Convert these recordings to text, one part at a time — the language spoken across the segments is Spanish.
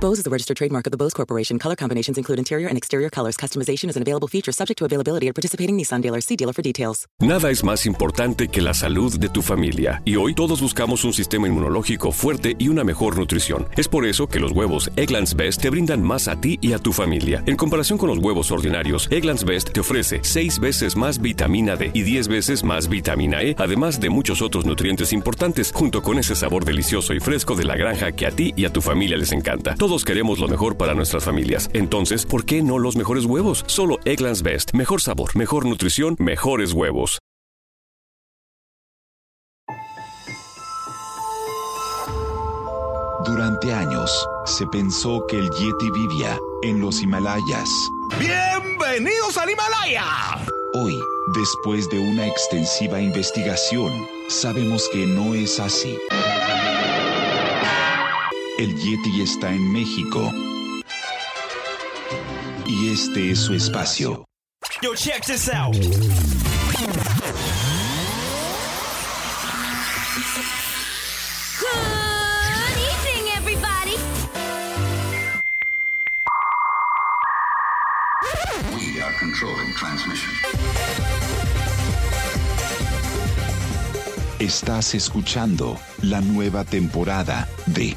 Bose is the registered trademark of the Bose Corporation. Color combinations include interior and exterior colors. Customization is an available feature subject to availability at participating Nissan dealers. See dealer for details. Nada es más importante que la salud de tu familia. Y hoy todos buscamos un sistema inmunológico fuerte y una mejor nutrición. Es por eso que los huevos Egglands Best te brindan más a ti y a tu familia. En comparación con los huevos ordinarios, Egglands Best te ofrece 6 veces más vitamina D y 10 veces más vitamina E, además de muchos otros nutrientes importantes, junto con ese sabor delicioso y fresco de la granja que a ti y a tu familia les encanta. Todos queremos lo mejor para nuestras familias. Entonces, ¿por qué no los mejores huevos? Solo Egglands Best. Mejor sabor, mejor nutrición, mejores huevos. Durante años, se pensó que el Yeti vivía en los Himalayas. ¡Bienvenidos al Himalaya! Hoy, después de una extensiva investigación, sabemos que no es así. El Yeti está en México. Y este es su espacio. Yo, check this out. Good evening, everybody. We are controlling transmission. Estás escuchando la nueva temporada de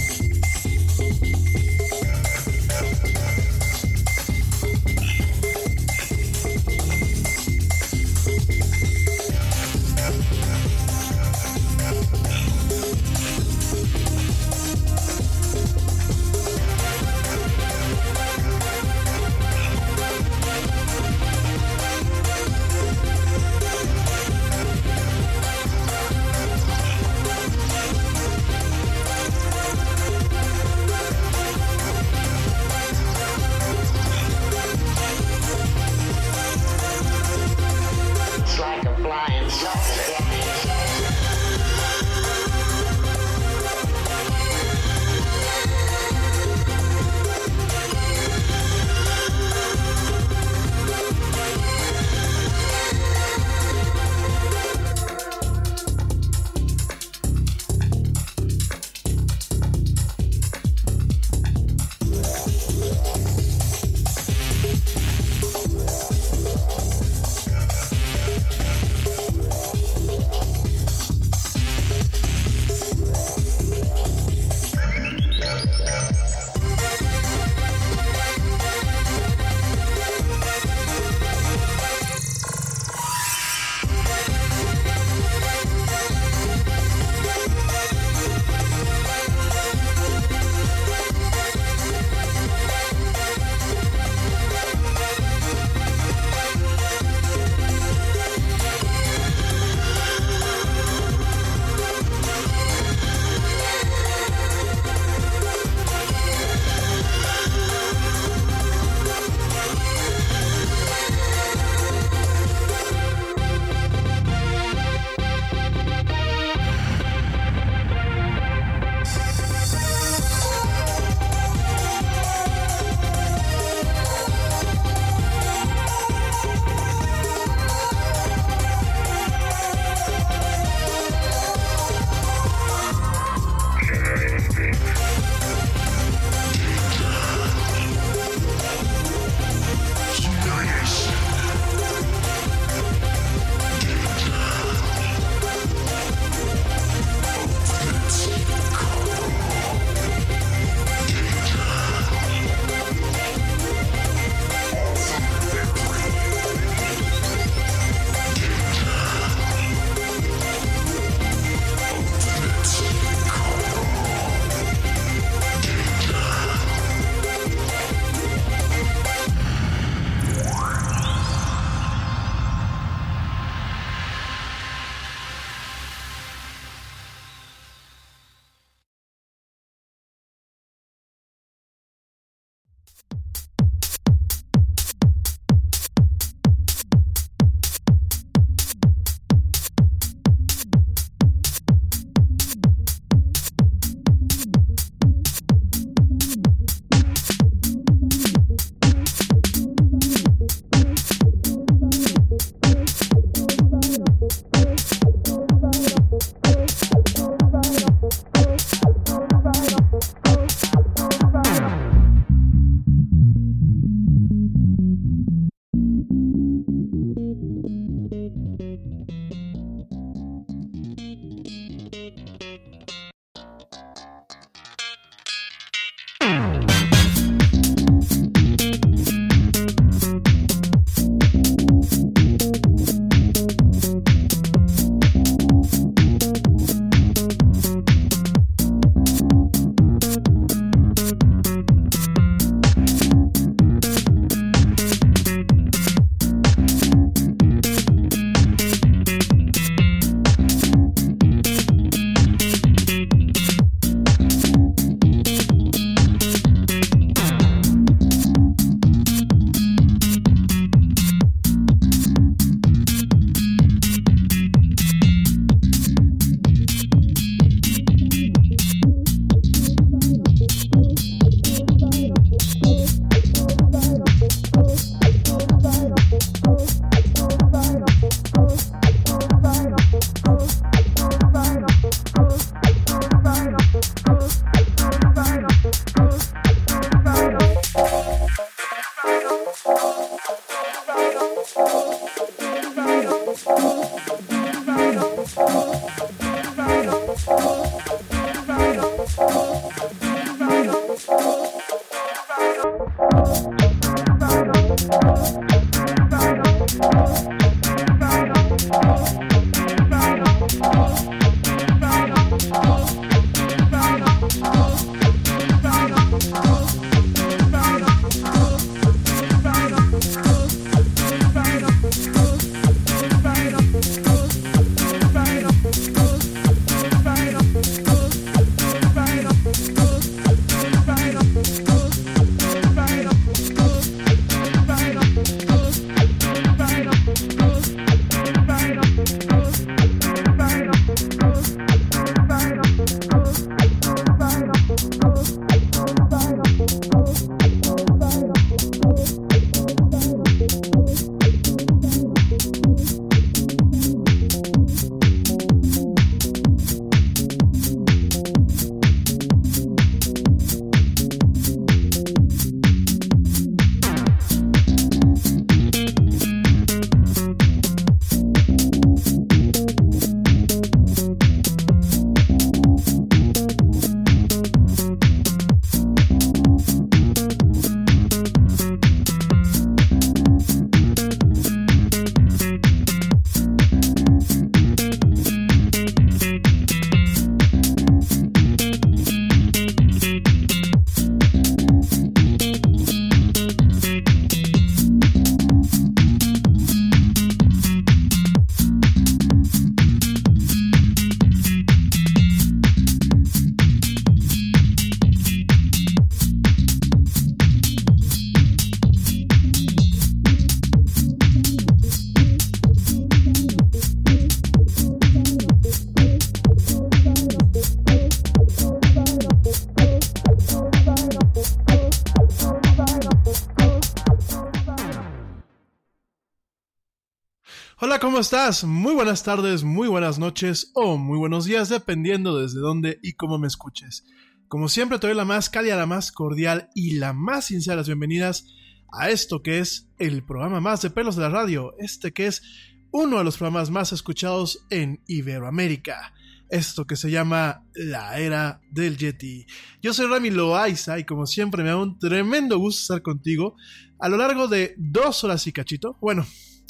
Estás? Muy buenas tardes, muy buenas noches o muy buenos días, dependiendo desde dónde y cómo me escuches. Como siempre, te doy la más cálida, la más cordial y la más sincera las bienvenidas a esto que es el programa más de pelos de la radio, este que es uno de los programas más escuchados en Iberoamérica. Esto que se llama La Era del Yeti. Yo soy Rami Loaiza y como siempre me da un tremendo gusto estar contigo a lo largo de dos horas y cachito. Bueno,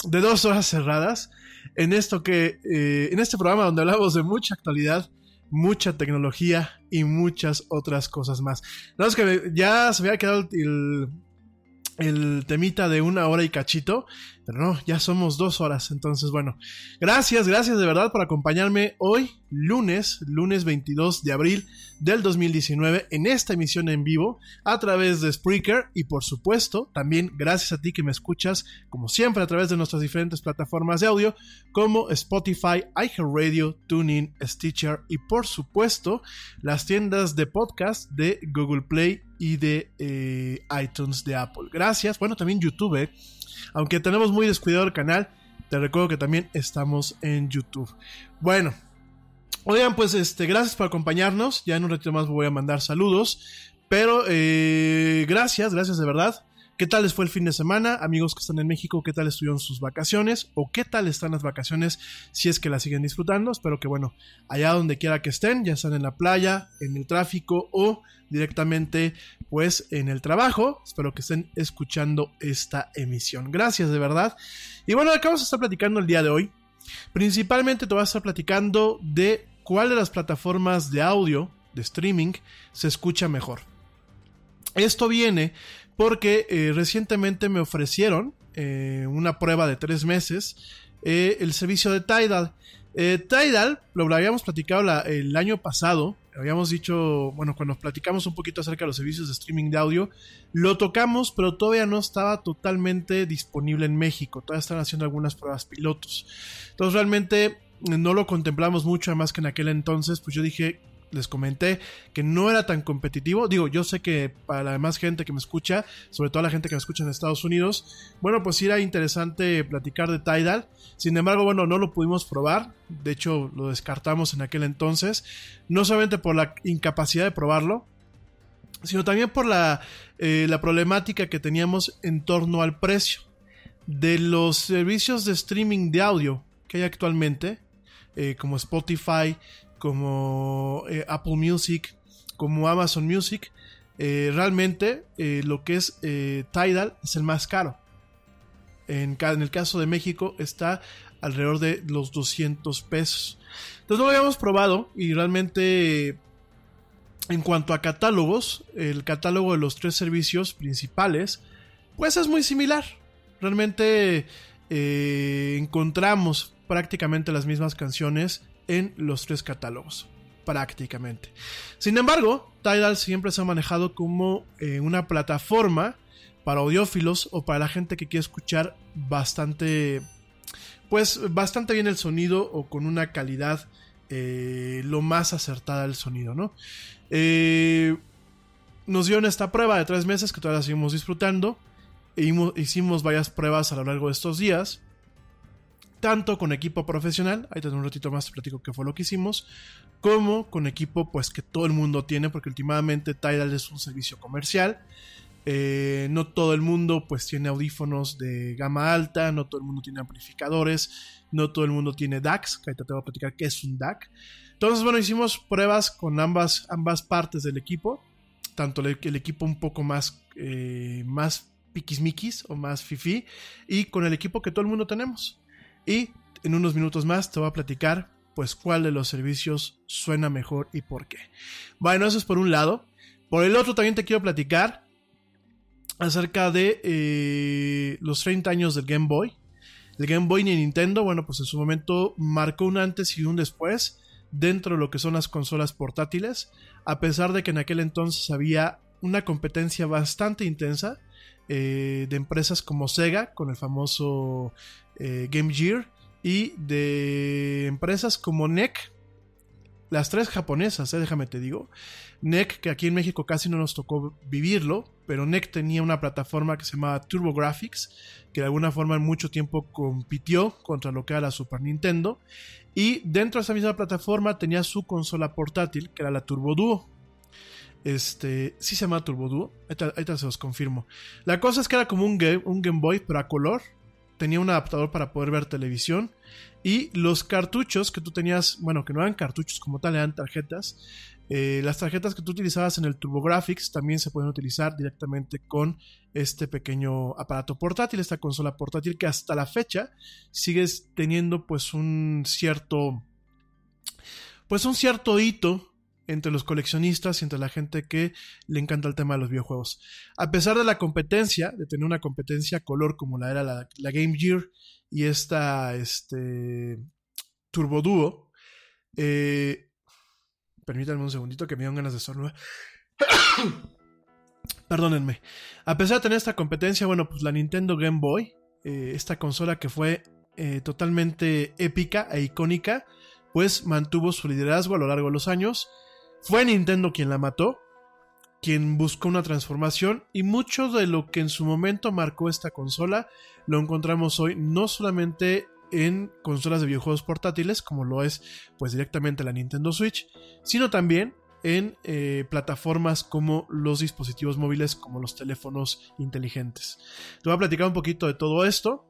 de dos horas cerradas en esto que eh, en este programa donde hablamos de mucha actualidad, mucha tecnología y muchas otras cosas más. No es que ya se había quedado el, el temita de una hora y cachito, pero no, ya somos dos horas. Entonces, bueno, gracias, gracias de verdad por acompañarme hoy lunes, lunes 22 de abril del 2019, en esta emisión en vivo a través de Spreaker y por supuesto también gracias a ti que me escuchas como siempre a través de nuestras diferentes plataformas de audio como Spotify, iHeartRadio, TuneIn, Stitcher y por supuesto las tiendas de podcast de Google Play y de eh, iTunes de Apple. Gracias. Bueno, también YouTube. eh. Aunque tenemos muy descuidado el canal, te recuerdo que también estamos en YouTube. Bueno, oigan, pues este, gracias por acompañarnos. Ya en un ratito más voy a mandar saludos. Pero eh, gracias, gracias de verdad. ¿Qué tal les fue el fin de semana? Amigos que están en México, ¿qué tal estuvieron sus vacaciones? ¿O qué tal están las vacaciones si es que las siguen disfrutando? Espero que, bueno, allá donde quiera que estén, ya están en la playa, en el tráfico o directamente pues en el trabajo. Espero que estén escuchando esta emisión. Gracias de verdad. Y bueno, acá vamos a estar platicando el día de hoy. Principalmente te voy a estar platicando de cuál de las plataformas de audio, de streaming, se escucha mejor. Esto viene porque eh, recientemente me ofrecieron eh, una prueba de tres meses eh, el servicio de Tidal. Tidal, lo habíamos platicado la, el año pasado, habíamos dicho, bueno, cuando platicamos un poquito acerca de los servicios de streaming de audio, lo tocamos, pero todavía no estaba totalmente disponible en México, todavía están haciendo algunas pruebas pilotos. Entonces realmente no lo contemplamos mucho, además que en aquel entonces, pues yo dije, les comenté que no era tan competitivo. Digo, yo sé que para la demás gente que me escucha, sobre todo la gente que me escucha en Estados Unidos, bueno, pues sí era interesante platicar de Tidal. Sin embargo, bueno, no lo pudimos probar. De hecho, lo descartamos en aquel entonces. No solamente por la incapacidad de probarlo, sino también por la, eh, la problemática que teníamos en torno al precio de los servicios de streaming de audio que hay actualmente, eh, como Spotify, como eh, Apple Music, como Amazon Music, eh, realmente lo que es Tidal es el más caro. En, el caso de México está alrededor de los 200 pesos. Entonces no lo habíamos probado y realmente en cuanto a catálogos, el catálogo de los tres servicios principales, pues es muy similar. Realmente encontramos prácticamente las mismas canciones en los tres catálogos. Prácticamente. Sin embargo, Tidal siempre se ha manejado como eh, una plataforma para audiófilos o para la gente que quiere escuchar bastante, pues bastante bien el sonido o con una calidad eh, lo más acertada del sonido, ¿no? Eh, nos dieron esta prueba de tres meses que todavía seguimos disfrutando. E hicimos varias pruebas a lo largo de estos días. Tanto con equipo profesional, ahí en un ratito más te platico qué fue lo que hicimos, como con equipo pues que todo el mundo tiene, porque últimamente Tidal es un servicio comercial. Eh, no todo el mundo pues tiene audífonos de gama alta, no todo el mundo tiene amplificadores, no todo el mundo tiene DACs, que ahorita te voy a platicar qué es un DAC. Entonces, bueno, hicimos pruebas con ambas, ambas partes del equipo, tanto el, equipo un poco más, eh, más piquismiquis o más fifi, y con el equipo que todo el mundo tenemos. Y en unos minutos más te voy a platicar pues cuál de los servicios suena mejor y por qué. Bueno, eso es por un lado. Por el otro también te quiero platicar acerca de eh, los 30 años del Game Boy. El Game Boy ni Nintendo, bueno, pues en su momento marcó un antes y un después dentro de lo que son las consolas portátiles, a pesar de que en aquel entonces había una competencia bastante intensa eh, de empresas como Sega, con el famoso eh, Game Gear, y de empresas como NEC, las tres japonesas, eh, déjame te digo. NEC, que aquí en México casi no nos tocó vivirlo, pero NEC tenía una plataforma que se llamaba TurboGrafx, que de alguna forma en mucho tiempo compitió contra lo que era la Super Nintendo. Y dentro de esa misma plataforma tenía su consola portátil, que era la Turbo Duo. Este, sí se llama Turbo Duo, ahorita, se los confirmo. La cosa es que era como un game, un game Boy, pero a color. Tenía un adaptador para poder ver televisión. Y los cartuchos que tú tenías, bueno, que no eran cartuchos como tal, eran tarjetas. Eh, las tarjetas que tú utilizabas en el TurboGrafx también se pueden utilizar directamente con este pequeño aparato portátil, esta consola portátil que hasta la fecha sigues teniendo pues un cierto pues un cierto hito entre los coleccionistas y entre la gente que le encanta el tema de los videojuegos. A pesar de la competencia, de tener una competencia color como la era la, Game Gear y esta este, Turbo Duo, Eh, permítanme un segundito que me dan ganas de estornudar. Perdónenme. A pesar de tener esta competencia, bueno, pues la Nintendo Game Boy, eh, esta consola que fue eh, totalmente épica e icónica, pues mantuvo su liderazgo a lo largo de los años. Fue Nintendo quien la mató, quien buscó una transformación y mucho de lo que en su momento marcó esta consola lo encontramos hoy no solamente en consolas de videojuegos portátiles como lo es pues directamente la Nintendo Switch, sino también en eh, plataformas como los dispositivos móviles, como los teléfonos inteligentes. Te voy a platicar un poquito de todo esto,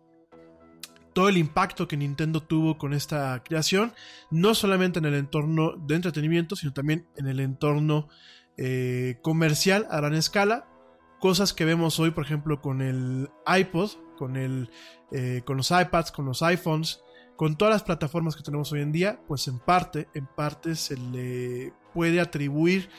todo el impacto que Nintendo tuvo con esta creación, no solamente en el entorno de entretenimiento, sino también en el entorno eh, comercial a gran escala. Cosas que vemos hoy, por ejemplo, con el iPod, con, el, eh, con los iPads, con los iPhones, con todas las plataformas que tenemos hoy en día, pues en parte, en parte se le puede atribuir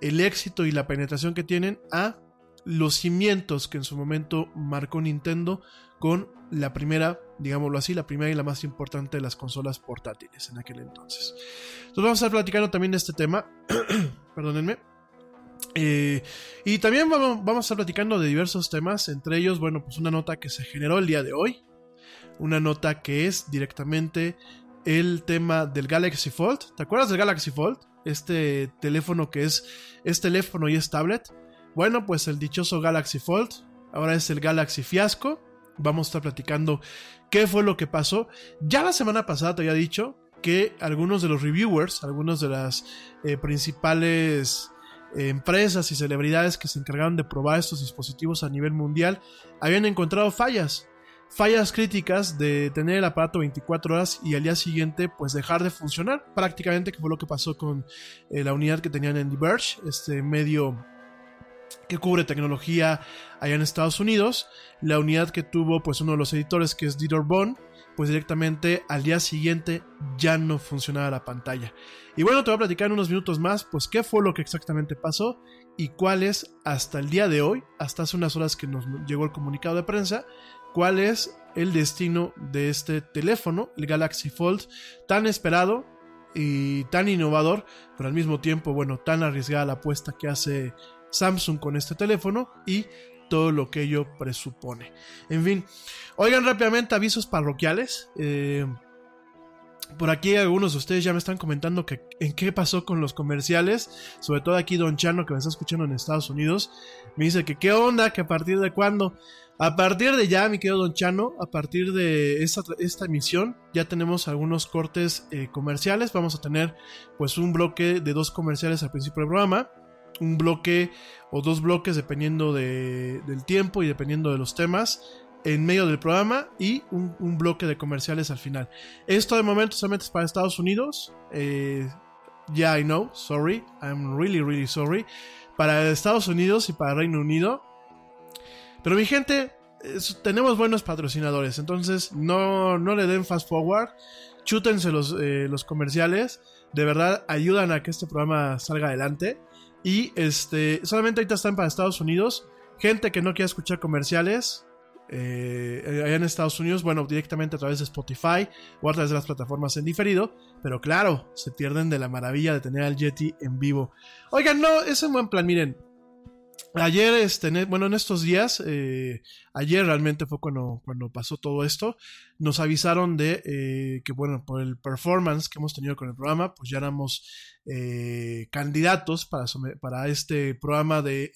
el éxito y la penetración que tienen a los cimientos que en su momento marcó Nintendo con la primera, digámoslo así, la primera y la más importante de las consolas portátiles en aquel entonces. Entonces vamos a estar platicando también de este tema, perdónenme. Eh, y también vamos, vamos a estar platicando de diversos temas, entre ellos, bueno, pues una nota que se generó el día de hoy, una nota que es directamente el tema del Galaxy Fold. ¿Te acuerdas del Galaxy Fold? Este teléfono que es, es teléfono y es tablet. Bueno, pues el dichoso Galaxy Fold, ahora es el Galaxy Fiasco. Vamos a estar platicando qué fue lo que pasó. Ya la semana pasada te había dicho que algunos de los reviewers, algunos de las eh, principales eh, empresas y celebridades que se encargaron de probar estos dispositivos a nivel mundial habían encontrado fallas fallas críticas de tener el aparato 24 horas y al día siguiente pues dejar de funcionar prácticamente que fue lo que pasó con eh, la unidad que tenían en The Verge este medio que cubre tecnología allá en Estados Unidos. La unidad que tuvo pues uno de los editores que es Dieter Bond pues directamente al día siguiente ya no funcionaba la pantalla. Y bueno te voy a platicar en unos minutos más pues qué fue lo que exactamente pasó y cuál es hasta el día de hoy hasta hace unas horas que nos llegó el comunicado de prensa cuál es el destino de este teléfono, el Galaxy Fold, tan esperado y tan innovador, pero al mismo tiempo, bueno, tan arriesgada la apuesta que hace Samsung con este teléfono y todo lo que ello presupone. En fin, oigan rápidamente avisos parroquiales. Eh, por aquí algunos de ustedes ya me están comentando que en qué pasó con los comerciales, sobre todo aquí Don Chano que me está escuchando en Estados Unidos, me dice que qué onda, que a partir de cuándo. A partir de ya, mi querido Don Chano, a partir de esta, esta emisión, ya tenemos algunos cortes eh, comerciales. Vamos a tener pues un bloque de dos comerciales al principio del programa. Un bloque o dos bloques dependiendo de, del tiempo y dependiendo de los temas en medio del programa y un, bloque de comerciales al final. Esto de momento solamente es para Estados Unidos. Eh, ya I know, sorry, I'm really, really sorry. Para Estados Unidos y para Reino Unido pero mi gente, tenemos buenos patrocinadores, entonces no, no le den fast forward, chútense los, eh, los comerciales, de verdad ayudan a que este programa salga adelante. Y este, solamente ahorita están para Estados Unidos. Gente que no quiera escuchar comerciales, eh, allá en Estados Unidos, bueno, directamente a través de Spotify o a través de las plataformas en diferido, pero claro, se pierden de la maravilla de tener al Yeti en vivo. Oigan, no, es un buen plan, miren, Ayer, este, bueno, en estos días, eh, ayer realmente fue cuando, cuando pasó todo esto, nos avisaron de eh, que, bueno, por el performance que hemos tenido con el programa, pues ya éramos eh, candidatos para, para este programa de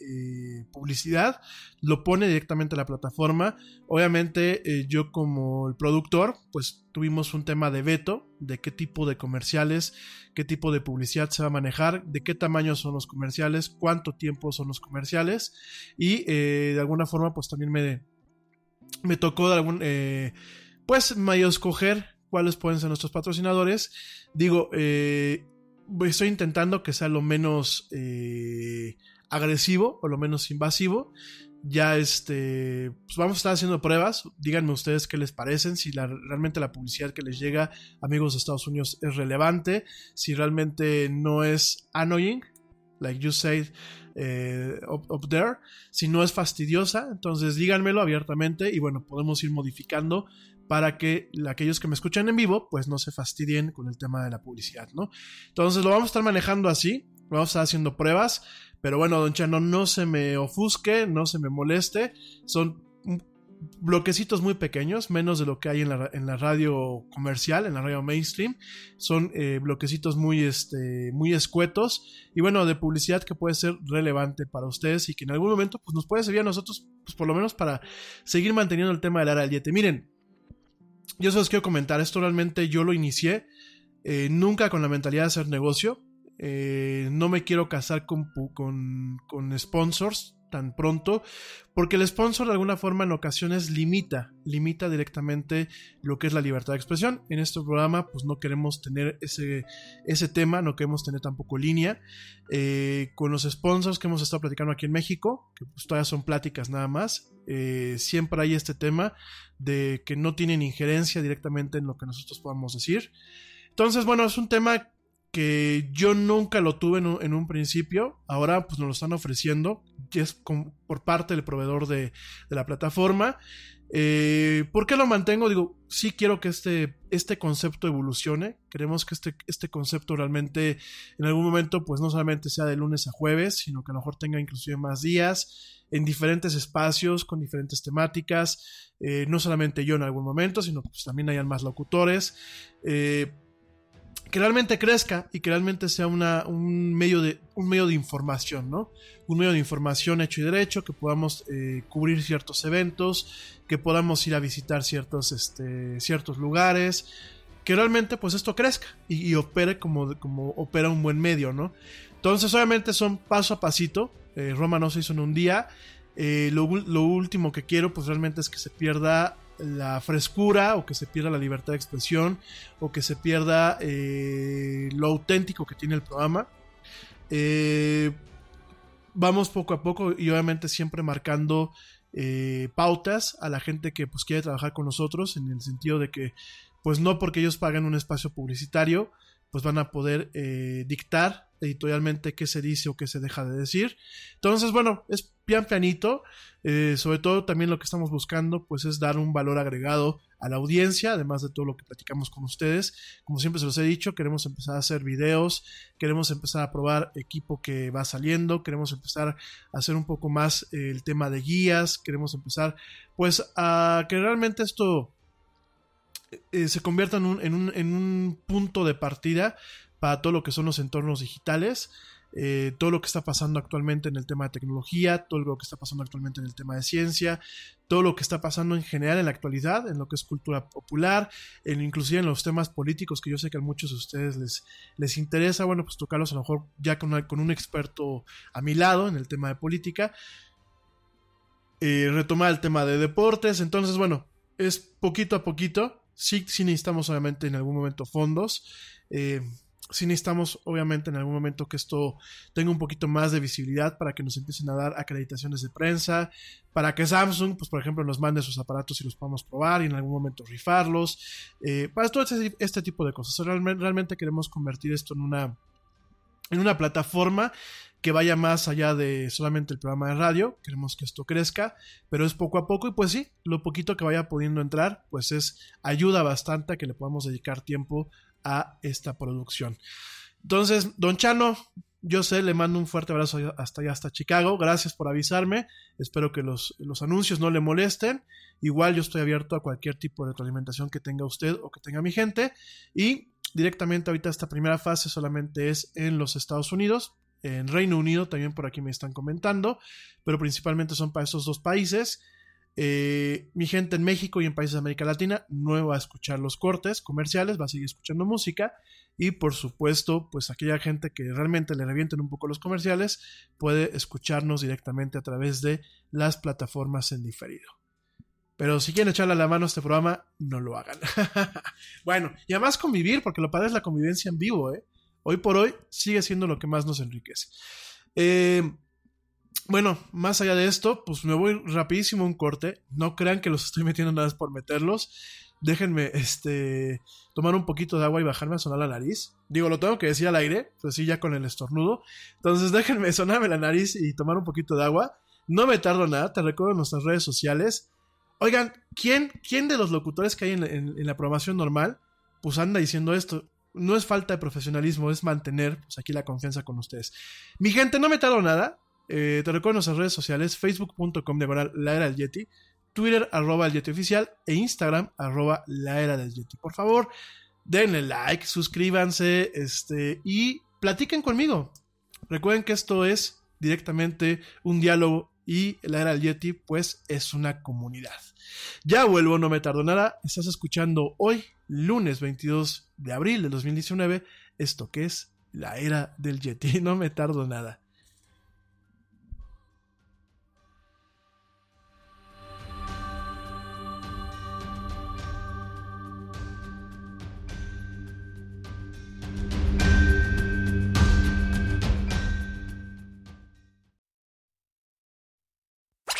publicidad. Lo pone directamente la plataforma. Obviamente, yo como el productor, pues tuvimos un tema de veto de qué tipo de comerciales, qué tipo de publicidad se va a manejar, de qué tamaño son los comerciales, cuánto tiempo son los comerciales y eh, de alguna forma pues también me, me tocó de algún, eh, pues medio escoger cuáles pueden ser nuestros patrocinadores. Digo, eh, estoy intentando que sea lo menos agresivo o lo menos invasivo ya este, pues vamos a estar haciendo pruebas. Díganme ustedes qué les parecen, si realmente la publicidad que les llega, amigos de Estados Unidos, es relevante, si realmente no es annoying, like you said eh, up, there, si no es fastidiosa, entonces díganmelo abiertamente y bueno, podemos ir modificando para que aquellos que me escuchan en vivo, pues no se fastidien con el tema de la publicidad, ¿no? Entonces lo vamos a estar manejando así, vamos a estar haciendo pruebas, pero bueno, don Chano, no se me ofusque, no se me moleste, son bloquecitos muy pequeños, menos de lo que hay en la, en la radio comercial, en la radio mainstream. Son eh, bloquecitos muy, este, muy escuetos y bueno, de publicidad que puede ser relevante para ustedes y que en algún momento pues, nos puede servir a nosotros, pues por lo menos para seguir manteniendo el tema del área del yete. Miren, yo se los quiero comentar, esto realmente yo lo inicié eh, nunca con la mentalidad de hacer negocio. Eh, no me quiero casar con, con, con sponsors, tan pronto, porque el sponsor de alguna forma en ocasiones limita, limita directamente lo que es la libertad de expresión. En este programa pues no queremos tener ese, ese tema, no queremos tener tampoco línea. Eh, con los sponsors que hemos estado platicando aquí en México, que pues todavía son pláticas nada más, eh, siempre hay este tema de que no tienen injerencia directamente en lo que nosotros podamos decir. Entonces, bueno, es un tema que yo nunca lo tuve en un, principio, ahora pues nos lo están ofreciendo, que es por parte del proveedor de, la plataforma. Eh, ¿Por qué lo mantengo? Digo, sí quiero que este, este concepto evolucione, queremos que este, este concepto realmente en algún momento pues no solamente sea de lunes a jueves, sino que a lo mejor tenga inclusive más días, en diferentes espacios, con diferentes temáticas, eh, no solamente yo en algún momento, sino pues, también hayan más locutores. Eh, que realmente crezca y que realmente sea una, un, medio de, un medio de información, ¿no? Un medio de información hecho y derecho, que podamos eh, cubrir ciertos eventos, que podamos ir a visitar ciertos, este, ciertos lugares, que realmente pues esto crezca y, opere como, como opera un buen medio, ¿no? Entonces obviamente son paso a pasito, eh, Roma no se hizo en un día, eh, lo, lo último que quiero pues realmente es que se pierda la frescura o que se pierda la libertad de expresión o que se pierda eh, lo auténtico que tiene el programa. Eh, vamos poco a poco y obviamente siempre marcando eh, pautas a la gente que pues quiere trabajar con nosotros en el sentido de que pues no porque ellos pagan un espacio publicitario pues van a poder dictar editorialmente qué se dice o qué se deja de decir. Entonces, bueno, es bien pianito. Eh, sobre todo también lo que estamos buscando pues es dar un valor agregado a la audiencia, además de todo lo que platicamos con ustedes. Como siempre se los he dicho, queremos empezar a hacer videos, queremos empezar a probar equipo que va saliendo, queremos empezar a hacer un poco más el tema de guías, queremos empezar pues a que realmente esto eh, se convierta en, un, en un punto de partida para todo lo que son los entornos digitales, eh, todo lo que está pasando actualmente en el tema de tecnología, todo lo que está pasando actualmente en el tema de ciencia, todo lo que está pasando en general en la actualidad, en lo que es cultura popular, en, inclusive en los temas políticos que yo sé que a muchos de ustedes les, les interesa, bueno, pues tocarlos a lo mejor ya con, con un experto a mi lado en el tema de política. Eh, retomar el tema de deportes, entonces bueno, es poquito a poquito, sí, sí necesitamos obviamente en algún momento fondos. Eh, si necesitamos, obviamente, en algún momento que esto tenga un poquito más de visibilidad para que nos empiecen a dar acreditaciones de prensa, para que Samsung, pues por ejemplo, nos mande sus aparatos y los podamos probar y en algún momento rifarlos, eh, para todo este, este, tipo de cosas. Realmente, realmente queremos convertir esto en una, en una plataforma que vaya más allá de solamente el programa de radio, queremos que esto crezca, pero es poco a poco y pues sí, lo poquito que vaya pudiendo entrar, pues es ayuda bastante a que le podamos dedicar tiempo a esta producción. Entonces, don Chano, yo sé, le mando un fuerte abrazo hasta allá, hasta Chicago. Gracias por avisarme. Espero que los, los, anuncios no le molesten. Igual yo estoy abierto a cualquier tipo de retroalimentación que tenga usted o que tenga mi gente. Y directamente ahorita esta primera fase solamente es en los Estados Unidos. En Reino Unido también por aquí me están comentando. Pero principalmente son para esos dos países. Eh, mi gente en México y en países de América Latina no va a escuchar los cortes comerciales, va a seguir escuchando música y por supuesto, pues aquella gente que realmente le revienten un poco los comerciales puede escucharnos directamente a través de las plataformas en diferido. Pero si quieren echarle a la mano a este programa, no lo hagan. bueno, y además convivir, porque lo padre es la convivencia en vivo, ¿eh? Hoy por hoy sigue siendo lo que más nos enriquece. Eh, bueno, más allá de esto, pues me voy rapidísimo a un corte. No crean que los estoy metiendo nada por meterlos. Déjenme este, tomar un poquito de agua y bajarme a sonar la nariz. Digo, lo tengo que decir al aire, pues sí, ya con el estornudo. Entonces déjenme sonarme la nariz y tomar un poquito de agua. No me tardo nada, te recuerdo en nuestras redes sociales. Oigan, ¿quién, quién de los locutores que hay en la programación normal, pues anda diciendo esto? No es falta de profesionalismo, es mantener pues, aquí la confianza con ustedes. Mi gente, no me tardo nada. Eh, te recuerdo nuestras redes sociales, facebook.com diagonal la era del Yeti, Twitter arroba el Yeti oficial e Instagram arroba la era del Yeti. Por favor, denle like, suscríbanse este, y platiquen conmigo. Recuerden que esto es directamente un diálogo y la era del Yeti pues es una comunidad. Ya vuelvo, no me tardo nada. Estás escuchando hoy, lunes 22 de abril de 2019, esto que es la era del Yeti. No me tardo nada.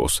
Рус,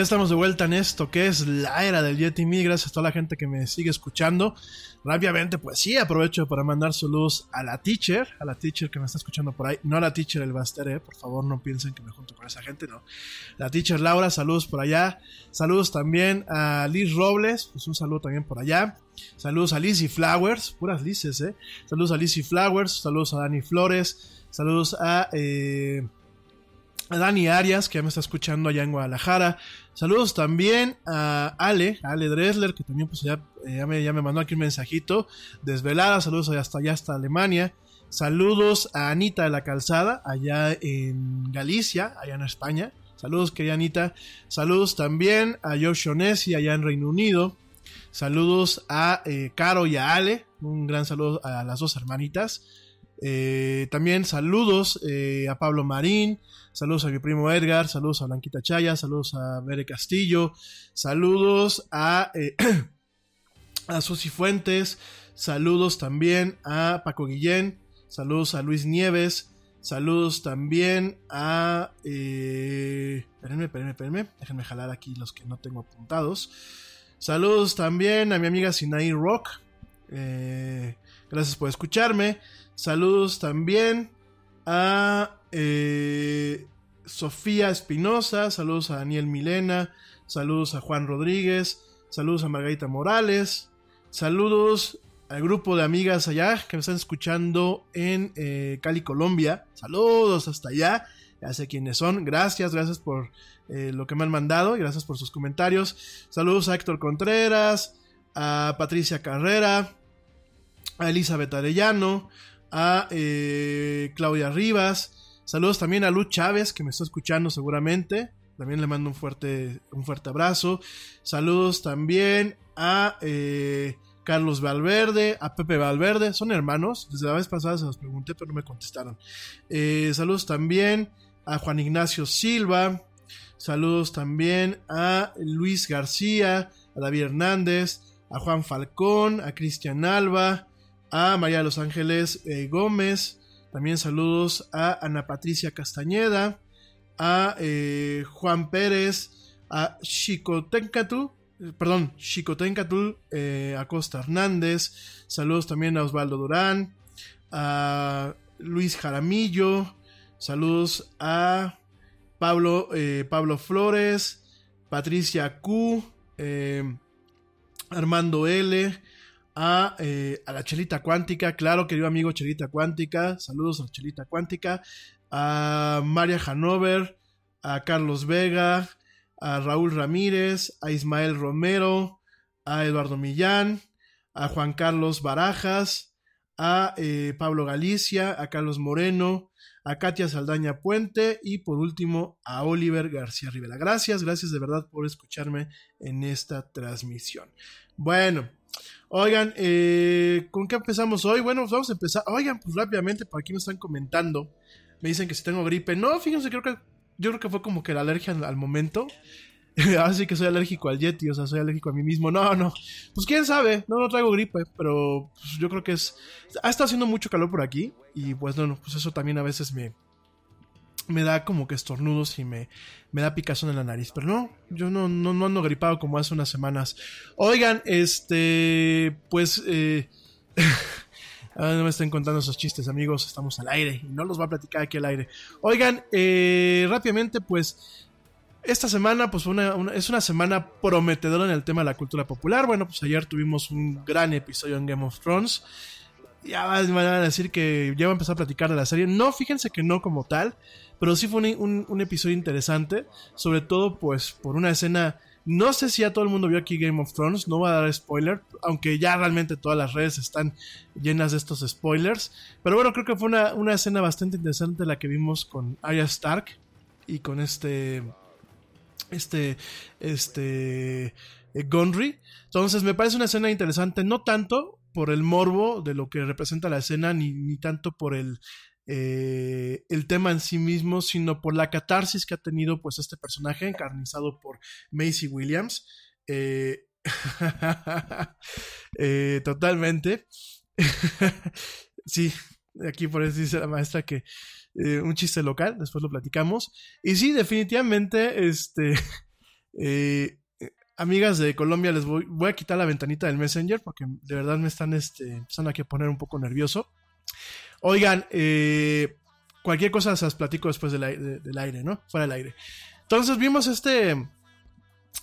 Ya estamos de vuelta en esto que es la era del Yeti. Mil gracias a toda la gente que me sigue escuchando. Rápidamente, pues sí, aprovecho para mandar saludos a la teacher, a la teacher que me está escuchando por ahí. No a la teacher el Baster, eh, por favor, no piensen que me junto con esa gente, no. La teacher Laura, saludos por allá. Saludos también a Liz Robles, pues un saludo también por allá. Saludos a Lizzy Flowers, puras Lices, eh. Saludos a Lizzy Flowers, saludos a Dani Flores, saludos a. Eh, Dani Arias, que ya me está escuchando allá en Guadalajara. Saludos también a Ale, Ale Dresler, que también pues ya, eh, ya, me, ya me mandó aquí un mensajito. Desvelada, saludos hasta allá, hasta Alemania. Saludos a Anita de la Calzada, allá en Galicia, allá en España. Saludos, querida Anita. Saludos también a Josh Onesi, allá en Reino Unido. Saludos a eh, Caro y a Ale. Un gran saludo a las dos hermanitas. Eh, también saludos eh, a Pablo Marín, saludos a mi primo Edgar, saludos a Blanquita Chaya, saludos a Bere Castillo, saludos a, eh, a Susi Fuentes, saludos también a Paco Guillén, saludos a Luis Nieves, saludos también a... Eh, espérenme, espérenme, espérenme, déjenme jalar aquí los que no tengo apuntados. Saludos también a mi amiga Sinaí Rock. Eh, gracias por escucharme. Saludos también a eh, Sofía Espinosa. Saludos a Daniel Milena. Saludos a Juan Rodríguez. Saludos a Margarita Morales. Saludos al grupo de amigas allá que me están escuchando en eh, Cali, Colombia. Saludos hasta allá. Ya sé quiénes son. Gracias, gracias por eh, lo que me han mandado y gracias por sus comentarios. Saludos a Héctor Contreras, a Patricia Carrera, a Elizabeth Arellano, a Claudia Rivas. Saludos también a Luz Chávez, que me está escuchando seguramente. También le mando un fuerte, un fuerte abrazo. Saludos también a eh, Carlos Valverde, a Pepe Valverde. Son hermanos. Desde la vez pasada se los pregunté, pero no me contestaron. Eh, saludos también a Juan Ignacio Silva. Saludos también a Luis García, a David Hernández, a Juan Falcón, a Cristian Alba, a María de los Ángeles eh, Gómez. También saludos a Ana Patricia Castañeda, a eh, Juan Pérez, a Chicotencatu, eh, perdón, Chicotencatu eh, Acosta Hernández. Saludos también a Osvaldo Durán, a Luis Jaramillo. Saludos a Pablo, eh, Pablo Flores, Patricia Q, Armando L, a, eh, a, la Chelita Cuántica, claro, querido amigo Chelita Cuántica, saludos a Chelita Cuántica, a María Hanover, a Carlos Vega, a Raúl Ramírez, a Ismael Romero, a Eduardo Millán, a Juan Carlos Barajas, a eh, Pablo Galicia, a Carlos Moreno, a Katia Saldaña Puente y por último a Oliver García Rivera. Gracias, gracias de verdad por escucharme en esta transmisión. Bueno, oigan, eh, ¿con qué empezamos hoy? Bueno, pues vamos a empezar. Oigan, pues rápidamente, por aquí me están comentando. Me dicen que si tengo gripe. No, fíjense, creo que yo creo que fue como que la alergia al, momento. Así que soy alérgico al Yeti, o sea, soy alérgico a mí mismo. No, no. Pues quién sabe, no, no traigo gripe, pero pues, yo creo que es. Ha estado haciendo mucho calor por aquí y pues no, no, pues eso también a veces me. Me da como que estornudos y me, me da picazón en la nariz. Pero no, yo no, no, no ando gripado como hace unas semanas. Oigan, este. Pues. Eh, Ah, no me estén contando esos chistes, amigos. Estamos al aire y no los va a platicar aquí al aire. Oigan, eh, rápidamente, pues. Esta semana, pues, una, es una semana prometedora en el tema de la cultura popular. Bueno, pues ayer tuvimos un gran episodio en Game of Thrones. Ya van a decir que ya va a empezar a platicar de la serie. No, fíjense que no como tal, pero sí fue un, episodio interesante. Sobre todo, pues, por una escena. No sé si ya todo el mundo vio aquí Game of Thrones, no voy a dar spoiler, aunque ya realmente todas las redes están llenas de estos spoilers. Pero bueno, creo que fue una, escena bastante interesante la que vimos con Arya Stark y con este. Este. Este. eh, Gonry. Entonces me parece una escena interesante, no tanto por el morbo de lo que representa la escena, ni, ni tanto por el, eh, el tema en sí mismo, sino por la catarsis que ha tenido pues este personaje encarnizado por Macy Williams. Eh, eh, totalmente. sí, aquí por eso dice la maestra que eh, un chiste local, después lo platicamos. Y sí, definitivamente, este, eh, amigas de Colombia, les voy, voy a quitar la ventanita del Messenger porque de verdad me están este, empezando aquí a poner un poco nervioso. Oigan, eh, cualquier cosa se las platico después del, del aire, ¿no? Fuera del aire. Entonces vimos este,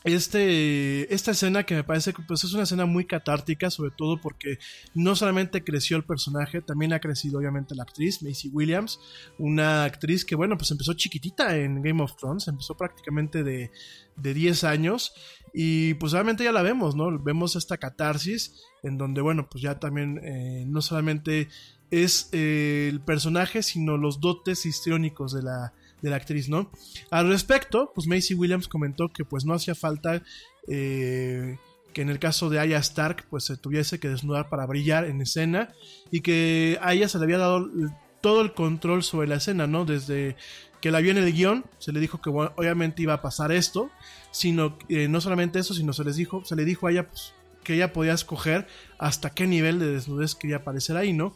este, esta escena que me parece que pues, es una escena muy catártica, sobre todo porque no solamente creció el personaje, también ha crecido obviamente la actriz, Macy Williams, una actriz que bueno, pues empezó chiquitita en Game of Thrones, empezó prácticamente de, de 10 años y pues obviamente ya la vemos, ¿no? Vemos esta catarsis en donde bueno, pues ya también eh, no solamente es eh, el personaje, sino los dotes histriónicos de la, de la actriz, ¿no? Al respecto, pues Macy Williams comentó que pues no hacía falta eh, que en el caso de Arya Stark pues se tuviese que desnudar para brillar en escena y que a ella se le había dado todo el control sobre la escena, ¿no? Desde que la vio en el guion, se le dijo que bueno, obviamente iba a pasar esto, sino eh, no solamente eso, sino se les dijo, se le dijo a ella pues, que ella podía escoger hasta qué nivel de desnudez quería aparecer ahí, ¿no?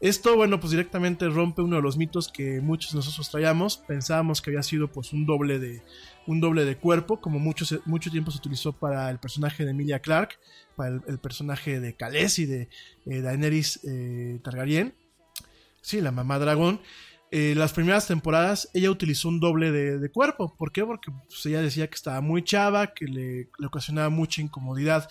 Esto, bueno, pues directamente rompe uno de los mitos que muchos de nosotros traíamos. Pensábamos que había sido pues un doble de un doble de cuerpo, como mucho, mucho tiempo se utilizó para el personaje de Emilia Clarke, para el, personaje de Khaleesi de eh, Daenerys eh, Targaryen. Sí, la mamá dragón. Eh, las primeras temporadas ella utilizó un doble de, cuerpo. ¿Por qué? Porque pues, ella decía que estaba muy chava, que le, le ocasionaba mucha incomodidad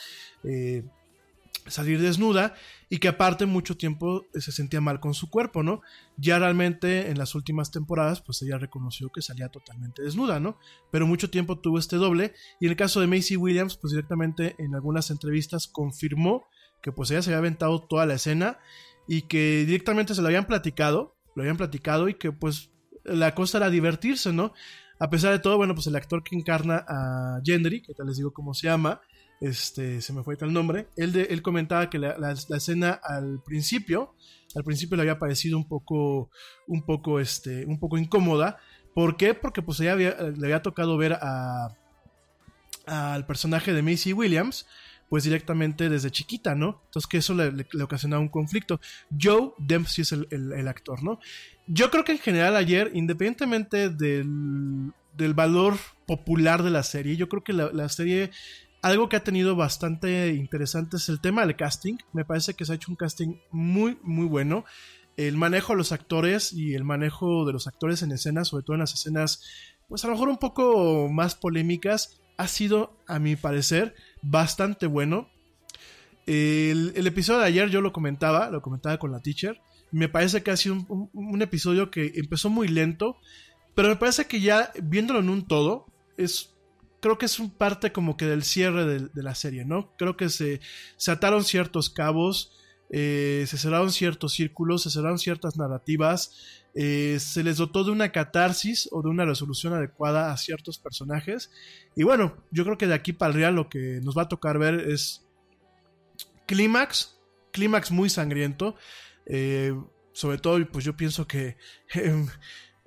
salir desnuda y que aparte mucho tiempo eh, se sentía mal con su cuerpo, ¿no? Ya realmente en las últimas temporadas pues ella reconoció que salía totalmente desnuda, ¿no? Pero mucho tiempo tuvo este doble y en el caso de Macy Williams pues directamente en algunas entrevistas confirmó que pues ella se había aventado toda la escena y que directamente se lo habían platicado, lo habían platicado y que pues la cosa era divertirse, ¿no? A pesar de todo, bueno, pues el actor que encarna a Gendry, que tal les digo cómo se llama, este, se me fue el nombre, él, él comentaba que la, la- escena al principio, al principio le había parecido un poco, un poco, este, un poco incómoda. ¿Por qué? Porque pues ella había- le había tocado ver a, al personaje de Macy Williams, pues directamente desde chiquita, ¿no? Entonces que eso le, le- le ocasionaba un conflicto. Joe Dempsey es el, el- el actor, ¿no? Yo creo que en general ayer, independientemente del, del valor popular de la serie, yo creo que la, la serie, algo que ha tenido bastante interesante es el tema del casting. Me parece que se ha hecho un casting muy, muy bueno. El manejo de los actores y el manejo de los actores en escenas, sobre todo en las escenas, pues a lo mejor un poco más polémicas, ha sido, a mi parecer, bastante bueno. El, episodio de ayer yo lo comentaba, lo comentaba con la teacher. Me parece que ha sido un- un episodio que empezó muy lento, pero me parece que ya viéndolo en un todo, es creo que es un parte como que del cierre de, la serie, ¿no? Creo que se, ataron ciertos cabos, eh, se cerraron ciertos círculos, se cerraron ciertas narrativas, eh, se les dotó de una catarsis o de una resolución adecuada a ciertos personajes. Y bueno, yo creo que de aquí para el real lo que nos va a tocar ver es clímax, clímax muy sangriento. Eh, sobre todo, pues yo pienso que eh,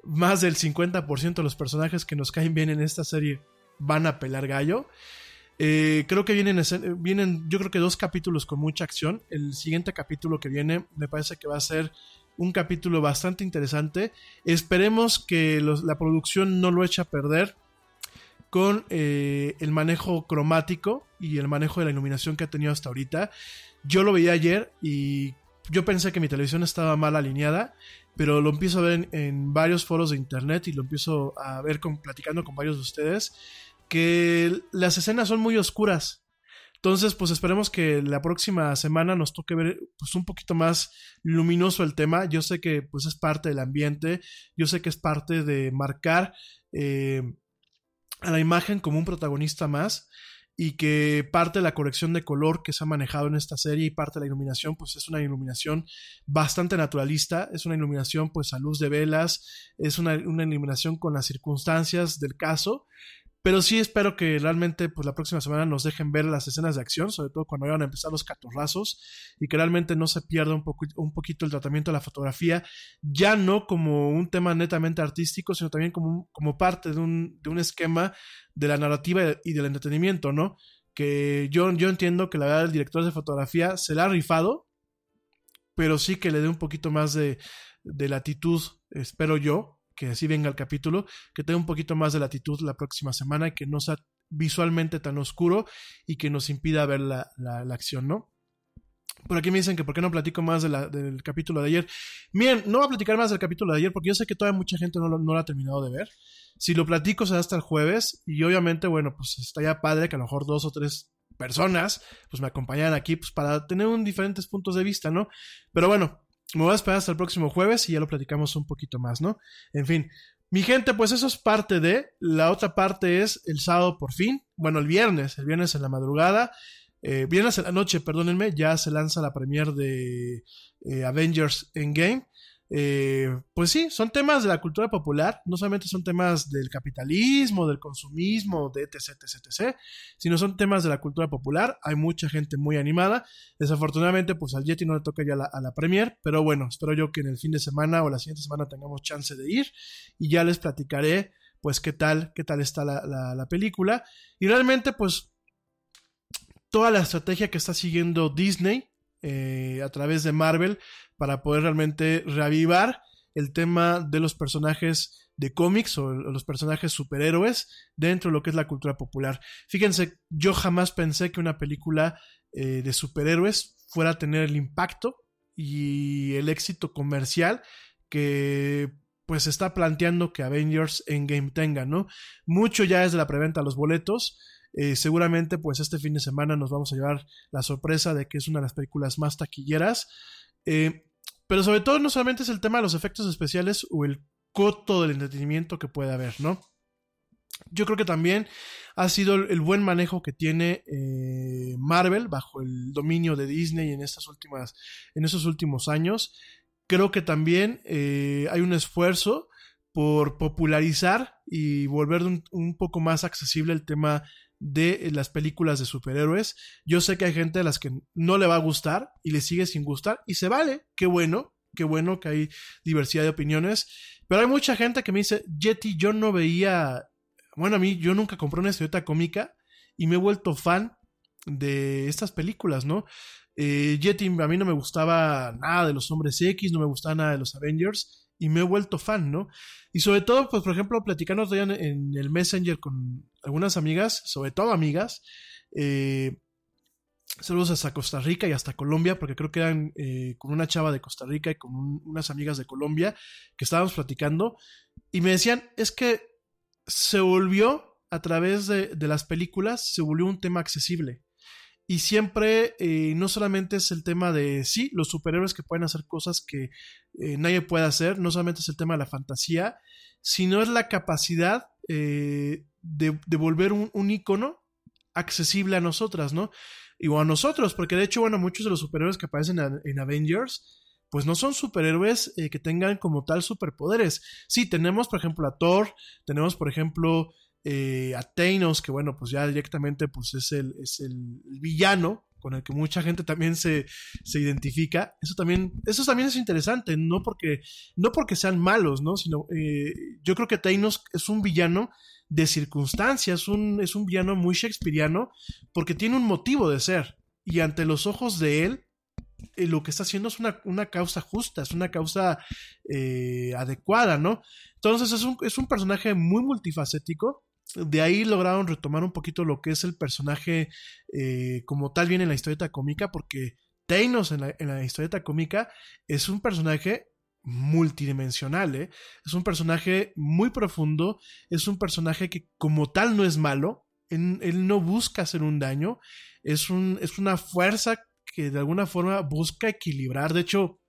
más del 50% de los personajes que nos caen bien en esta serie van a pelar gallo. Eh, creo que vienen, vienen, yo creo que dos capítulos con mucha acción. El siguiente capítulo que viene me parece que va a ser un capítulo bastante interesante. Esperemos que la producción no lo eche a perder con eh, el manejo cromático y el manejo de la iluminación que ha tenido hasta ahorita. Yo lo veía ayer y yo pensé que mi televisión estaba mal alineada, pero lo empiezo a ver en, varios foros de internet y lo empiezo a ver platicando con varios de ustedes, que las escenas son muy oscuras. Entonces, pues esperemos que la próxima semana nos toque ver pues, un poquito más luminoso el tema. Yo sé que pues es parte del ambiente, yo sé que es parte de marcar eh, a la imagen como un protagonista más y que parte de la corrección de color que se ha manejado en esta serie y parte de la iluminación pues es una iluminación bastante naturalista, es una iluminación pues a luz de velas, es una, una iluminación con las circunstancias del caso pero sí espero que realmente pues la próxima semana nos dejen ver las escenas de acción, sobre todo cuando vayan a empezar los catorrazos, y que realmente no se pierda un, poco, un poquito el tratamiento de la fotografía, ya no como un tema netamente artístico, sino también como, como parte de un, de un esquema de la narrativa y del entretenimiento, ¿no? Que yo, yo entiendo que la verdad el director de fotografía se la ha rifado, pero sí que le dé un poquito más de, de latitud, espero yo, que así venga el capítulo, que tenga un poquito más de latitud la próxima semana que no sea visualmente tan oscuro y que nos impida ver la, la, acción, ¿no? Por aquí me dicen que por qué no platico más del capítulo de ayer. Miren, no voy a platicar más del capítulo de ayer porque yo sé que todavía mucha gente no lo, no ha terminado de ver. Si lo platico será hasta el jueves y obviamente, bueno, pues estaría padre que a lo mejor dos o tres personas pues me acompañaran aquí pues para tener un diferentes puntos de vista, ¿no? Pero bueno, me voy a esperar hasta el próximo jueves y ya lo platicamos un poquito más, ¿no? En fin, mi gente, pues eso es parte de. La otra parte es el sábado por fin. Bueno, el viernes, el viernes en la madrugada. Eh, viernes en la noche, perdónenme, ya se lanza la premiere de eh, Avengers Endgame. Eh, pues sí, son temas de la cultura popular, no solamente son temas del capitalismo, del consumismo, de etc, etc, etc, sino son temas de la cultura popular. Hay mucha gente muy animada. Desafortunadamente, pues al Yeti no le toca ya la, a la premier, pero bueno, espero yo que en el fin de semana o la siguiente semana tengamos chance de ir y ya les platicaré, pues qué tal, qué tal está la, la, la película. Y realmente, pues toda la estrategia que está siguiendo Disney eh, a través de Marvel para poder realmente reavivar el tema de los personajes de cómics o los personajes superhéroes dentro de lo que es la cultura popular. Fíjense, yo jamás pensé que una película eh, de superhéroes fuera a tener el impacto y el éxito comercial que pues está planteando que Avengers Endgame tenga, ¿no? Mucho ya es de la preventa de los boletos. Eh, seguramente pues este fin de semana nos vamos a llevar la sorpresa de que es una de las películas más taquilleras. Eh, pero sobre todo no solamente es el tema de los efectos especiales o el coto del entretenimiento que puede haber, ¿no? Yo creo que también ha sido el buen manejo que tiene eh, Marvel bajo el dominio de Disney en estas últimas, en estos últimos años. Creo que también hay un esfuerzo por popularizar y volver un, poco más accesible el tema de las películas de superhéroes. Yo sé que hay gente a las que no le va a gustar y le sigue sin gustar y se vale, qué bueno, qué bueno que hay diversidad de opiniones, pero hay mucha gente que me dice, Yeti, yo no veía, bueno, a mí yo nunca compré una historieta cómica y me he vuelto fan de estas películas, ¿no? Eh, Yeti, a mí no me gustaba nada de los hombres X, no me gustaba nada de los Avengers, y me he vuelto fan, ¿no? Y sobre todo, pues, por ejemplo, platicando en, en el Messenger con algunas amigas, sobre todo amigas, eh, saludos hasta Costa Rica y hasta Colombia, porque creo que eran eh, con una chava de Costa Rica y con un, unas amigas de Colombia que estábamos platicando, y me decían, es que se volvió, a través de, de las películas, se volvió un tema accesible. Y siempre, eh, no solamente es el tema de, sí, los superhéroes que pueden hacer cosas que eh, nadie puede hacer, no solamente es el tema de la fantasía, sino es la capacidad eh, de, de volver un, icono accesible a nosotras, ¿no? Y o a nosotros, porque de hecho, bueno, muchos de los superhéroes que aparecen en, en Avengers, pues no son superhéroes eh, que tengan como tal superpoderes. Sí, tenemos, por ejemplo, a Thor, tenemos, por ejemplo, eh, a Thanos, que bueno, pues ya directamente pues es el, es el villano con el que mucha gente también se, se identifica. Eso también, eso también es interesante, no porque, no porque sean malos, ¿no? Sino, eh, yo creo que Thanos es un villano de circunstancias, es un, es un villano muy shakespeariano, porque tiene un motivo de ser. Y ante los ojos de él, eh, lo que está haciendo es una, una causa justa, es una causa eh, adecuada, ¿no? Entonces es un, es un personaje muy multifacético. De ahí lograron retomar un poquito lo que es el personaje eh, como tal bien en la historieta cómica, porque Thanos en la, en la historieta cómica es un personaje multidimensional, ¿eh? es un personaje muy profundo, es un personaje que como tal no es malo, él, él no busca hacer un daño, es, un, es una fuerza que de alguna forma busca equilibrar, de hecho,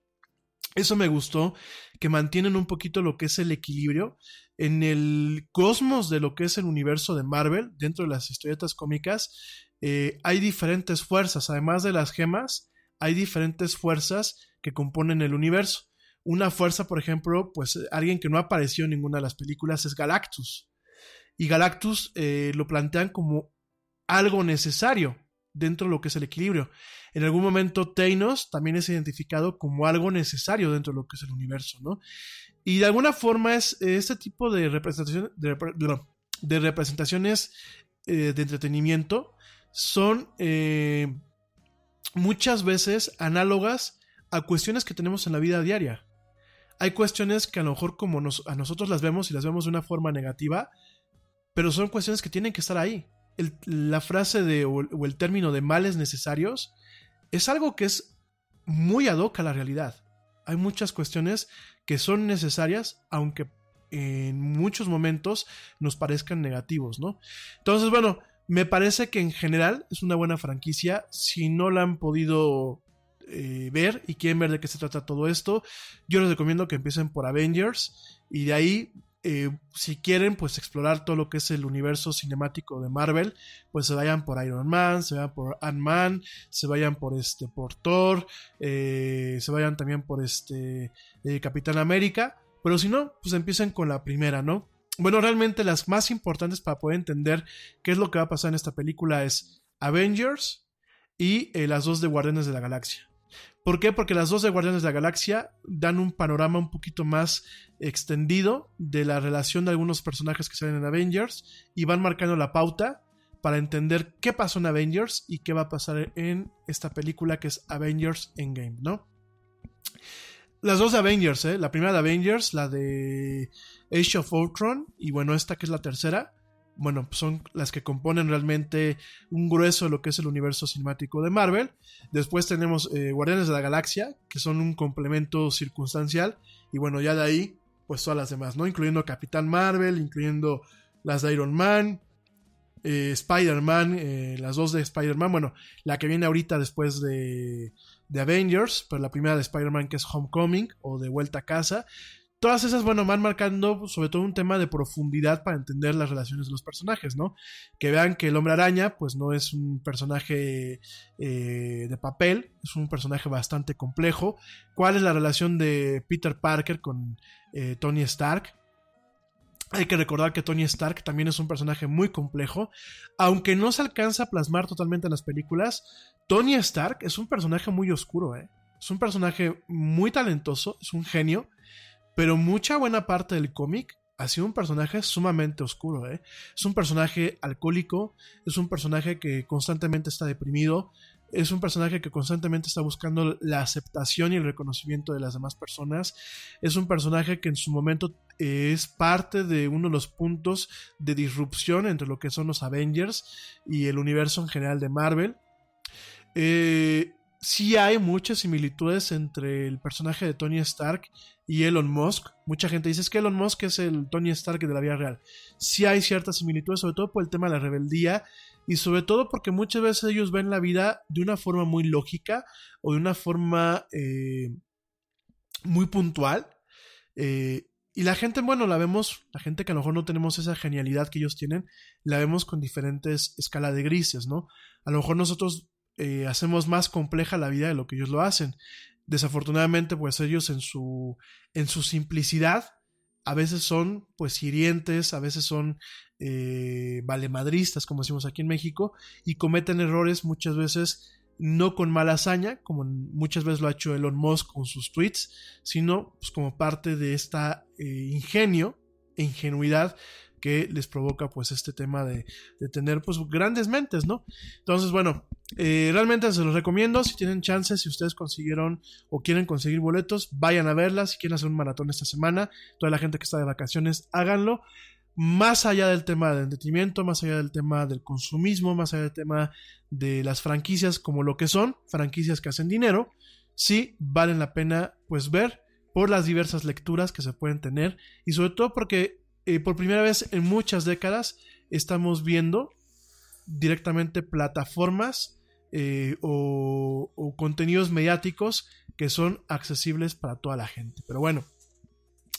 eso me gustó, que mantienen un poquito lo que es el equilibrio en el cosmos de lo que es el universo de Marvel, dentro de las historietas cómicas, eh, hay diferentes fuerzas, además de las gemas, hay diferentes fuerzas que componen el universo. Una fuerza, por ejemplo, pues alguien que no apareció en ninguna de las películas es Galactus. Y Galactus eh, lo plantean como algo necesario dentro de lo que es el equilibrio. En algún momento Thanos también es identificado como algo necesario dentro de lo que es el universo, ¿no? Y de alguna forma es este tipo de, representación, de, representaciones eh, de entretenimiento son eh, muchas veces análogas a cuestiones que tenemos en la vida diaria. Hay cuestiones que a lo mejor como a nosotros las vemos y las vemos de una forma negativa, pero son cuestiones que tienen que estar ahí. La frase de, o, o el término de males necesarios es algo que es muy ad hoc a la realidad. Hay muchas cuestiones que son necesarias, aunque en muchos momentos nos parezcan negativos, ¿no? Entonces, bueno, me parece que en general es una buena franquicia. Si no la han podido eh, ver y quieren ver de qué se trata todo esto, yo les recomiendo que empiecen por Avengers y de ahí eh, si quieren pues explorar todo lo que es el universo cinemático de Marvel, pues se vayan por Iron Man, se vayan por Ant-Man, se vayan por este Thor, eh, se vayan también por este eh, Capitán América, pero si no, pues empiecen con la primera, ¿no? Bueno, realmente las más importantes para poder entender qué es lo que va a pasar en esta película es Avengers y las dos de Guardianes de la Galaxia. ¿Por qué? Porque las dos de Guardianes de la Galaxia dan un panorama un poquito más extendido de la relación de algunos personajes que salen en Avengers y van marcando la pauta para entender qué pasó en Avengers y qué va a pasar en esta película que es Avengers Endgame, ¿no? Las dos de Avengers, ¿eh? La primera de Avengers, la de Age of Ultron y bueno, esta que es la tercera, bueno, son las que componen realmente un grueso de lo que es el universo cinemático de Marvel. Después tenemos eh, Guardianes de la Galaxia, que son un complemento circunstancial. Y bueno, ya de ahí, pues todas las demás, ¿no? Incluyendo Capitán Marvel, incluyendo las de Iron Man, eh, Spider-Man, eh, las dos de Spider-Man. Bueno, la que viene ahorita después de, de Avengers, pero la primera de Spider-Man que es Homecoming o de Vuelta a Casa todas esas, bueno, van marcando sobre todo un tema de profundidad para entender las relaciones de los personajes, ¿no? Que vean que el hombre araña, pues no es un personaje eh, de papel, es un personaje bastante complejo. ¿Cuál es la relación de Peter Parker con eh, Tony Stark? Hay que recordar que Tony Stark también es un personaje muy complejo. Aunque no se alcanza a plasmar totalmente en las películas, Tony Stark es un personaje muy oscuro, ¿eh? Es un personaje muy talentoso, es un genio, pero mucha buena parte del cómic ha sido un personaje sumamente oscuro. ¿eh? Es un personaje alcohólico, es un personaje que constantemente está deprimido, es un personaje que constantemente está buscando la aceptación y el reconocimiento de las demás personas. Es un personaje que en su momento es parte de uno de los puntos de disrupción entre lo que son los Avengers y el universo en general de Marvel. Eh, sí hay muchas similitudes entre el personaje de Tony Stark y Elon Musk. Mucha gente dice es que Elon Musk es el Tony Stark de la vida real. Sí hay ciertas similitudes, sobre todo por el tema de la rebeldía y sobre todo porque muchas veces ellos ven la vida de una forma muy lógica o de una forma eh, muy puntual. Eh, y la gente, bueno, la vemos, la gente que a lo mejor no tenemos esa genialidad que ellos tienen, la vemos con diferentes escalas de grises, ¿no? A lo mejor nosotros eh, hacemos más compleja la vida de lo que ellos lo hacen. Desafortunadamente, pues ellos en su, en su simplicidad, a veces son pues hirientes, a veces son eh, valemadristas, como decimos aquí en México, y cometen errores muchas veces no con mala hazaña, como muchas veces lo ha hecho Elon Musk con sus tweets, sino pues, como parte de esta eh, ingenio e ingenuidad que les provoca pues este tema de, de tener pues grandes mentes, ¿no? Entonces, bueno, eh, realmente se los recomiendo, si tienen chance, si ustedes consiguieron o quieren conseguir boletos, vayan a verlas, si quieren hacer un maratón esta semana, toda la gente que está de vacaciones, háganlo. Más allá del tema del entretenimiento, más allá del tema del consumismo, más allá del tema de las franquicias como lo que son, franquicias que hacen dinero, sí valen la pena pues ver por las diversas lecturas que se pueden tener y sobre todo porque eh, por primera vez en muchas décadas estamos viendo directamente plataformas eh, o, o, contenidos mediáticos que son accesibles para toda la gente. Pero bueno,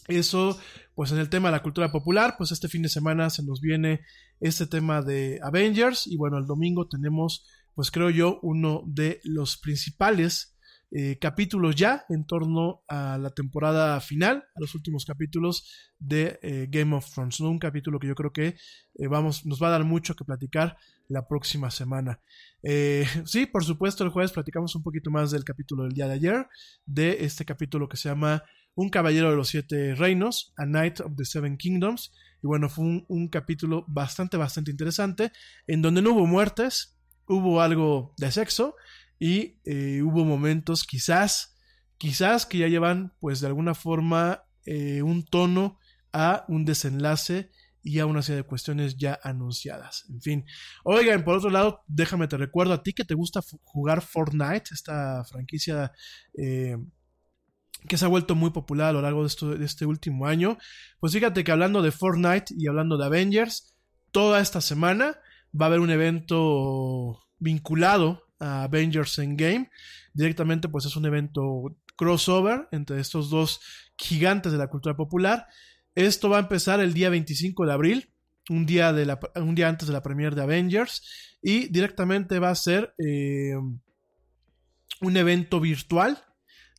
eso, pues en el tema de la cultura popular, pues este fin de semana se nos viene este tema de Avengers y bueno, el domingo tenemos, pues creo yo, uno de los principales eh, capítulos ya en torno a la temporada final, a los últimos capítulos de eh, Game of Thrones. Un capítulo que yo creo que eh, vamos, nos va a dar mucho que platicar la próxima semana. Sí, por supuesto, el jueves platicamos un poquito más del capítulo del día de ayer, de este capítulo que se llama Un Caballero de los Siete Reinos, A Knight of the Seven Kingdoms. Y bueno, fue un, un capítulo bastante, bastante interesante, en donde no hubo muertes, hubo algo de sexo y eh, hubo momentos quizás, quizás que ya llevan pues de alguna forma eh, un tono a un desenlace y a una serie de cuestiones ya anunciadas. En fin, oigan, por otro lado, déjame te recuerdo a ti que te gusta jugar Fortnite, esta franquicia eh, que se ha vuelto muy popular a lo largo de, de este último año. Pues fíjate que hablando de Fortnite y hablando de Avengers, toda esta semana va a haber un evento vinculado Avengers Endgame. Directamente, pues es un evento crossover entre estos dos gigantes de la cultura popular. Esto va a empezar el día 25 de abril, un día, de un día antes de la premiere de Avengers, y directamente va a ser eh, un evento virtual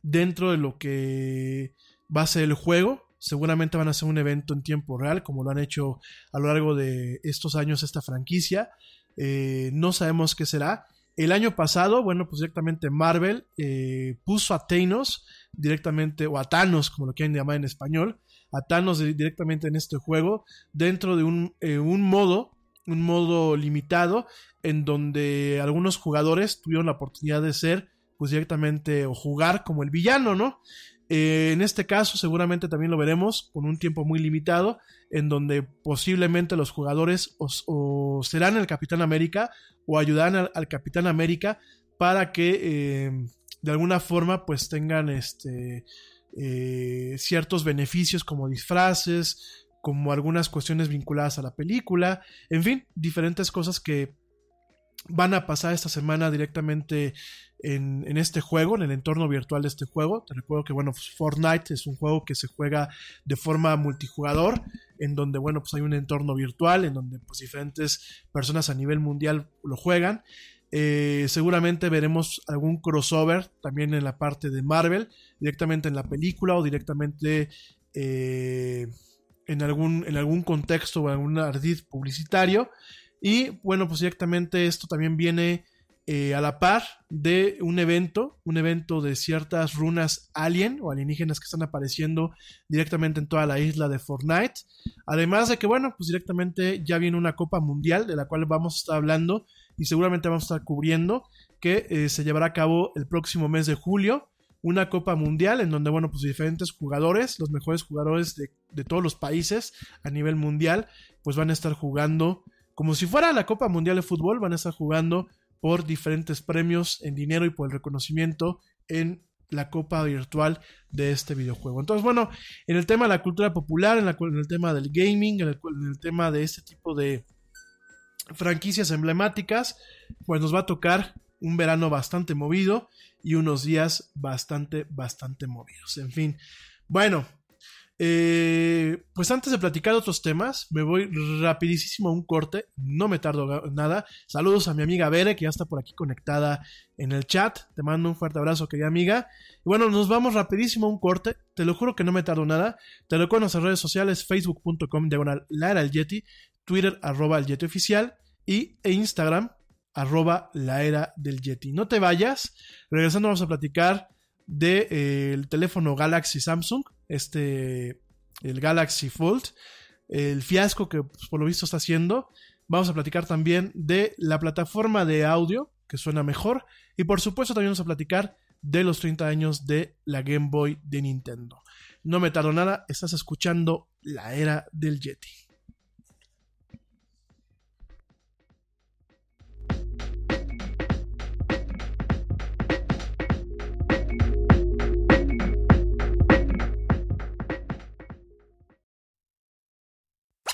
dentro de lo que va a ser el juego. Seguramente van a ser un evento en tiempo real, como lo han hecho a lo largo de estos años esta franquicia. Eh, no sabemos qué será. El año pasado, bueno, pues directamente Marvel eh, puso a Thanos directamente, o a Thanos, como lo quieren llamar en español, a Thanos directamente en este juego, dentro de un, eh, un modo, un modo limitado, en donde algunos jugadores tuvieron la oportunidad de ser, pues directamente, o jugar como el villano, ¿no? Eh, en este caso, seguramente también lo veremos con un tiempo muy limitado, en donde posiblemente los jugadores o, serán el Capitán América o ayudarán al, Capitán América para que eh, de alguna forma pues tengan este eh, ciertos beneficios como disfraces, como algunas cuestiones vinculadas a la película, en fin, diferentes cosas que van a pasar esta semana directamente en, en, este juego, en el entorno virtual de este juego. Te recuerdo que, bueno, pues Fortnite es un juego que se juega de forma multijugador, en donde, bueno, pues hay un entorno virtual, en donde pues diferentes personas a nivel mundial lo juegan. Eh, seguramente veremos algún crossover también en la parte de Marvel, directamente en la película o directamente eh, en, algún, en algún contexto o algún ardid publicitario. Y bueno, pues directamente esto también viene eh, a la par de un evento, un evento de ciertas runas alien o alienígenas que están apareciendo directamente en toda la isla de Fortnite. Además de que, bueno, pues directamente ya viene una Copa Mundial de la cual vamos a estar hablando y seguramente vamos a estar cubriendo que eh, se llevará a cabo el próximo mes de julio. Una Copa Mundial en donde, bueno, pues diferentes jugadores, los mejores jugadores de, de todos los países a nivel mundial, pues van a estar jugando como si fuera la Copa Mundial de Fútbol, van a estar jugando por diferentes premios en dinero y por el reconocimiento en la copa virtual de este videojuego. Entonces, bueno, en el tema de la cultura popular, en, el tema del gaming, en el, en el, tema de este tipo de franquicias emblemáticas, pues nos va a tocar un verano bastante movido y unos días bastante, bastante movidos. En fin, bueno, Eh, pues antes de platicar otros temas, me voy rapidísimo a un corte, no me tardo nada. Saludos a mi amiga Bere, que ya está por aquí conectada en el chat. Te mando un fuerte abrazo, querida amiga. Y bueno, nos vamos rapidísimo a un corte. Te lo juro que no me tardo nada. Te recuerdo en nuestras redes sociales, facebook.com, diagonal, la era el Yeti, Twitter, arroba el Yeti oficial, y e Instagram, arroba la era del Yeti. No te vayas. Regresando vamos a platicar del de, eh, el teléfono Galaxy Samsung, este, el Galaxy Fold, el fiasco que pues, por lo visto está haciendo. Vamos a platicar también de la plataforma de audio que suena mejor y por supuesto también vamos a platicar de los 30 años de la Game Boy de Nintendo. No me tardo nada, estás escuchando la era del Yeti.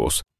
Ya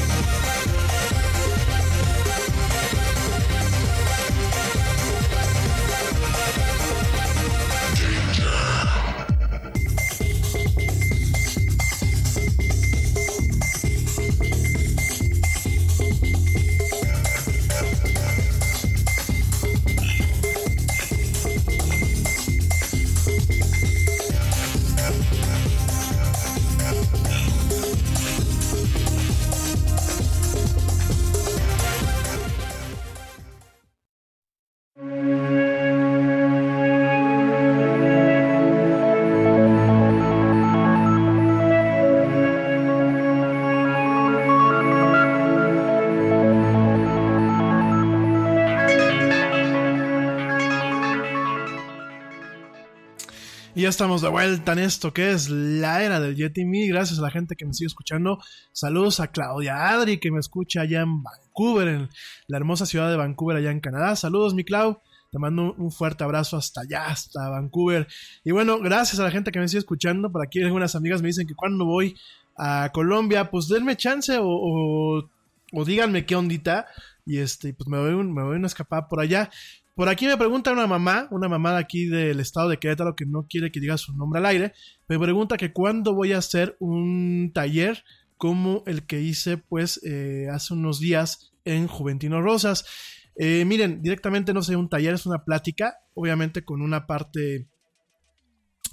Estamos de vuelta en esto que es la era del Yeti. Mil gracias a la gente que me sigue escuchando. Saludos a Claudia Adri que me escucha allá en Vancouver, en la hermosa ciudad de Vancouver, allá en Canadá. Saludos, mi Clau. Te mando un fuerte abrazo hasta allá, hasta Vancouver. Y bueno, gracias a la gente que me sigue escuchando. Por aquí algunas amigas me dicen que cuando voy a Colombia, pues denme chance o, o, o díganme qué ondita. Y este, pues me voy, me voy una escapada por allá. Por aquí me pregunta una mamá, una mamá de aquí del estado de Querétaro que no quiere que diga su nombre al aire, me pregunta que cuándo voy a hacer un taller como el que hice pues eh, hace unos días en Juventino Rosas. Eh, miren, directamente no sé, un taller es una plática, obviamente con una parte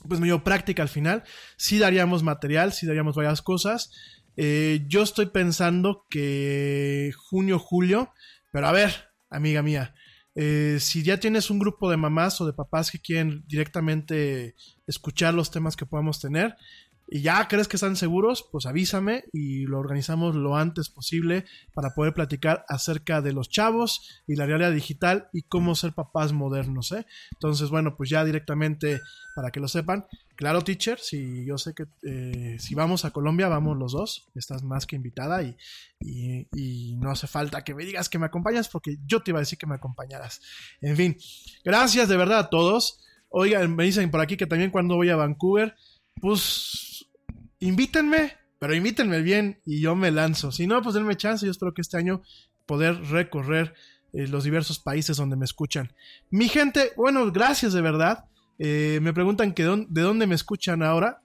pues medio práctica al final. Sí daríamos material, sí daríamos varias cosas. Eh, yo estoy pensando que junio, julio, pero a ver, amiga mía, eh, si ya tienes un grupo de mamás o de papás que quieren directamente escuchar los temas que podamos tener y ya crees que están seguros, pues avísame y lo organizamos lo antes posible para poder platicar acerca de los chavos y la realidad digital y cómo ser papás modernos. ¿eh? Entonces, bueno, pues ya directamente para que lo sepan. Claro, teacher, si yo sé que eh, si vamos a Colombia, vamos los dos. Estás más que invitada y, y, y, no hace falta que me digas que me acompañas porque yo te iba a decir que me acompañaras. En fin, gracias de verdad a todos. Oigan, me dicen por aquí que también cuando voy a Vancouver, pues invítenme, pero invítenme bien y yo me lanzo. Si no, pues denme chance. Yo espero que este año poder recorrer eh, los diversos países donde me escuchan. Mi gente, bueno, gracias de verdad. Eh, me preguntan que de dónde me escuchan ahora.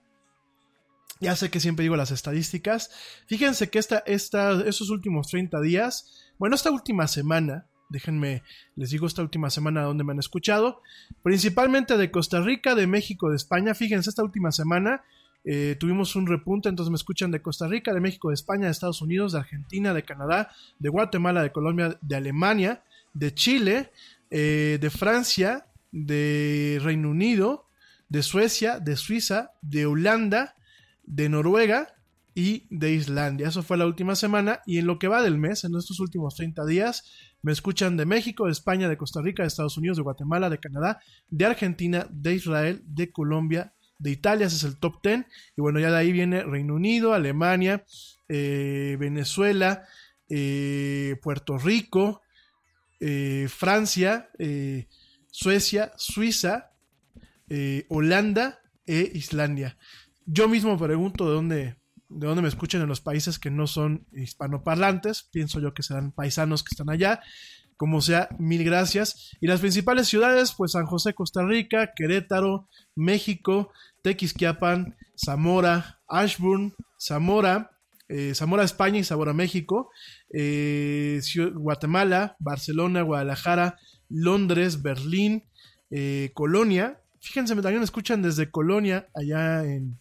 Ya sé que siempre digo las estadísticas. Fíjense que esta, estos últimos 30 días, bueno, esta última semana, déjenme, les digo esta última semana donde me han escuchado, principalmente de Costa Rica, de México, de España. Fíjense, esta última semana eh, tuvimos un repunte, entonces me escuchan de Costa Rica, de México, de España, de Estados Unidos, de Argentina, de Canadá, de Guatemala, de Colombia, de Alemania, de Chile, eh, de Francia, de Reino Unido, de Suecia, de Suiza, de Holanda, de Noruega y de Islandia. Eso fue la última semana y en lo que va del mes, en estos últimos 30 días, me escuchan de México, de España, de Costa Rica, de Estados Unidos, de Guatemala, de Canadá, de Argentina, de Israel, de Colombia, de Italia, ese es el top 10. Y bueno, ya de ahí viene Reino Unido, Alemania, eh, Venezuela, eh, Puerto Rico, eh, Francia, Suecia, Suiza, Holanda e Islandia. Yo mismo pregunto de dónde, de dónde me escuchan en los países que no son hispanoparlantes. Pienso yo que serán paisanos que están allá. Como sea, mil gracias. Y las principales ciudades, pues San José, Costa Rica, Querétaro, México, Tequisquiapan, Zamora, Ashburn, Zamora, eh, Zamora, España y Zamora, México, eh, Guatemala, Barcelona, Guadalajara, Londres, Berlín, eh, Colonia. Fíjense, también me escuchan desde Colonia, allá en,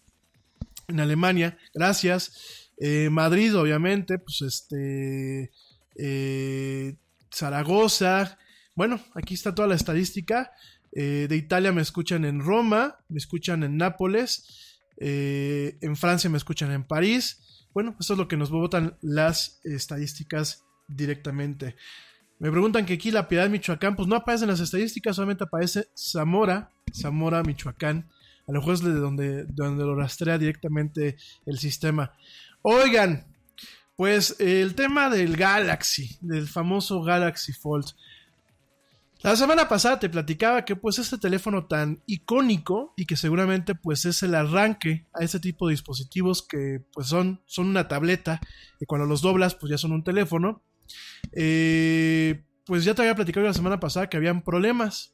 en Alemania. Gracias. Eh, Madrid, obviamente, pues este. Eh, Zaragoza. Bueno, aquí está toda la estadística. Eh, de Italia me escuchan en Roma, me escuchan en Nápoles, en Francia me escuchan en París. Bueno, eso es lo que nos votan las estadísticas directamente. Me preguntan que aquí la Piedad Michoacán, pues no aparece en las estadísticas, solamente aparece Zamora, Zamora, Michoacán. A lo mejor es de donde, de donde lo rastrea directamente el sistema. Oigan, pues el tema del Galaxy, del famoso Galaxy Fold. La semana pasada te platicaba que pues este teléfono tan icónico y que seguramente pues es el arranque a este tipo de dispositivos que pues son, son una tableta y cuando los doblas pues ya son un teléfono. Eh, pues ya te había platicado la semana pasada que habían problemas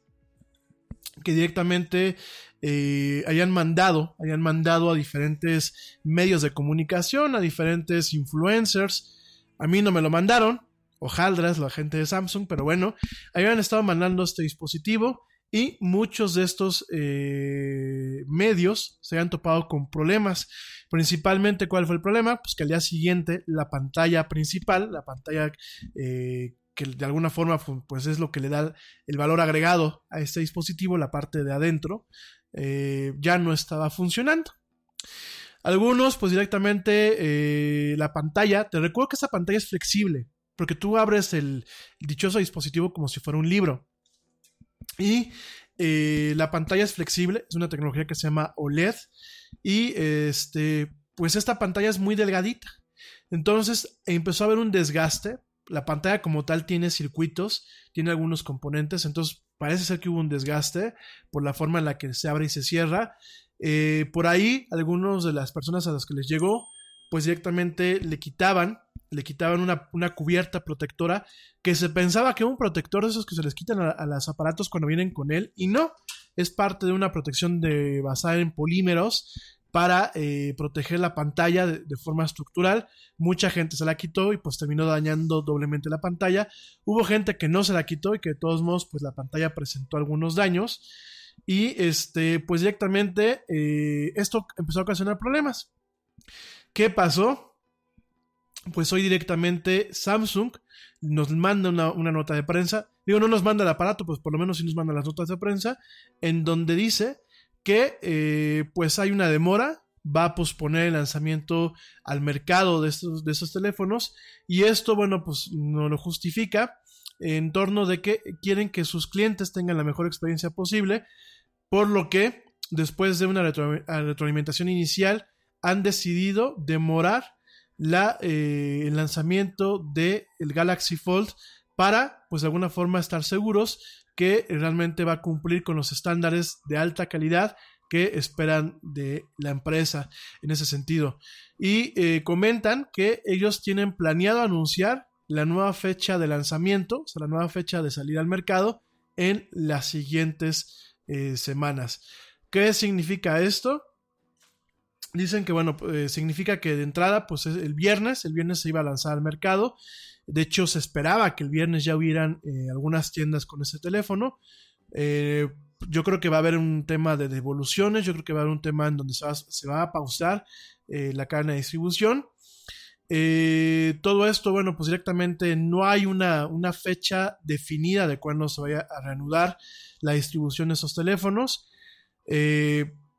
que directamente eh, hayan mandado, hayan mandado a diferentes medios de comunicación, a diferentes influencers. A mí no me lo mandaron, hojaldras, la gente de Samsung, pero bueno, habían estado mandando este dispositivo y muchos de estos eh, medios se han topado con problemas. Principalmente, ¿cuál fue el problema? Pues que al día siguiente la pantalla principal, la pantalla eh, que de alguna forma pues es lo que le da el valor agregado a este dispositivo, la parte de adentro, eh, ya no estaba funcionando. Algunos, pues directamente eh, la pantalla, te recuerdo que esta pantalla es flexible, porque tú abres el dichoso dispositivo como si fuera un libro. Y eh, la pantalla es flexible, es una tecnología que se llama OLED. Y este, pues esta pantalla es muy delgadita. Entonces empezó a haber un desgaste. La pantalla como tal tiene circuitos, tiene algunos componentes, entonces parece ser que hubo un desgaste por la forma en la que se abre y se cierra. Eh, por ahí, algunos de las personas a las que les llegó, pues directamente le quitaban, le quitaban una, una cubierta protectora que se pensaba que era un protector de esos que se les quitan a, a los aparatos cuando vienen con él, y no, es parte de una protección de, basada en polímeros para eh, proteger la pantalla de, forma estructural. Mucha gente se la quitó y pues terminó dañando doblemente la pantalla. Hubo gente que no se la quitó y que de todos modos pues la pantalla presentó algunos daños. Y este pues directamente eh, esto empezó a ocasionar problemas. ¿Qué pasó? Pues hoy directamente Samsung nos manda una, una nota de prensa. Digo, no nos manda el aparato, pues por lo menos sí nos manda las notas de prensa, en donde dice que eh, pues hay una demora, va a posponer el lanzamiento al mercado de estos, de teléfonos y esto, bueno, pues no lo justifica en torno de que quieren que sus clientes tengan la mejor experiencia posible, por lo que después de una retro, retroalimentación inicial han decidido demorar la, eh, el lanzamiento del el Galaxy Fold para, pues de alguna forma, estar seguros que realmente va a cumplir con los estándares de alta calidad que esperan de la empresa en ese sentido. Y eh, comentan que ellos tienen planeado anunciar la nueva fecha de lanzamiento, o sea, la nueva fecha de salida al mercado en las siguientes eh, semanas. ¿Qué significa esto? Dicen que, bueno, eh, significa que de entrada, pues el viernes, el viernes se iba a lanzar al mercado de hecho, se esperaba que el viernes ya hubieran eh, algunas tiendas con ese teléfono. Eh, yo creo que va a haber un tema de devoluciones, yo creo que va a haber un tema en donde se va, a pausar eh, la cadena de distribución. Todo esto, bueno, pues directamente no hay una, una, fecha definida de cuándo se vaya a reanudar la distribución de esos teléfonos.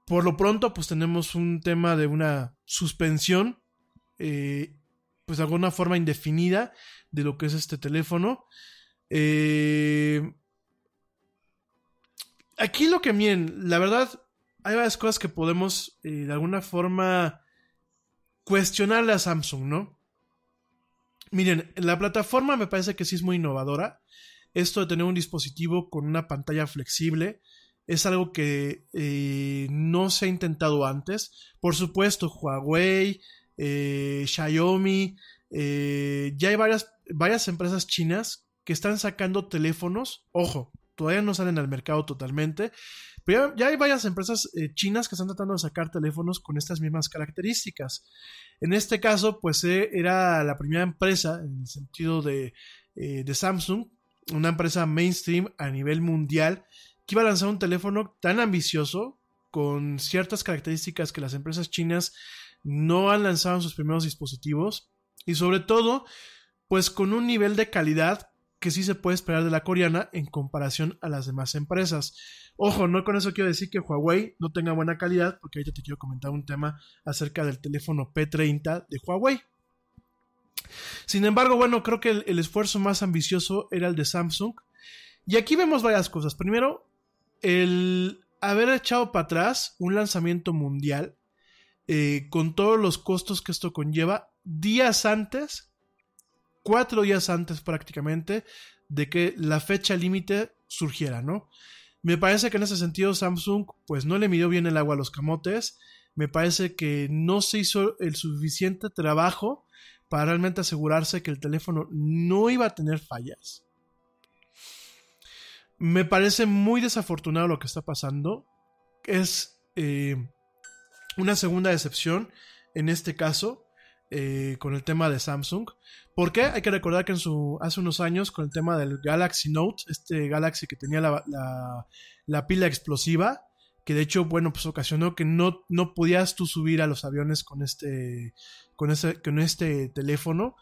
Por lo pronto, pues tenemos un tema de una suspensión, pues de alguna forma indefinida de lo que es este teléfono. Eh, aquí lo que miren, la verdad, hay varias cosas que podemos eh, de alguna forma cuestionarle a Samsung, ¿no? Miren, la plataforma me parece que sí es muy innovadora. Esto de tener un dispositivo con una pantalla flexible es algo que eh, no se ha intentado antes. Por supuesto, Huawei, Xiaomi, ya hay varias, varias empresas chinas que están sacando teléfonos, ojo, todavía no salen al mercado totalmente, pero ya, hay varias empresas eh, chinas que están tratando de sacar teléfonos con estas mismas características. En este caso, pues eh, era la primera empresa, en el sentido de, eh, de Samsung, una empresa mainstream a nivel mundial, que iba a lanzar un teléfono tan ambicioso, con ciertas características que las empresas chinas no han lanzado en sus primeros dispositivos y sobre todo pues con un nivel de calidad que sí se puede esperar de la coreana en comparación a las demás empresas. Ojo, no con eso quiero decir que Huawei no tenga buena calidad, porque ahorita te quiero comentar un tema acerca del teléfono P30 de Huawei. Sin embargo, bueno, creo que el, esfuerzo más ambicioso era el de Samsung. Y aquí vemos varias cosas. Primero, el haber echado para atrás un lanzamiento mundial eh, con todos los costos que esto conlleva días antes, cuatro días antes prácticamente, de que la fecha límite surgiera, ¿no? Me parece que en ese sentido Samsung pues no le midió bien el agua a los camotes, me parece que no se hizo el suficiente trabajo para realmente asegurarse que el teléfono no iba a tener fallas. Me parece muy desafortunado lo que está pasando. Es eh, una segunda decepción en este caso eh, con el tema de Samsung. ¿Por qué? Hay que recordar que en su, hace unos años con el tema del Galaxy Note, este Galaxy que tenía la, la, la pila explosiva, que de hecho, bueno, pues ocasionó que no, no podías tú subir a los aviones con este, con ese, con este teléfono.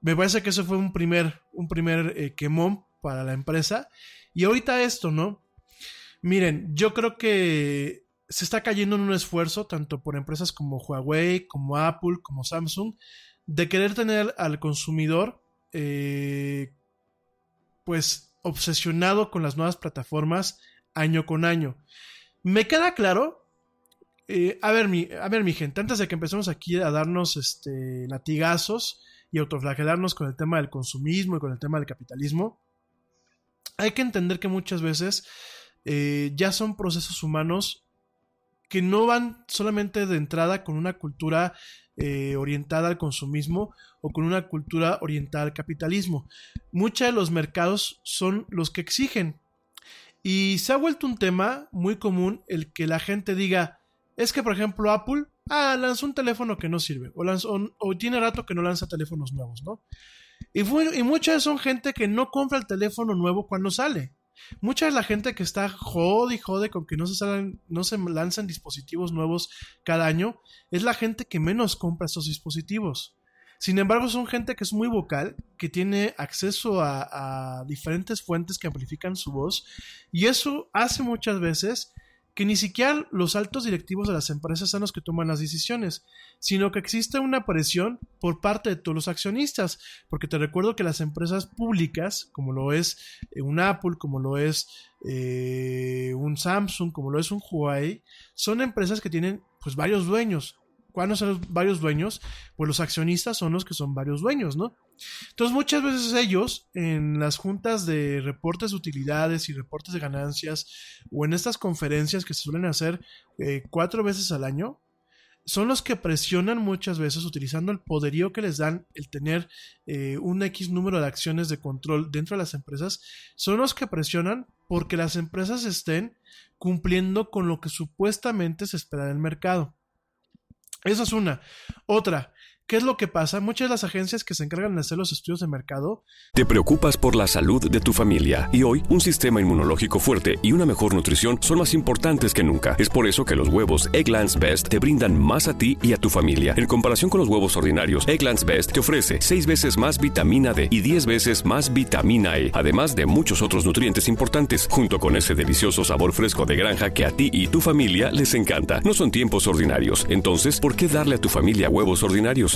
Me parece que eso fue un primer, un primer eh, quemón para la empresa. Y ahorita esto, ¿no? Miren, yo creo que se está cayendo en un esfuerzo, tanto por empresas como Huawei, como Apple, como Samsung, de querer tener al consumidor, eh, pues, obsesionado con las nuevas plataformas año con año. Me queda claro. eh, a, ver, mi, a ver, mi gente, antes de que empecemos aquí a darnos este, latigazos y autoflagelarnos con el tema del consumismo y con el tema del capitalismo, hay que entender que muchas veces eh, ya son procesos humanos que no van solamente de entrada con una cultura eh, orientada al consumismo o con una cultura orientada al capitalismo. Muchos de los mercados son los que exigen y se ha vuelto un tema muy común el que la gente diga, es que por ejemplo Apple, ah, lanzó un teléfono que no sirve, o, tiene rato que no lanza teléfonos nuevos, ¿no? Y, y muchas son gente que no compra el teléfono nuevo cuando sale. Mucha de la gente que está jode y jode con que no se, salen, no se lanzan dispositivos nuevos cada año es la gente que menos compra estos dispositivos. Sin embargo, son gente que es muy vocal, que tiene acceso a, a, diferentes fuentes que amplifican su voz, y eso hace muchas veces que ni siquiera los altos directivos de las empresas son los que toman las decisiones, sino que existe una presión por parte de todos los accionistas, porque te recuerdo que las empresas públicas, como lo es eh, un Apple, como lo es eh, un Samsung, como lo es un Huawei, son empresas que tienen pues varios dueños, ¿Cuáles son los varios dueños? Pues los accionistas son los que son varios dueños, ¿no? Entonces muchas veces ellos en las juntas de reportes de utilidades y reportes de ganancias o en estas conferencias que se suelen hacer eh, cuatro veces al año, son los que presionan muchas veces utilizando el poderío que les dan el tener eh, un X número de acciones de control dentro de las empresas, son los que presionan porque las empresas estén cumpliendo con lo que supuestamente se espera del mercado. Esa es una. Otra, ¿Qué es lo que pasa? Muchas de las agencias que se encargan de hacer los estudios de mercado. Te preocupas por la salud de tu familia y hoy un sistema inmunológico fuerte y una mejor nutrición son más importantes que nunca. Es por eso que los huevos Egglands Best te brindan más a ti y a tu familia. En comparación con los huevos ordinarios, Egglands Best te ofrece 6 veces más vitamina D y 10 veces más vitamina E, además de muchos otros nutrientes importantes, junto con ese delicioso sabor fresco de granja que a ti y tu familia les encanta. No son tiempos ordinarios, entonces, ¿por qué darle a tu familia huevos ordinarios?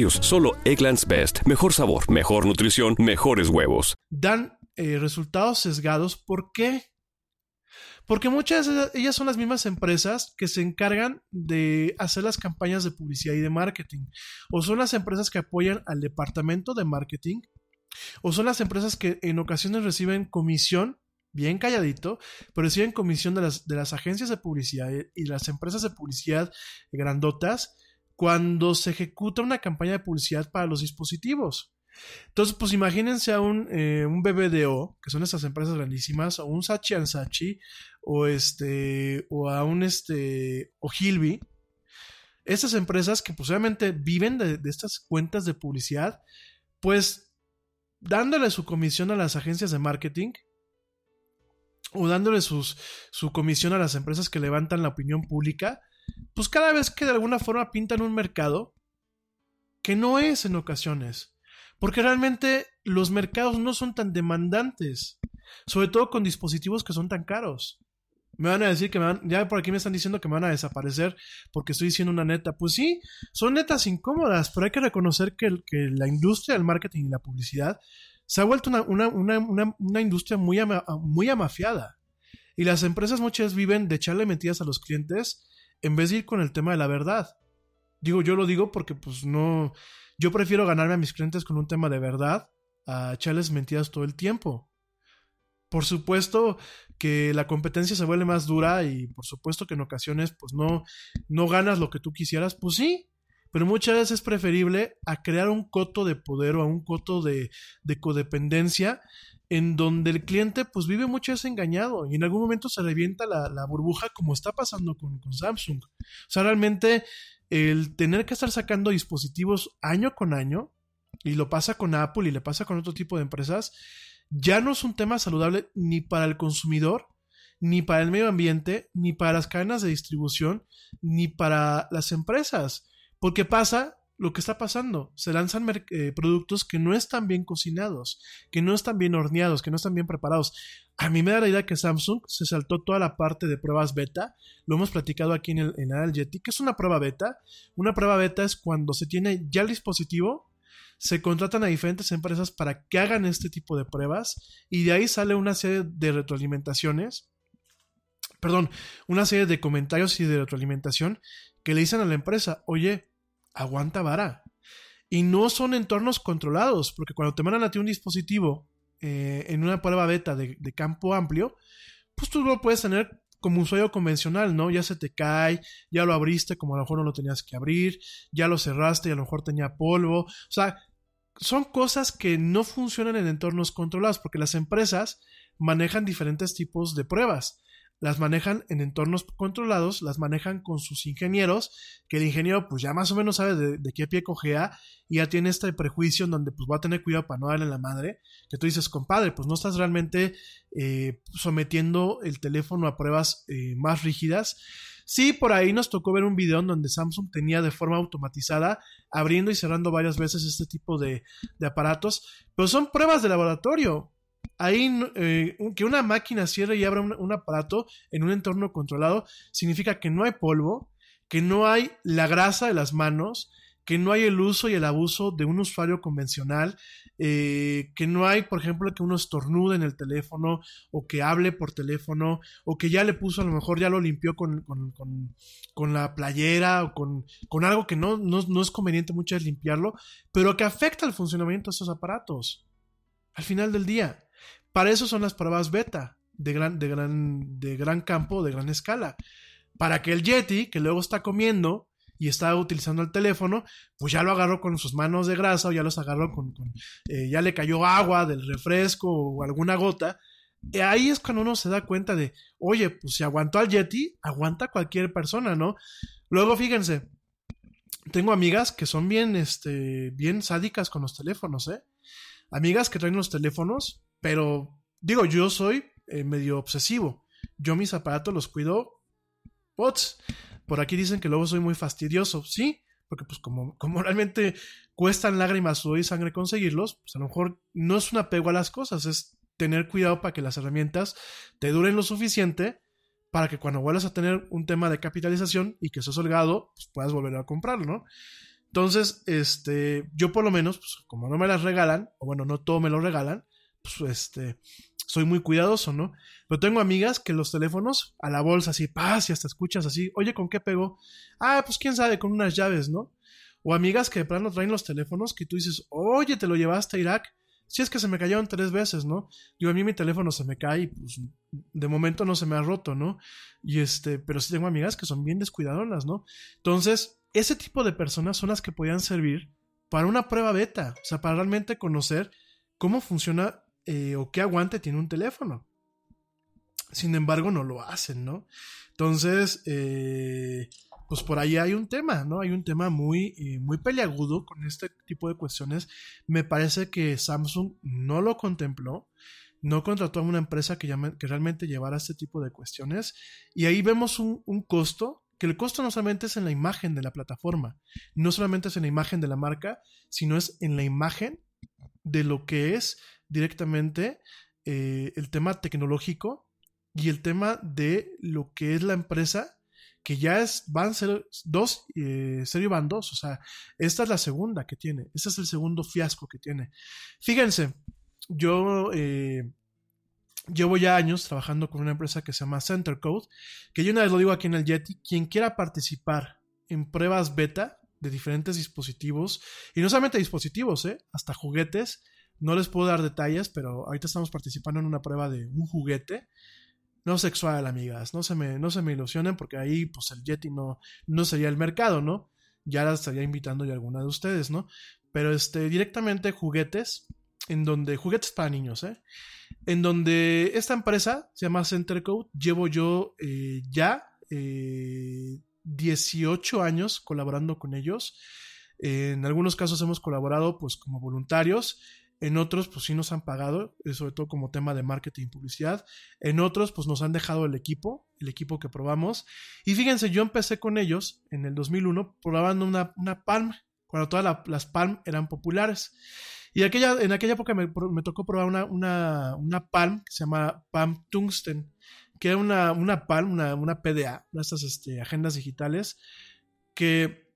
Solo Egglands Best. Mejor sabor, mejor nutrición, mejores huevos. Dan eh, resultados sesgados. ¿Por qué? Porque muchas de ellas son las mismas empresas que se encargan de hacer las campañas de publicidad y de marketing. O son las empresas que apoyan al departamento de marketing. O son las empresas que en ocasiones reciben comisión bien calladito, pero reciben comisión de las, de las agencias de publicidad y las empresas de publicidad grandotas cuando se ejecuta una campaña de publicidad para los dispositivos. Entonces, pues imagínense a un, eh, un BBDO, que son estas empresas grandísimas, o un Sachi Sachi, o este, o a un este, o Hilby. Estas empresas que posiblemente viven de, de estas cuentas de publicidad, pues dándole su comisión a las agencias de marketing, o dándole sus, su comisión a las empresas que levantan la opinión pública, pues cada vez que de alguna forma pintan un mercado que no es en ocasiones, porque realmente los mercados no son tan demandantes. Sobre todo con dispositivos que son tan caros. Me van a decir que me van, ya por aquí me están diciendo que me van a desaparecer porque estoy diciendo una neta. Pues sí, son netas incómodas, pero hay que reconocer que, la industria del marketing y la publicidad se ha vuelto una, industria muy, muy amafiada. Y las empresas muchas viven de echarle mentiras a los clientes en vez de ir con el tema de la verdad. Digo, yo lo digo porque pues no, yo prefiero ganarme a mis clientes con un tema de verdad a echarles mentiras todo el tiempo. Por supuesto que la competencia se vuelve más dura y por supuesto que en ocasiones pues no, no ganas lo que tú quisieras, pues sí, pero muchas veces es preferible a crear un coto de poder o a un coto de, de codependencia en donde el cliente pues vive muchas veces engañado y en algún momento se revienta la, la burbuja como está pasando con, con Samsung. O sea, realmente el tener que estar sacando dispositivos año con año, y lo pasa con Apple y le pasa con otro tipo de empresas, ya no es un tema saludable ni para el consumidor, ni para el medio ambiente, ni para las cadenas de distribución, ni para las empresas. Porque pasa lo que está pasando. Se lanzan eh, productos que no están bien cocinados, que no están bien horneados, que no están bien preparados. A mí me da la idea que Samsung se saltó toda la parte de pruebas beta. Lo hemos platicado aquí en el, en que es una prueba beta. Una prueba beta es cuando se tiene ya el dispositivo, se contratan a diferentes empresas para que hagan este tipo de pruebas y de ahí sale una serie de retroalimentaciones, perdón, una serie de comentarios y de retroalimentación que le dicen a la empresa, oye, aguanta vara. Y no son entornos controlados, porque cuando te mandan a ti un dispositivo eh, en una prueba beta de, campo amplio, pues tú lo puedes tener como usuario convencional, ¿no? Ya se te cae, ya lo abriste como a lo mejor no lo tenías que abrir, ya lo cerraste y a lo mejor tenía polvo. O sea, son cosas que no funcionan en entornos controlados porque las empresas manejan diferentes tipos de pruebas. Las manejan en entornos controlados, las manejan con sus ingenieros, que el ingeniero pues ya más o menos sabe de, qué pie cojea y ya tiene este prejuicio en donde pues va a tener cuidado para no darle la madre, que tú dices, compadre, pues no estás realmente eh, sometiendo el teléfono a pruebas eh, más rígidas. Sí, por ahí nos tocó ver un video en donde Samsung tenía de forma automatizada abriendo y cerrando varias veces este tipo de, de aparatos, pero son pruebas de laboratorio. Ahí eh, que una máquina cierre y abra un, aparato en un entorno controlado significa que no hay polvo, que no hay la grasa de las manos, que no hay el uso y el abuso de un usuario convencional, eh, que no hay, por ejemplo, que uno estornude en el teléfono o que hable por teléfono o que ya le puso, a lo mejor ya lo limpió con, con, con, la playera o con, algo que no, no, no, es conveniente muchas limpiarlo, pero que afecta el funcionamiento de esos aparatos. Al final del día. Para eso son las pruebas beta de gran, de gran, de gran campo, de gran escala. Para que el Yeti, que luego está comiendo y está utilizando el teléfono, pues ya lo agarró con sus manos de grasa o ya los agarró con, eh, ya le cayó agua del refresco o alguna gota. Y ahí es cuando uno se da cuenta de, oye, pues si aguantó al Yeti, aguanta cualquier persona, ¿no? Luego fíjense, tengo amigas que son bien, este, bien sádicas con los teléfonos, ¿eh? Amigas que traen los teléfonos, pero digo, yo soy eh, medio obsesivo. Yo mis aparatos los cuido. Bots. Por aquí dicen que luego soy muy fastidioso. Sí, porque pues como, como realmente cuestan lágrimas, sudor y sangre conseguirlos, pues a lo mejor no es un apego a las cosas, es tener cuidado para que las herramientas te duren lo suficiente para que cuando vuelvas a tener un tema de capitalización y que seas holgado, pues puedas volver a comprarlo, ¿no? Entonces, este, yo por lo menos, pues como no me las regalan, o bueno, no todo me lo regalan, pues este, soy muy cuidadoso, ¿no? Pero tengo amigas que los teléfonos a la bolsa así, paz, y hasta escuchas así, oye, ¿con qué pegó? Ah, pues quién sabe, con unas llaves, ¿no? O amigas que de plano traen los teléfonos que tú dices, oye, te lo llevaste a Irak. Si es que se me cayeron tres veces, ¿no? Digo, a mí mi teléfono se me cae y pues de momento no se me ha roto, ¿no? Y este, pero sí tengo amigas que son bien descuidadoras, ¿no? Entonces, ese tipo de personas son las que podían servir para una prueba beta, o sea, para realmente conocer cómo funciona eh, o qué aguante tiene un teléfono. Sin embargo, no lo hacen, ¿no? Entonces, eh, pues por ahí hay un tema, ¿no? Hay un tema muy, eh, muy peliagudo con este tipo de cuestiones. Me parece que Samsung no lo contempló, no contrató a una empresa que, que realmente llevara este tipo de cuestiones. Y ahí vemos un costo que el costo no solamente es en la imagen de la plataforma, no solamente es en la imagen de la marca, sino es en la imagen de lo que es directamente eh, el tema tecnológico y el tema de lo que es la empresa, que ya es, van a ser dos, eh, van dos, o sea, esta es la segunda que tiene, este es el segundo fiasco que tiene. Fíjense, yo eh, llevo ya años trabajando con una empresa que se llama Center Code, que yo una vez lo digo aquí en el Yeti, quien quiera participar en pruebas beta de diferentes dispositivos, y no solamente dispositivos, ¿eh? hasta juguetes, no les puedo dar detalles, pero ahorita estamos participando en una prueba de un juguete, no sexual, amigas, no se me, no se me ilusionen porque ahí pues el Yeti no, no sería el mercado, ¿no? Ya la estaría invitando yo a alguna de ustedes, ¿no? Pero este, directamente juguetes, en donde, juguetes para niños, ¿eh? En donde esta empresa se llama Centercode, llevo yo eh, ya eh, 18 años colaborando con ellos. En algunos casos hemos colaborado pues como voluntarios, en otros pues sí nos han pagado, eh, sobre todo como tema de marketing y publicidad, en otros pues nos han dejado el equipo, el equipo que probamos. Y fíjense, yo empecé con ellos en el 2001 probando una, una Palm, cuando todas la, las Palm eran populares. Y aquella, en aquella época me, me tocó probar una, una, una, Palm que se llama Palm Tungsten, que era una, una Palm, una, una PDA, una estas este, agendas digitales, que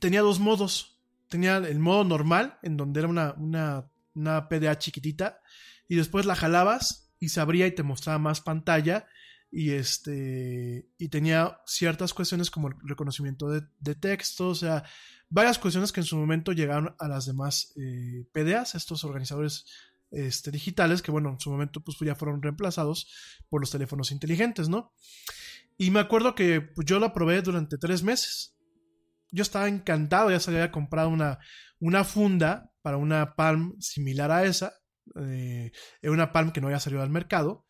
tenía dos modos. Tenía el modo normal, en donde era una, una, una PDA chiquitita, y después la jalabas y se abría y te mostraba más pantalla. Y este. Y tenía ciertas cuestiones como el reconocimiento de, texto. O sea, varias cuestiones que en su momento llegaron a las demás eh, PDAs, estos organizadores este, digitales, que bueno, en su momento pues ya fueron reemplazados por los teléfonos inteligentes, ¿no? Y me acuerdo que pues, yo la probé durante tres meses. Yo estaba encantado, ya se había comprado una, una funda para una Palm similar a esa, eh, una Palm que no había salido al mercado,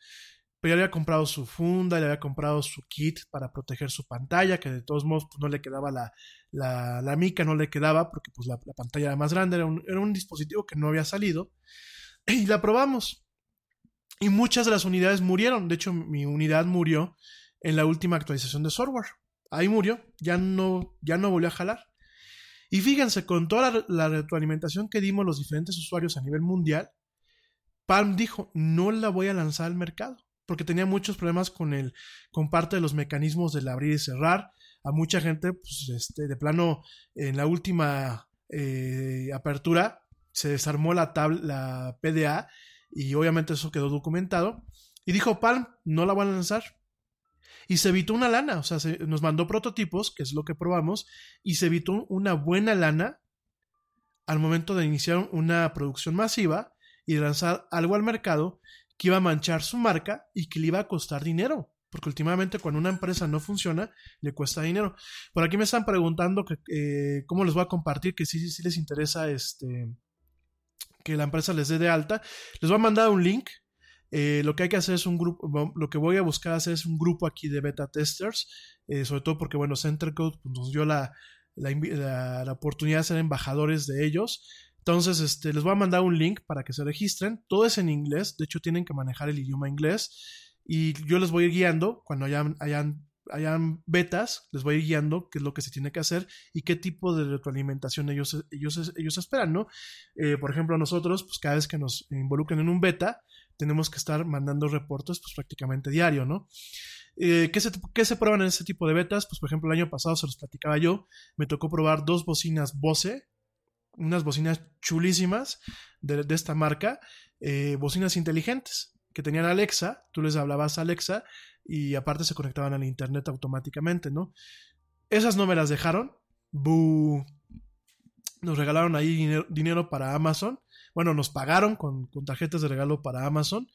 pero ya le había comprado su funda, le había comprado su kit para proteger su pantalla, que de todos modos pues, no le quedaba la, la, mica, no le quedaba porque pues, la, la pantalla era más grande, era un, era un dispositivo que no había salido, y la probamos. Y muchas de las unidades murieron, de hecho mi unidad murió en la última actualización de software. Ahí murió, ya no, ya no volvió a jalar. Y fíjense, con toda la, retroalimentación que dimos los diferentes usuarios a nivel mundial, Palm dijo, no la voy a lanzar al mercado, porque tenía muchos problemas con, el, con parte de los mecanismos del abrir y cerrar. A mucha gente, pues, este, de plano, en la última eh, apertura, se desarmó la, tab la PDA y obviamente eso quedó documentado. Y dijo, Palm, no la van a lanzar, y se evitó una lana, o sea, se, nos mandó prototipos, que es lo que probamos, y se evitó una buena lana al momento de iniciar una producción masiva y de lanzar algo al mercado que iba a manchar su marca y que le iba a costar dinero. Porque últimamente cuando una empresa no funciona, le cuesta dinero. Por aquí me están preguntando que, eh, cómo les voy a compartir, que sí, sí les interesa este, que la empresa les dé de alta. Les voy a mandar un link eh, lo que hay que hacer es un grupo, lo que voy a buscar hacer es un grupo aquí de beta testers, eh, sobre todo porque, bueno, Centercode pues, nos dio la, la, la, oportunidad de ser embajadores de ellos. Entonces, este, les voy a mandar un link para que se registren. Todo es en inglés, de hecho tienen que manejar el idioma inglés y yo les voy a ir guiando cuando hayan, hayan, hayan betas, les voy a ir guiando qué es lo que se tiene que hacer y qué tipo de retroalimentación ellos, ellos, ellos esperan, ¿no? Eh, por ejemplo, nosotros, pues cada vez que nos involucren en un beta, tenemos que estar mandando reportes pues prácticamente diario, ¿no? Eh, ¿qué, se, ¿Qué se prueban en este tipo de betas? Pues por ejemplo el año pasado se los platicaba yo, me tocó probar dos bocinas Bose, unas bocinas chulísimas de, de esta marca, eh, bocinas inteligentes que tenían Alexa, tú les hablabas a Alexa y aparte se conectaban al internet automáticamente, ¿no? Esas no me las dejaron, ¡Bú! nos regalaron ahí dinero, dinero para Amazon bueno, nos pagaron con, con, tarjetas de regalo para Amazon,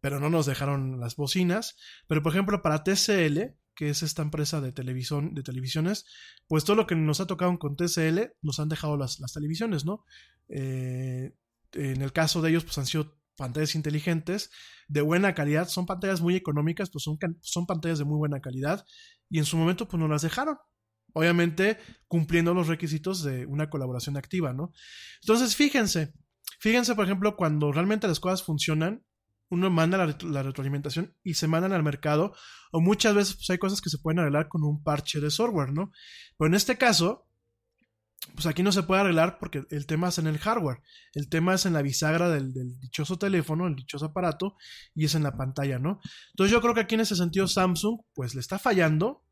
pero no nos dejaron las bocinas. Pero, por ejemplo, para TCL, que es esta empresa de, televisión, de televisiones, pues todo lo que nos ha tocado con TCL nos han dejado las, las televisiones, ¿no? Eh, en el caso de ellos, pues han sido pantallas inteligentes de buena calidad, son pantallas muy económicas, pues son, son pantallas de muy buena calidad y en su momento pues nos las dejaron, obviamente cumpliendo los requisitos de una colaboración activa, ¿no? Entonces, fíjense, Fíjense, por ejemplo, cuando realmente las cosas funcionan, uno manda la, retroalimentación y se mandan al mercado, o muchas veces pues, hay cosas que se pueden arreglar con un parche de software, ¿no? Pero en este caso, pues aquí no se puede arreglar porque el tema es en el hardware, el tema es en la bisagra del, del, dichoso teléfono, el dichoso aparato, y es en la pantalla, ¿no? Entonces yo creo que aquí en ese sentido Samsung, pues le está fallando,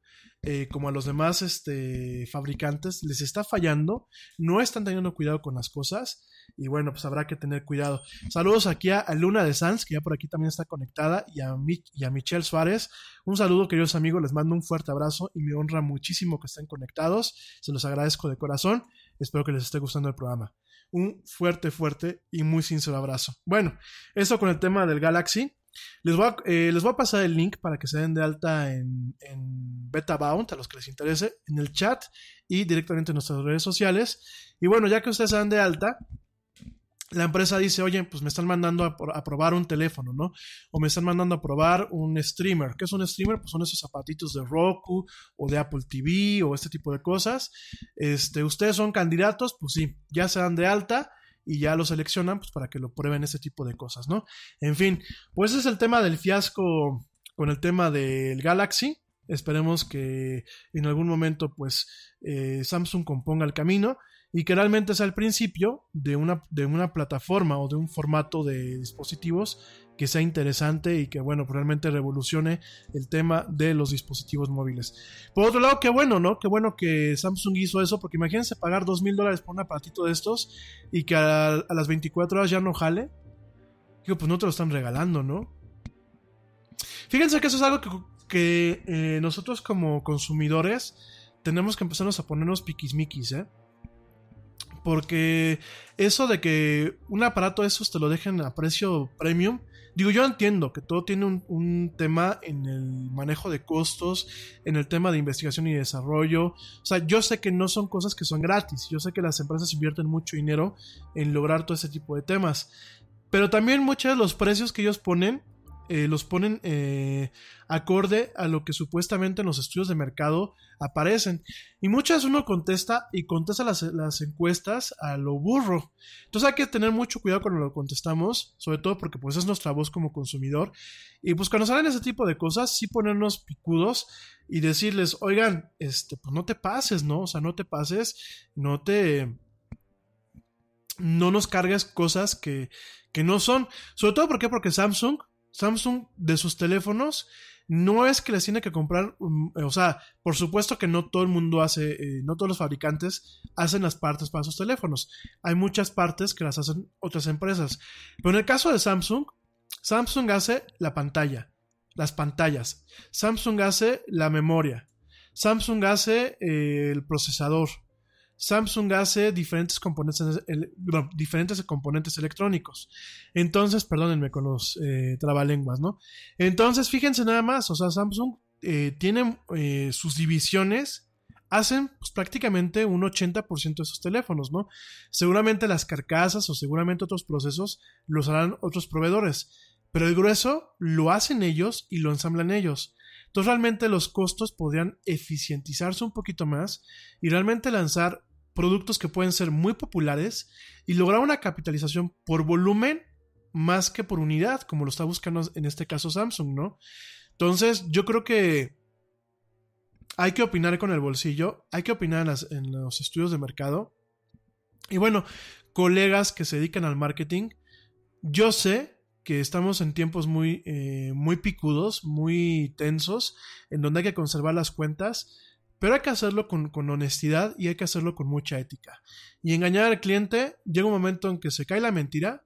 eh, como a los demás este, fabricantes, les está fallando, no están teniendo cuidado con las cosas, y bueno, pues habrá que tener cuidado. Saludos aquí a, Luna de Sanz, que ya por aquí también está conectada, y a, Mi, y a Michelle Suárez. Un saludo, queridos amigos, les mando un fuerte abrazo y me honra muchísimo que estén conectados. Se los agradezco de corazón. Espero que les esté gustando el programa. Un fuerte, fuerte y muy sincero abrazo. Bueno, eso con el tema del Galaxy. Les voy, a, eh, les voy a pasar el link para que se den de alta en, en BetaBound, a los que les interese, en el chat y directamente en nuestras redes sociales. Y bueno, ya que ustedes se dan de alta, la empresa dice, oye, pues me están mandando a, a, probar un teléfono, ¿no? O me están mandando a probar un streamer. ¿Qué es un streamer? Pues son esos zapatitos de Roku o de Apple TV o este tipo de cosas. Este, ustedes son candidatos, pues sí, ya se dan de alta y ya lo seleccionan pues para que lo prueben ese tipo de cosas, ¿no? En fin, pues ese es el tema del fiasco con el tema del Galaxy. Esperemos que en algún momento pues eh, Samsung componga el camino y que realmente sea el principio de una, de una plataforma o de un formato de dispositivos que sea interesante y que, bueno, realmente revolucione el tema de los dispositivos móviles. Por otro lado, qué bueno, ¿no? Qué bueno que Samsung hizo eso, porque imagínense pagar dos mil dólares por un aparatito de estos y que a, las 24 horas ya no jale. Digo, pues no te lo están regalando, ¿no? Fíjense que eso es algo que, que eh, nosotros como consumidores tenemos que empezarnos a ponernos piquismiquis, ¿eh? Porque eso de que un aparato de esos te lo dejen a precio premium, digo, yo entiendo que todo tiene un, tema en el manejo de costos, en el tema de investigación y desarrollo. O sea, yo sé que no son cosas que son gratis, yo sé que las empresas invierten mucho dinero en lograr todo ese tipo de temas. Pero también muchos de los precios que ellos ponen eh, los ponen eh, acorde a lo que supuestamente en los estudios de mercado aparecen. Y muchas uno contesta y contesta las, las, encuestas a lo burro. Entonces hay que tener mucho cuidado cuando lo contestamos, sobre todo porque pues es nuestra voz como consumidor. Y pues cuando salen ese tipo de cosas, sí ponernos picudos y decirles, oigan, este, pues no te pases, ¿no? O sea, no te pases, no te... No nos cargues cosas que, que no son. Sobre todo porque, porque Samsung Samsung de sus teléfonos no es que les tiene que comprar, um, o sea, por supuesto que no todo el mundo hace, eh, no todos los fabricantes hacen las partes para sus teléfonos. Hay muchas partes que las hacen otras empresas. Pero en el caso de Samsung, Samsung hace la pantalla, las pantallas. Samsung hace la memoria. Samsung hace eh, el procesador. Samsung hace diferentes componentes, diferentes componentes electrónicos. Entonces, perdónenme con los eh, trabalenguas, ¿no? Entonces, fíjense nada más, o sea, Samsung eh, tiene eh, sus divisiones, hacen pues, prácticamente un 80% de sus teléfonos, ¿no? Seguramente las carcasas o seguramente otros procesos los harán otros proveedores, pero el grueso lo hacen ellos y lo ensamblan ellos. Entonces realmente los costos podrían eficientizarse un poquito más y realmente lanzar productos que pueden ser muy populares y lograr una capitalización por volumen más que por unidad, como lo está buscando en este caso Samsung, ¿no? Entonces yo creo que hay que opinar con el bolsillo, hay que opinar en, en los estudios de mercado. Y bueno, colegas que se dedican al marketing, yo sé que estamos en tiempos muy, eh, muy picudos, muy tensos, en donde hay que conservar las cuentas, pero hay que hacerlo con, con, honestidad y hay que hacerlo con mucha ética. Y engañar al cliente, llega un momento en que se cae la mentira,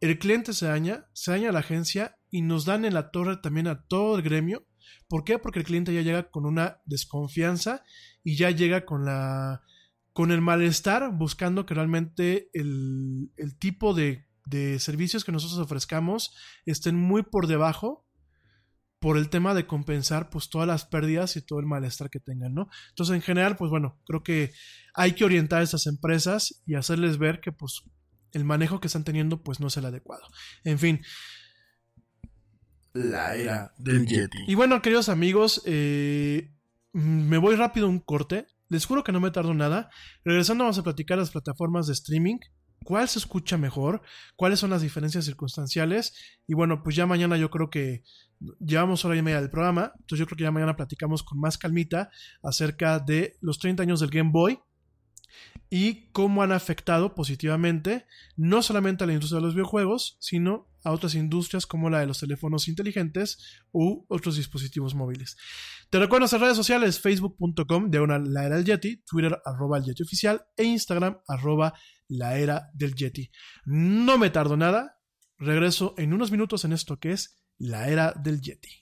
el cliente se daña, se daña la agencia y nos dan en la torre también a todo el gremio. ¿Por qué? Porque el cliente ya llega con una desconfianza y ya llega con la con el malestar buscando que realmente el, el tipo de, de servicios que nosotros ofrezcamos estén muy por debajo por el tema de compensar pues todas las pérdidas y todo el malestar que tengan, ¿no? Entonces, en general, pues bueno, creo que hay que orientar a estas empresas y hacerles ver que pues el manejo que están teniendo pues no es el adecuado. En fin. La era del Yeti. Y bueno, queridos amigos, eh, me voy rápido un corte. Les juro que no me tardo nada. Regresando vamos a platicar las plataformas de streaming cuál se escucha mejor, cuáles son las diferencias circunstanciales. Y bueno, pues ya mañana yo creo que llevamos hora y media del programa, entonces yo creo que ya mañana platicamos con más calmita acerca de los 30 años del Game Boy y cómo han afectado positivamente no solamente a la industria de los videojuegos, sino a otras industrias como la de los teléfonos inteligentes u otros dispositivos móviles. Te recuerdo nuestras redes sociales, facebook.com de una la era del Yeti, Twitter arroba el Yeti oficial e Instagram arroba la era del Yeti. No me tardo nada, regreso en unos minutos en esto que es la era del Yeti.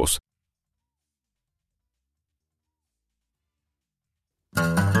вопрос. Thank you.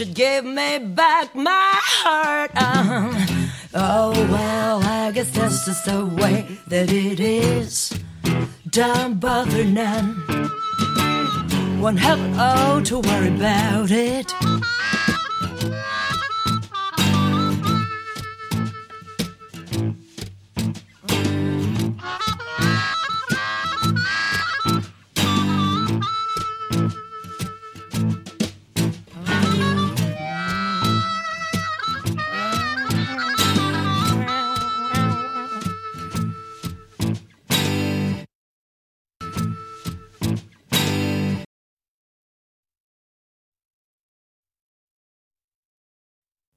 Should give me back my heart. Uh, oh, well, I guess that's just the way that it is. Don't bother none. One hell oh to worry about it.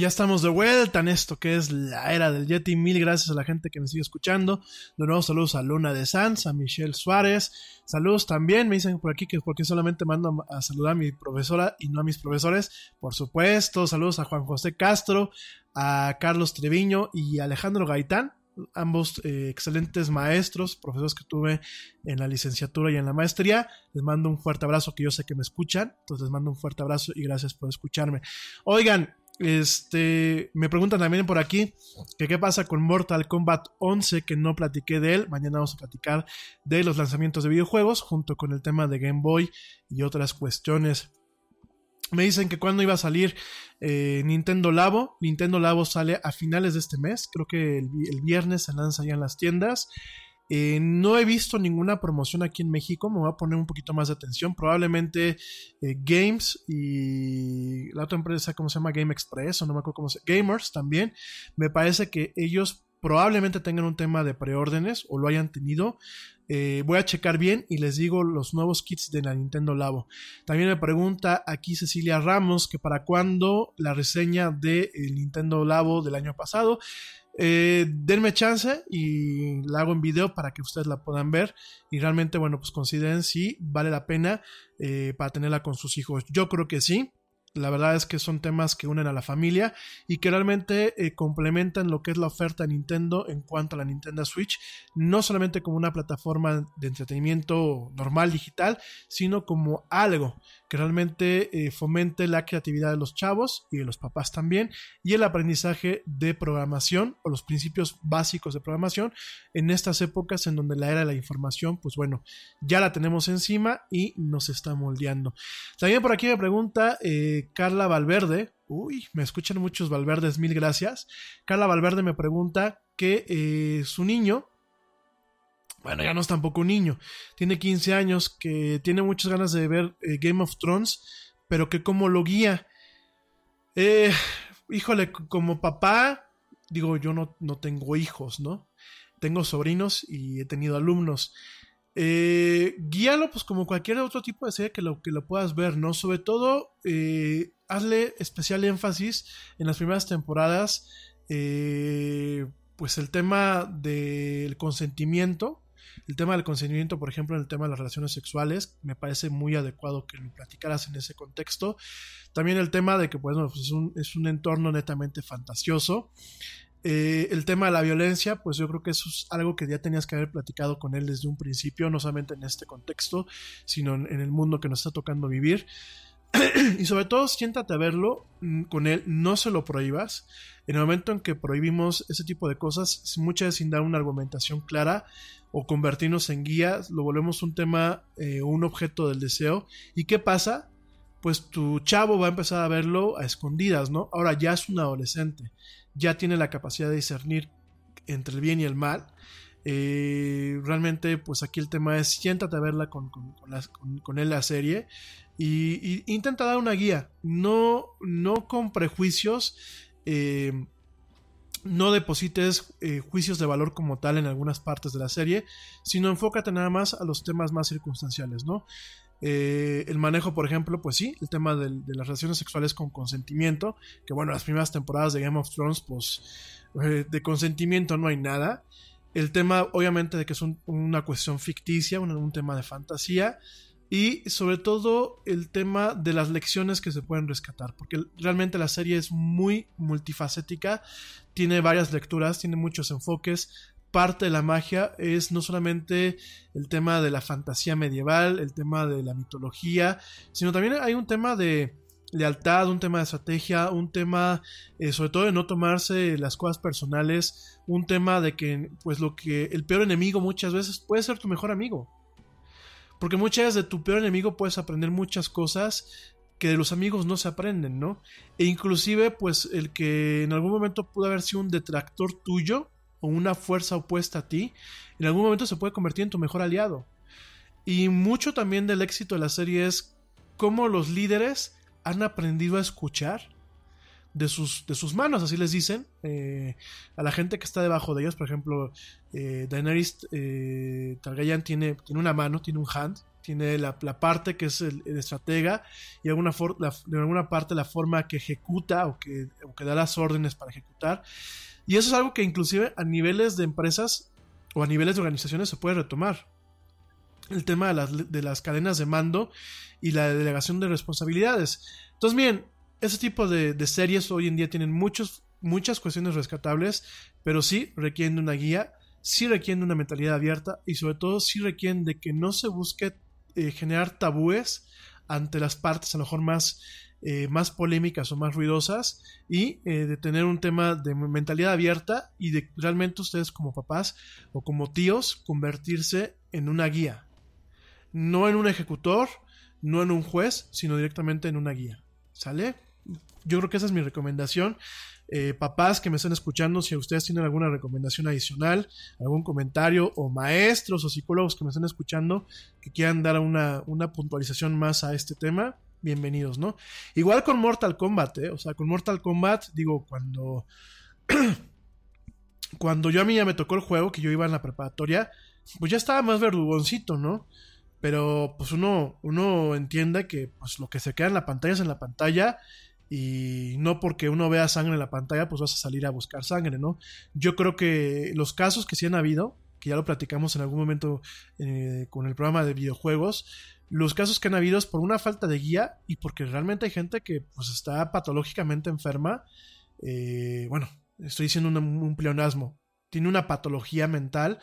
Ya estamos de vuelta en esto que es la era del Yeti. Mil gracias a la gente que me sigue escuchando. De nuevo, saludos a Luna de Sanz, a Michelle Suárez. Saludos también. Me dicen por aquí que porque solamente mando a saludar a mi profesora y no a mis profesores. Por supuesto, saludos a Juan José Castro, a Carlos Treviño y a Alejandro Gaitán. Ambos eh, excelentes maestros, profesores que tuve en la licenciatura y en la maestría. Les mando un fuerte abrazo, que yo sé que me escuchan. Entonces les mando un fuerte abrazo y gracias por escucharme. Oigan, este, me preguntan también por aquí que qué pasa con Mortal Kombat 11, que no platiqué de él. Mañana vamos a platicar de los lanzamientos de videojuegos, junto con el tema de Game Boy y otras cuestiones. Me dicen que cuando iba a salir eh, Nintendo Labo. Nintendo Labo sale a finales de este mes. Creo que el, el viernes se lanza ya en las tiendas. Eh, no he visto ninguna promoción aquí en México, me voy a poner un poquito más de atención. Probablemente eh, Games y la otra empresa, ¿cómo se llama? Game Express, o no me acuerdo cómo se Gamers también. Me parece que ellos probablemente tengan un tema de preórdenes o lo hayan tenido. Eh, voy a checar bien y les digo los nuevos kits de la Nintendo Labo. También me pregunta aquí Cecilia Ramos que para cuándo la reseña de Nintendo Labo del año pasado. Eh, denme chance y la hago en video para que ustedes la puedan ver y realmente, bueno, pues consideren si vale la pena eh, para tenerla con sus hijos. Yo creo que sí. La verdad es que son temas que unen a la familia y que realmente eh, complementan lo que es la oferta de Nintendo en cuanto a la Nintendo Switch, no solamente como una plataforma de entretenimiento normal digital, sino como algo que realmente eh, fomente la creatividad de los chavos y de los papás también y el aprendizaje de programación o los principios básicos de programación en estas épocas en donde la era de la información, pues bueno, ya la tenemos encima y nos está moldeando. También por aquí me pregunta eh, Carla Valverde, uy, me escuchan muchos Valverdes, mil gracias. Carla Valverde me pregunta que eh, su niño, bueno, ya no es tampoco un niño, tiene 15 años, que tiene muchas ganas de ver eh, Game of Thrones, pero que como lo guía, eh, híjole, como papá, digo, yo no, no tengo hijos, ¿no? Tengo sobrinos y he tenido alumnos. Eh, guíalo pues como cualquier otro tipo de serie que lo, que lo puedas ver, ¿no? Sobre todo, eh, hazle especial énfasis en las primeras temporadas, eh, pues el tema del consentimiento, el tema del consentimiento, por ejemplo, en el tema de las relaciones sexuales, me parece muy adecuado que lo platicaras en ese contexto. También el tema de que, pues, pues es, un, es un entorno netamente fantasioso. Eh, el tema de la violencia, pues yo creo que eso es algo que ya tenías que haber platicado con él desde un principio, no solamente en este contexto, sino en, en el mundo que nos está tocando vivir. y sobre todo, siéntate a verlo mm, con él, no se lo prohíbas. En el momento en que prohibimos ese tipo de cosas, muchas veces sin dar una argumentación clara o convertirnos en guías, lo volvemos un tema, eh, un objeto del deseo. ¿Y qué pasa? Pues tu chavo va a empezar a verlo a escondidas, ¿no? Ahora ya es un adolescente ya tiene la capacidad de discernir entre el bien y el mal. Eh, realmente, pues aquí el tema es siéntate a verla con, con, con, él la serie Y, y intenta dar una guía, no, no con prejuicios, eh, no deposites eh, juicios de valor como tal en algunas partes de la serie, sino enfócate nada más a los temas más circunstanciales, ¿no? Eh, el manejo, por ejemplo, pues sí, el tema de, las relaciones sexuales con consentimiento, que bueno, las primeras temporadas de Game of Thrones, pues eh, de consentimiento no hay nada. El tema, obviamente, de que es un- una cuestión ficticia, un tema de fantasía. Y sobre todo el tema de las lecciones que se pueden rescatar, porque realmente la serie es muy multifacética, tiene varias lecturas, tiene muchos enfoques. Parte de la magia es no solamente el tema de la fantasía medieval, el tema de la mitología, sino también hay un tema de lealtad, un tema de estrategia, un tema eh, sobre todo de no tomarse las cosas personales, un tema de que pues lo que el peor enemigo muchas veces puede ser tu mejor amigo. Porque muchas veces de tu peor enemigo puedes aprender muchas cosas que de los amigos no se aprenden, ¿no? E inclusive, pues, el que en algún momento pudo haber sido un detractor tuyo o una fuerza opuesta a ti, en algún momento se puede convertir en tu mejor aliado. Y mucho también del éxito de la serie es cómo los líderes han aprendido a escuchar de sus, de sus manos, así les dicen, eh, a la gente que está debajo de ellos. Por ejemplo, eh, Daenerys eh, Targaryen tiene, tiene una mano, tiene un hand, tiene la, la parte que es el, estratega y alguna for- la- de alguna parte la forma que ejecuta o que, o que da las órdenes para ejecutar. Y eso es algo que inclusive a niveles de empresas o a niveles de organizaciones se puede retomar. El tema de las, de las cadenas de mando y la delegación de responsabilidades. Entonces, bien, ese tipo de, series hoy en día tienen muchos, muchas cuestiones rescatables, pero sí requieren de una guía, sí requieren de una mentalidad abierta y sobre todo sí requieren de que no se busque eh, generar tabúes ante las partes a lo mejor más, eh, más polémicas o más ruidosas y eh, de tener un tema de mentalidad abierta y de realmente ustedes como papás o como tíos convertirse en una guía. No en un ejecutor, no en un juez, sino directamente en una guía. ¿Sale? Yo creo que esa es mi recomendación. Eh, papás que me están escuchando, si ustedes tienen alguna recomendación adicional, algún comentario, o maestros o psicólogos que me están escuchando que quieran dar una, una puntualización más a este tema, bienvenidos, ¿no? Igual con Mortal Kombat, ¿eh? O sea, con Mortal Kombat, digo, cuando. cuando yo a mí ya me tocó el juego, que yo iba en la preparatoria, pues ya estaba más verdugoncito, ¿no? Pero pues uno, uno entiende que pues lo que se queda en la pantalla es en la pantalla y no porque uno vea sangre en la pantalla pues vas a salir a buscar sangre, ¿no? Yo creo que los casos que sí han habido, que ya lo platicamos en algún momento eh, con el programa de videojuegos, los casos que han habido es por una falta de guía y porque realmente hay gente que pues está patológicamente enferma, eh, bueno, estoy diciendo un, un pleonasmo, tiene una patología mental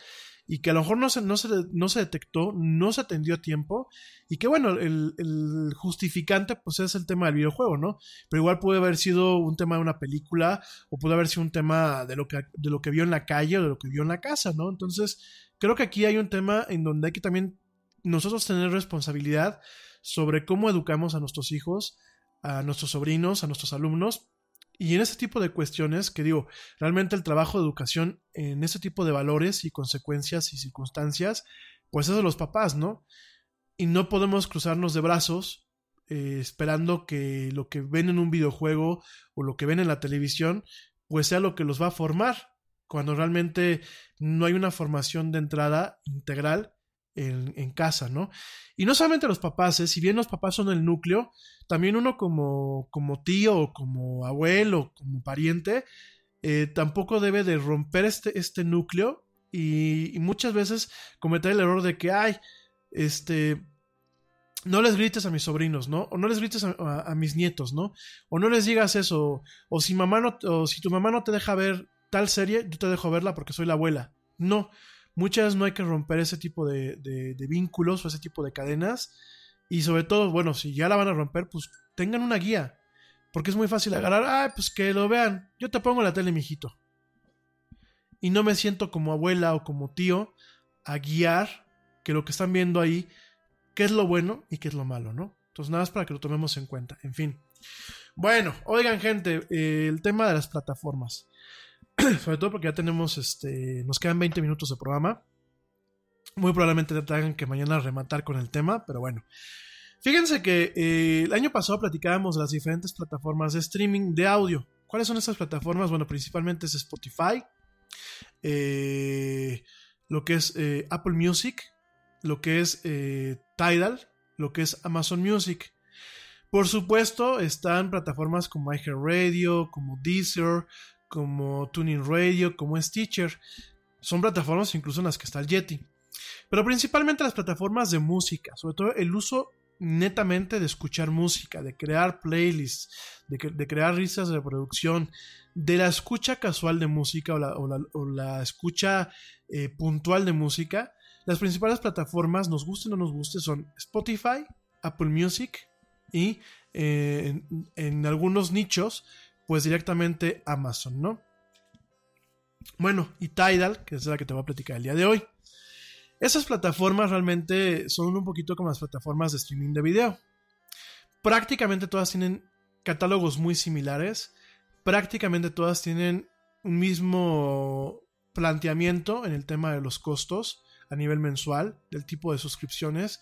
y que a lo mejor no se, no se, no se detectó, no se atendió a tiempo, y que bueno, el, el, justificante pues es el tema del videojuego, ¿no? Pero igual puede haber sido un tema de una película, o puede haber sido un tema de lo que, de lo que vio en la calle o de lo que vio en la casa, ¿no? Entonces, creo que aquí hay un tema en donde hay que también nosotros tener responsabilidad sobre cómo educamos a nuestros hijos, a nuestros sobrinos, a nuestros alumnos, y en ese tipo de cuestiones, que digo, realmente el trabajo de educación en ese tipo de valores y consecuencias y circunstancias, pues es de los papás, ¿no? Y no podemos cruzarnos de brazos eh, esperando que lo que ven en un videojuego o lo que ven en la televisión, pues sea lo que los va a formar, cuando realmente no hay una formación de entrada integral en, casa, ¿no? Y no solamente los papás, ¿eh? si bien los papás son el núcleo, también uno como, como tío como abuelo, como pariente, eh, tampoco debe de romper este, este núcleo y, muchas veces cometer el error de que, ay, este, no les grites a mis sobrinos, ¿no? O no les grites a mis nietos, ¿no? O no les digas eso, o si, mamá no, o si tu mamá no te deja ver tal serie, yo te dejo verla porque soy la abuela. No, muchas veces no hay que romper ese tipo de, de, de, vínculos o ese tipo de cadenas. Y sobre todo, bueno, si ya la van a romper, pues tengan una guía. Porque es muy fácil agarrar, ah, pues que lo vean. Yo te pongo la tele, mijito. Y no me siento como abuela o como tío a guiar que lo que están viendo ahí, qué es lo bueno y qué es lo malo, ¿no? Entonces, nada más para que lo tomemos en cuenta. En fin. Bueno, oigan, gente, eh, el tema de las plataformas. Sobre todo porque ya tenemos, este, nos quedan 20 minutos de programa. Muy probablemente te tengan que mañana rematar con el tema, pero bueno. Fíjense que eh, el año pasado platicábamos de las diferentes plataformas de streaming de audio. ¿Cuáles son esas plataformas? Bueno, principalmente es Spotify, eh, lo que es eh, Apple Music, lo que es Tidal, lo que es Amazon Music. Por supuesto, están plataformas como iHeartRadio, como Deezer, como Tuning Radio, como Stitcher. Son plataformas incluso en las que está el Yeti. Pero principalmente las plataformas de música, sobre todo el uso netamente de escuchar música, de crear playlists, de, crear listas de reproducción, de la escucha casual de música o la, escucha eh, puntual de música. Las principales plataformas, nos guste o no nos guste, son Spotify, Apple Music y eh, en algunos nichos, pues directamente Amazon, ¿no? Bueno, y Tidal, que es la que te voy a platicar el día de hoy. Esas plataformas realmente son un poquito como las plataformas de streaming de video. Prácticamente todas tienen catálogos muy similares. Prácticamente todas tienen un mismo planteamiento en el tema de los costos a nivel mensual, del tipo de suscripciones.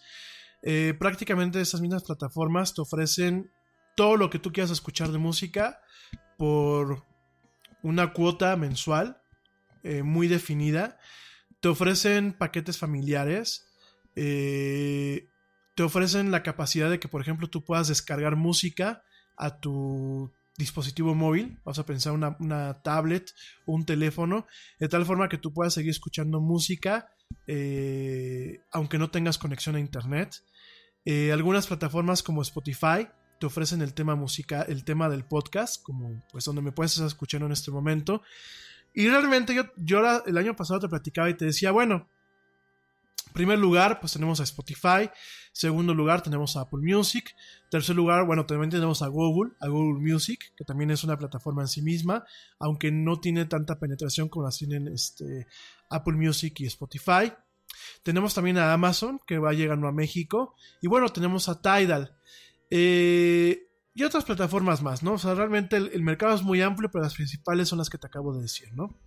Eh, prácticamente esas mismas plataformas te ofrecen todo lo que tú quieras escuchar de música por una cuota mensual eh, muy definida. Te ofrecen paquetes familiares. eh, te ofrecen la capacidad de que, por ejemplo, tú puedas descargar música a tu dispositivo móvil. Vamos a pensar una, una tablet un teléfono. De tal forma que tú puedas seguir escuchando música eh, aunque no tengas conexión a internet. Algunas plataformas como Spotify te ofrecen el tema música, el tema del podcast, como pues donde me puedes estar escuchando en este momento. Y realmente yo, yo el año pasado te platicaba y te decía, bueno, en primer lugar, pues tenemos a Spotify. Segundo lugar, tenemos a Apple Music. Tercer lugar, bueno, también tenemos a Google, a Google Music, que también es una plataforma en sí misma, aunque no tiene tanta penetración como las tienen este, Apple Music y Spotify. Tenemos también a Amazon, que va llegando a México. Y bueno, tenemos a Tidal. Eh, y otras plataformas más, ¿no? O sea, realmente el, el mercado es muy amplio, pero las principales son las que te acabo de decir, ¿no?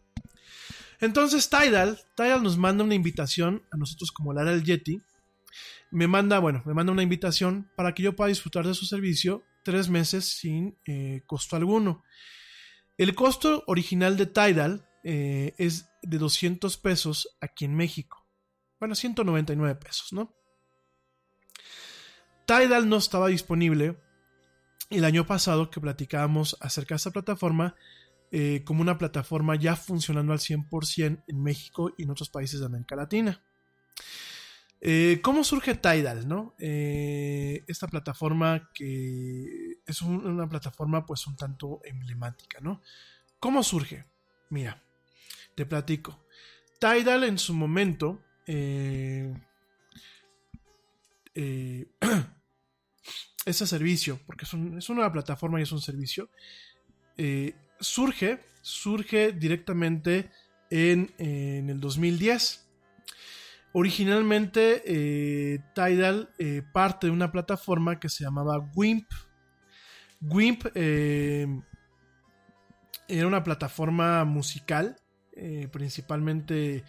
Entonces Tidal, Tidal nos manda una invitación a nosotros como la era del Yeti. Me manda, bueno, me manda una invitación para que yo pueda disfrutar de su servicio tres meses sin eh, costo alguno. El costo original de Tidal eh, es de 200 pesos aquí en México. Bueno, 199 pesos, ¿no? Tidal no estaba disponible el año pasado que platicábamos acerca de esta plataforma eh, como una plataforma ya funcionando al 100% en México y en otros países de América Latina. Eh, ¿Cómo surge Tidal? No? Eh, esta plataforma que es un- una plataforma pues un tanto emblemática. ¿no? ¿Cómo surge? Mira, te platico. Tidal en su momento eh, ese servicio, porque es, un- es una plataforma y es un servicio, eh, surge, surge directamente en, en el 2010. Originalmente, eh, Tidal eh, parte de una plataforma que se llamaba Wimp. Wimp era una plataforma musical, principalmente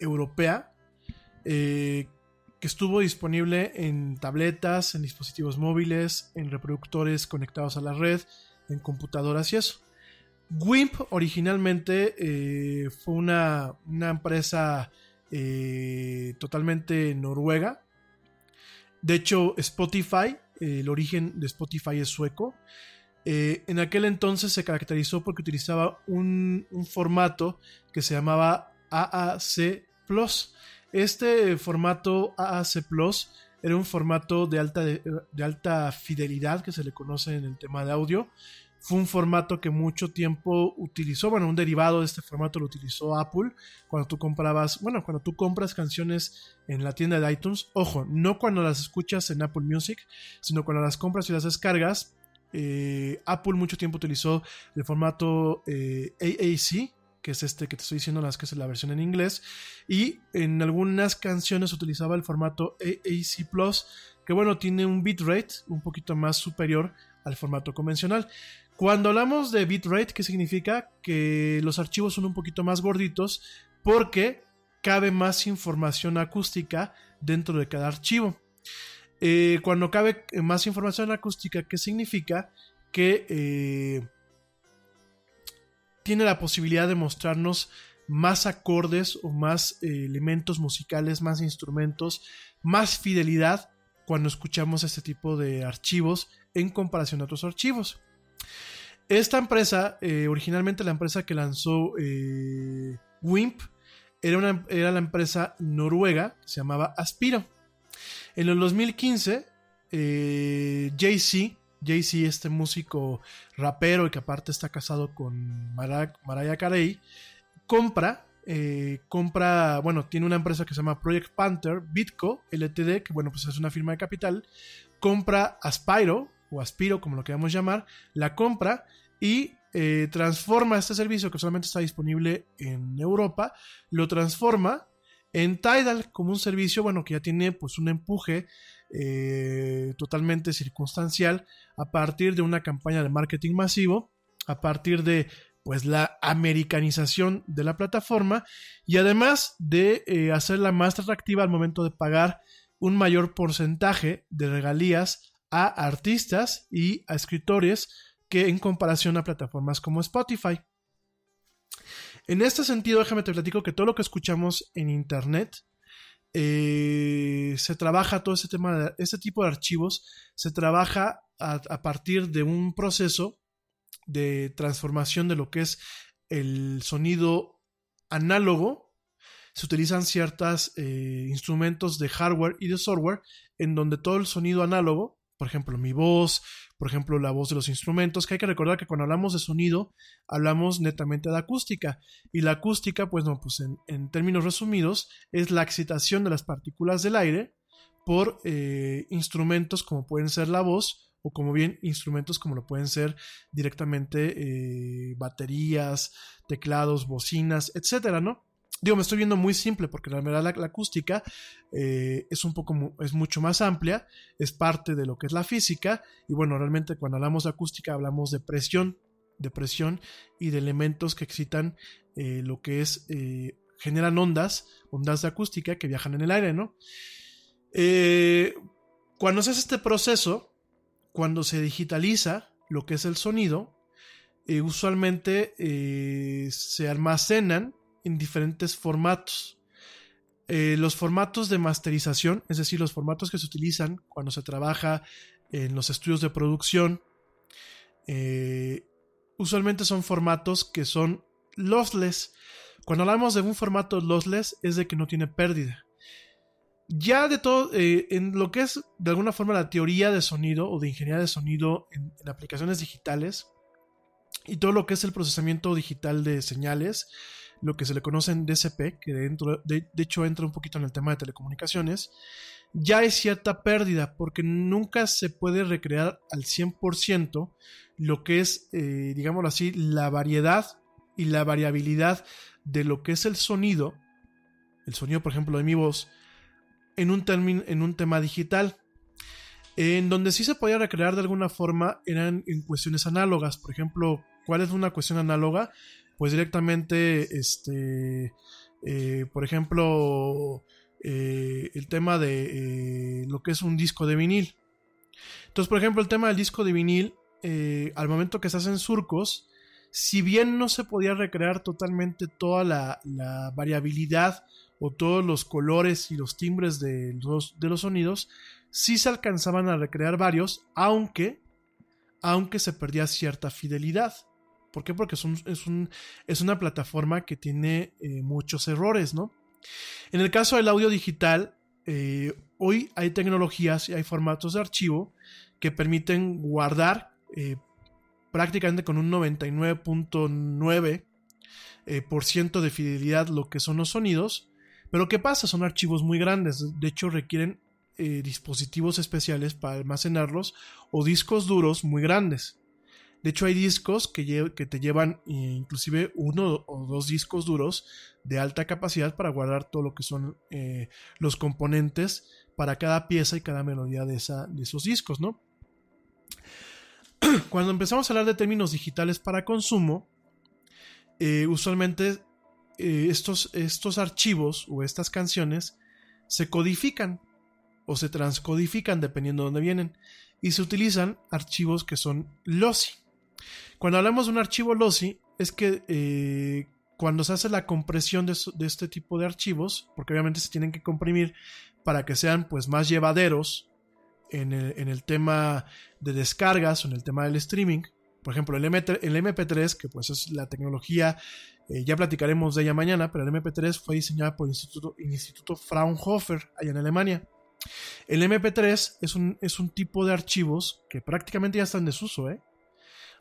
europea, eh, estuvo disponible en tabletas, en dispositivos móviles, en reproductores conectados a la red, en computadoras y eso. Wimp originalmente eh, fue una, una empresa eh, totalmente noruega. De hecho, Spotify, eh, el origen de Spotify es sueco. En aquel entonces se caracterizó porque utilizaba un, un formato que se llamaba AAC Plus. Este formato AAC Plus era un formato de alta, de, alta fidelidad que se le conoce en el tema de audio. Fue un formato que mucho tiempo utilizó, bueno, un derivado de este formato lo utilizó Apple cuando tú comprabas, bueno, cuando tú compras canciones en la tienda de iTunes, ojo, no cuando las escuchas en Apple Music, sino cuando las compras y las descargas, eh, Apple mucho tiempo utilizó el formato eh, AAC, que es este que te estoy diciendo, las que es la versión en inglés, y en algunas canciones utilizaba el formato AAC Plus, que bueno, tiene un bitrate un poquito más superior al formato convencional. Cuando hablamos de bitrate, ¿qué significa? Que los archivos son un poquito más gorditos porque cabe más información acústica dentro de cada archivo. Eh, cuando cabe más información acústica, ¿qué significa? Que eh, tiene la posibilidad de mostrarnos más acordes o más eh, elementos musicales, más instrumentos, más fidelidad cuando escuchamos este tipo de archivos en comparación a otros archivos. Esta empresa, eh, originalmente la empresa que lanzó eh, WIMP, era, una, era la empresa noruega, se llamaba Aspiro. En el 2015, eh, Jay-Z, Jay-Z, este músico rapero y que aparte está casado con Mariah Carey, compra, eh, compra, bueno, tiene una empresa que se llama Project Panther, Bitco, LTD, que bueno, pues es una firma de capital, compra Aspiro, o Aspiro, como lo queramos llamar, la compra y eh, transforma este servicio que solamente está disponible en Europa, lo transforma en Tidal como un servicio, bueno, que ya tiene pues un empuje eh, totalmente circunstancial a partir de una campaña de marketing masivo, a partir de pues la americanización de la plataforma y además de eh, hacerla más atractiva al momento de pagar un mayor porcentaje de regalías a artistas y a escritores que en comparación a plataformas como Spotify. En este sentido, déjame te platico que todo lo que escuchamos en Internet eh, se trabaja todo ese tema, de, este tipo de archivos se trabaja a, a partir de un proceso de transformación de lo que es el sonido análogo. Se utilizan ciertos eh, instrumentos de hardware y de software en donde todo el sonido análogo, por ejemplo mi voz, por ejemplo la voz de los instrumentos, que hay que recordar que cuando hablamos de sonido hablamos netamente de acústica y la acústica pues no, pues en, en términos resumidos es la excitación de las partículas del aire por eh, instrumentos como pueden ser la voz o como bien instrumentos como lo pueden ser directamente eh, baterías, teclados, bocinas, etcétera, ¿no? Digo, me estoy viendo muy simple porque la verdad la, acústica eh, es un poco, es mucho más amplia, es parte de lo que es la física y bueno, realmente cuando hablamos de acústica hablamos de presión, de presión y de elementos que excitan eh, lo que es, eh, generan ondas, ondas de acústica que viajan en el aire, ¿no? Eh, cuando se hace este proceso, cuando se digitaliza lo que es el sonido, usualmente se almacenan en diferentes formatos. Eh, los formatos de masterización, es decir, los formatos que se utilizan cuando se trabaja en los estudios de producción, eh, usualmente son formatos que son lossless. Cuando hablamos de un formato lossless es de que no tiene pérdida. Ya de todo, eh, en lo que es de alguna forma la teoría de sonido o de ingeniería de sonido en, en aplicaciones digitales y todo lo que es el procesamiento digital de señales, lo que se le conoce en DCP, que dentro, de, hecho entra un poquito en el tema de telecomunicaciones, ya hay cierta pérdida porque nunca se puede recrear al 100% lo que es, eh, digámoslo así, la variedad y la variabilidad de lo que es el sonido, el sonido por ejemplo de mi voz, en un, término, en un tema digital. En donde sí se podía recrear de alguna forma eran en cuestiones análogas. Por ejemplo, ¿cuál es una cuestión análoga? Pues directamente, este, eh, por ejemplo, eh, el tema de eh, lo que es un disco de vinil. Entonces, por ejemplo, el tema del disco de vinil, al momento que se hacen surcos, si bien no se podía recrear totalmente toda la, la variabilidad o todos los colores y los timbres de los, de los sonidos, sí se alcanzaban a recrear varios, aunque, aunque se perdía cierta fidelidad. ¿Por qué? Porque es, un, es, un, es una plataforma que tiene eh, muchos errores, ¿no? En el caso del audio digital, eh, hoy hay tecnologías y hay formatos de archivo que permiten guardar eh, prácticamente con un 99.9% eh, por ciento de fidelidad lo que son los sonidos. Pero ¿qué pasa? Son archivos muy grandes. De hecho, requieren dispositivos especiales para almacenarlos o discos duros muy grandes. De hecho, hay discos que, que te llevan eh, inclusive uno o dos discos duros de alta capacidad para guardar todo lo que son eh, los componentes para cada pieza y cada melodía de, esos discos, ¿no? Cuando empezamos a hablar de términos digitales para consumo, eh, usualmente estos, estos archivos o estas canciones se codifican. o se transcodifican dependiendo de dónde vienen y se utilizan archivos que son lossy. Cuando hablamos de un archivo lossy es que eh, cuando se hace la compresión de, de este tipo de archivos, porque obviamente se tienen que comprimir para que sean pues más llevaderos en el, en el tema de descargas o en el tema del streaming. Por ejemplo, el, MP3, el MP3, que pues es la tecnología, eh, ya platicaremos de ella mañana, pero el MP3 fue diseñada por el Instituto, Instituto Fraunhofer, allá en Alemania. El MP3 es un, es un tipo de archivos que prácticamente ya están en desuso, ¿eh?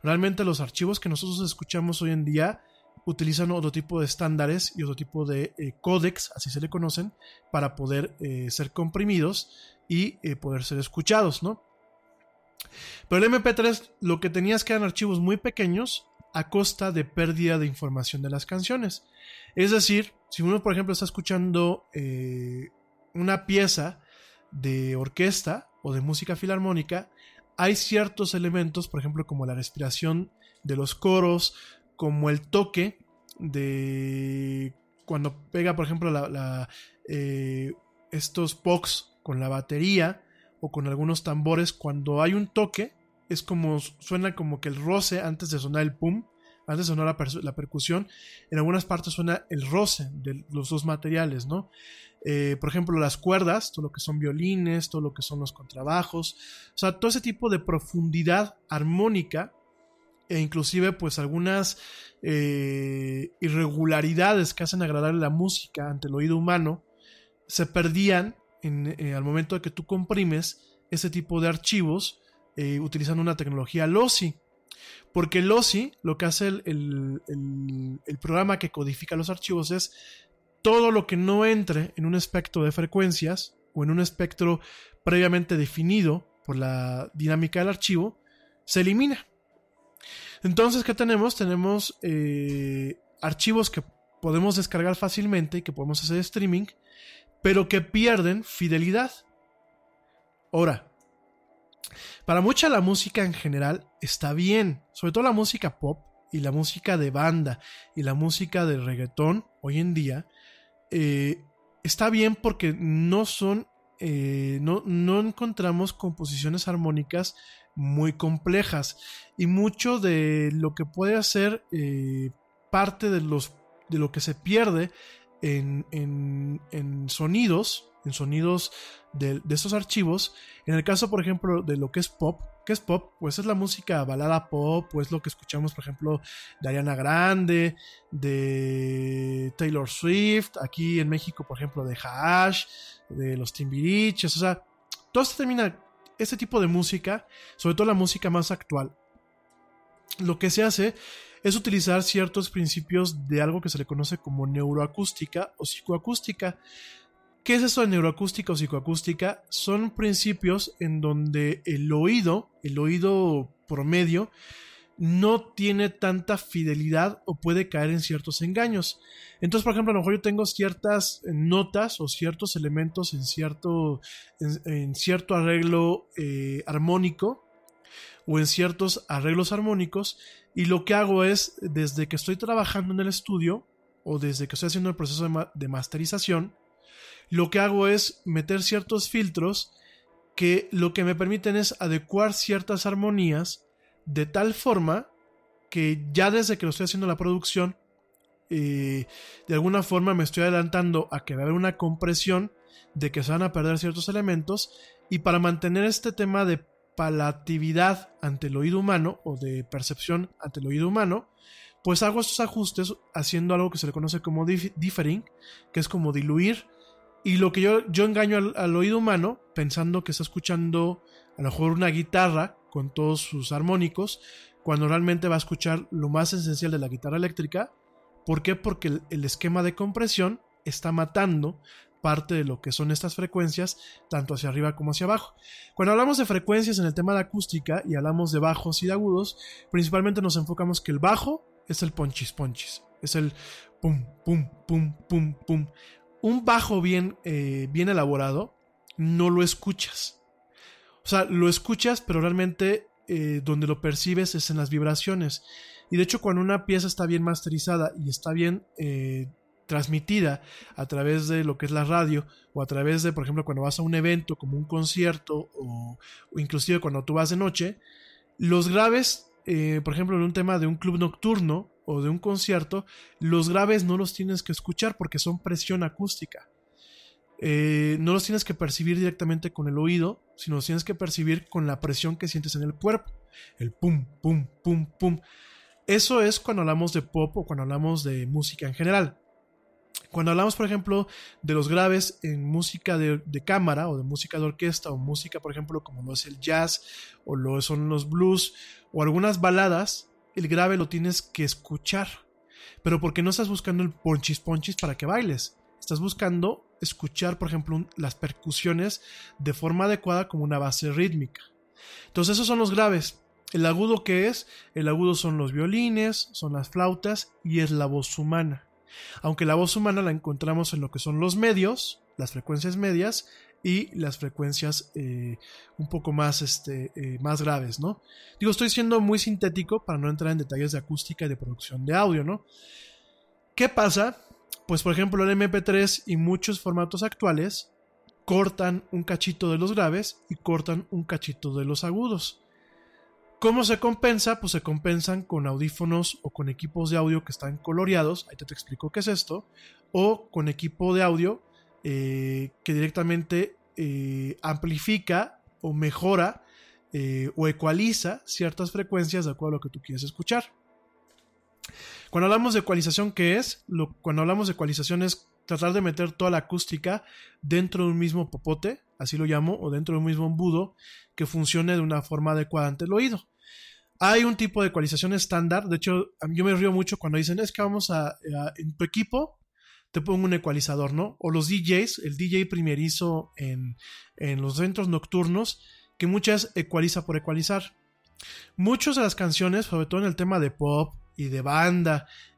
Realmente los archivos que nosotros escuchamos hoy en día utilizan otro tipo de estándares y otro tipo de eh, códex, así se le conocen, para poder eh, ser comprimidos y eh, poder ser escuchados, ¿no? Pero el MP3 lo que tenías que eran archivos muy pequeños a costa de pérdida de información de las canciones. Es decir, si uno, por ejemplo, está escuchando eh, una pieza de orquesta o de música filarmónica, hay ciertos elementos, por ejemplo, como la respiración de los coros, como el toque de cuando pega, por ejemplo, la, eh, estos pocs con la batería o con algunos tambores, cuando hay un toque, es como suena como que el roce antes de sonar el pum, antes de sonar la percusión, en algunas partes suena el roce de los dos materiales, ¿no? Eh, por ejemplo, las cuerdas, todo lo que son violines, todo lo que son los contrabajos, o sea, todo ese tipo de profundidad armónica e inclusive pues algunas eh, irregularidades que hacen agradable la música ante el oído humano se perdían en, eh, al momento de que tú comprimes ese tipo de archivos utilizando una tecnología lossy. Porque lossy, lo que hace el- el- el programa que codifica los archivos es todo lo que no entre en un espectro de frecuencias o en un espectro previamente definido por la dinámica del archivo, se elimina. Entonces, ¿qué tenemos? Tenemos eh, archivos que podemos descargar fácilmente y que podemos hacer streaming, pero que pierden fidelidad. Ahora, para mucha la música en general está bien, sobre todo la música pop y la música de banda y la música de reggaetón hoy en día, eh, está bien porque no son, eh, no, no encontramos composiciones armónicas muy complejas y mucho de lo que puede ser eh, parte de, los, de lo que se pierde en, en- en sonidos, en sonidos de, de estos archivos. En el caso, por ejemplo, de lo que es pop, ¿qué es pop? Pues es la música balada pop, pues lo que escuchamos, por ejemplo, de Ariana Grande, de Taylor Swift, aquí en México, por ejemplo, de Hash, de los Timbiriches, o sea, todo esto termina, este tipo de música, sobre todo la música más actual, lo que se hace es utilizar ciertos principios de algo que se le conoce como neuroacústica o psicoacústica. ¿Qué es eso de neuroacústica o psicoacústica? Son principios en donde el oído, el oído promedio, no tiene tanta fidelidad o puede caer en ciertos engaños. Entonces, por ejemplo, a lo mejor yo tengo ciertas notas o ciertos elementos en cierto, en, cierto arreglo eh, armónico o en ciertos arreglos armónicos y lo que hago es, desde que estoy trabajando en el estudio o desde que estoy haciendo el proceso de masterización, lo que hago es meter ciertos filtros que lo que me permiten es adecuar ciertas armonías de tal forma que ya desde que lo estoy haciendo la producción, eh, de alguna forma me estoy adelantando a que va a haber una compresión de que se van a perder ciertos elementos y para mantener este tema de palatividad ante el oído humano o de percepción ante el oído humano, pues hago estos ajustes haciendo algo que se le conoce como dif- differing, que es como diluir. Y lo que yo, yo engaño al, oído humano, pensando que está escuchando a lo mejor una guitarra con todos sus armónicos, cuando realmente va a escuchar lo más esencial de la guitarra eléctrica. ¿Por qué? Porque el, el esquema de compresión está matando parte de lo que son estas frecuencias, tanto hacia arriba como hacia abajo. Cuando hablamos de frecuencias en el tema de acústica y hablamos de bajos y de agudos, principalmente nos enfocamos que el bajo es el ponchis ponchis, es el pum, pum, pum, pum, pum. Un bajo bien, eh, bien elaborado no lo escuchas. O sea, lo escuchas, pero realmente eh, donde lo percibes es en las vibraciones. Y de hecho, cuando una pieza está bien masterizada y está bien eh, transmitida a través de lo que es la radio o a través de, por ejemplo, cuando vas a un evento como un concierto o, o inclusive cuando tú vas de noche, los graves, por ejemplo, en un tema de un club nocturno o de un concierto, los graves no los tienes que escuchar porque son presión acústica. Eh, no los tienes que percibir directamente con el oído, sino los tienes que percibir con la presión que sientes en el cuerpo. El pum, pum, pum, pum. Eso es cuando hablamos de pop o cuando hablamos de música en general. Cuando hablamos, por ejemplo, de los graves en música de, de, cámara o de música de orquesta o música, por ejemplo, como lo es el jazz o lo son los blues o algunas baladas, el grave lo tienes que escuchar. Pero porque no estás buscando el ponchis ponchis para que bailes. Estás buscando escuchar, por ejemplo, las percusiones de forma adecuada como una base rítmica. Entonces esos son los graves. El agudo que es, el agudo son los violines, son las flautas y es la voz humana. Aunque la voz humana la encontramos en lo que son los medios, las frecuencias medias y las frecuencias eh, un poco más, este, eh, más graves, ¿no? Digo, estoy siendo muy sintético para no entrar en detalles de acústica y de producción de audio, ¿no? ¿Qué pasa? Pues por ejemplo el MP3 y muchos formatos actuales cortan un cachito de los graves y cortan un cachito de los agudos. ¿Cómo se compensa? Pues se compensan con audífonos o con equipos de audio que están coloreados, ahí te, te explico qué es esto, o con equipo de audio eh, que directamente eh, amplifica o mejora eh, o ecualiza ciertas frecuencias de acuerdo a lo que tú quieres escuchar. Cuando hablamos de ecualización, ¿qué es? Lo, cuando hablamos de ecualización es tratar de meter toda la acústica dentro de un mismo popote, así lo llamo, o dentro de un mismo embudo que funcione de una forma adecuada ante el oído. Hay un tipo de ecualización estándar, de hecho, yo me río mucho cuando dicen es que vamos a, a, en tu equipo te pongo un ecualizador, ¿no? O los DJs, el DJ primerizo en, en los centros nocturnos, que muchas ecualiza por ecualizar. Muchas de las canciones, sobre todo en el tema de pop y de banda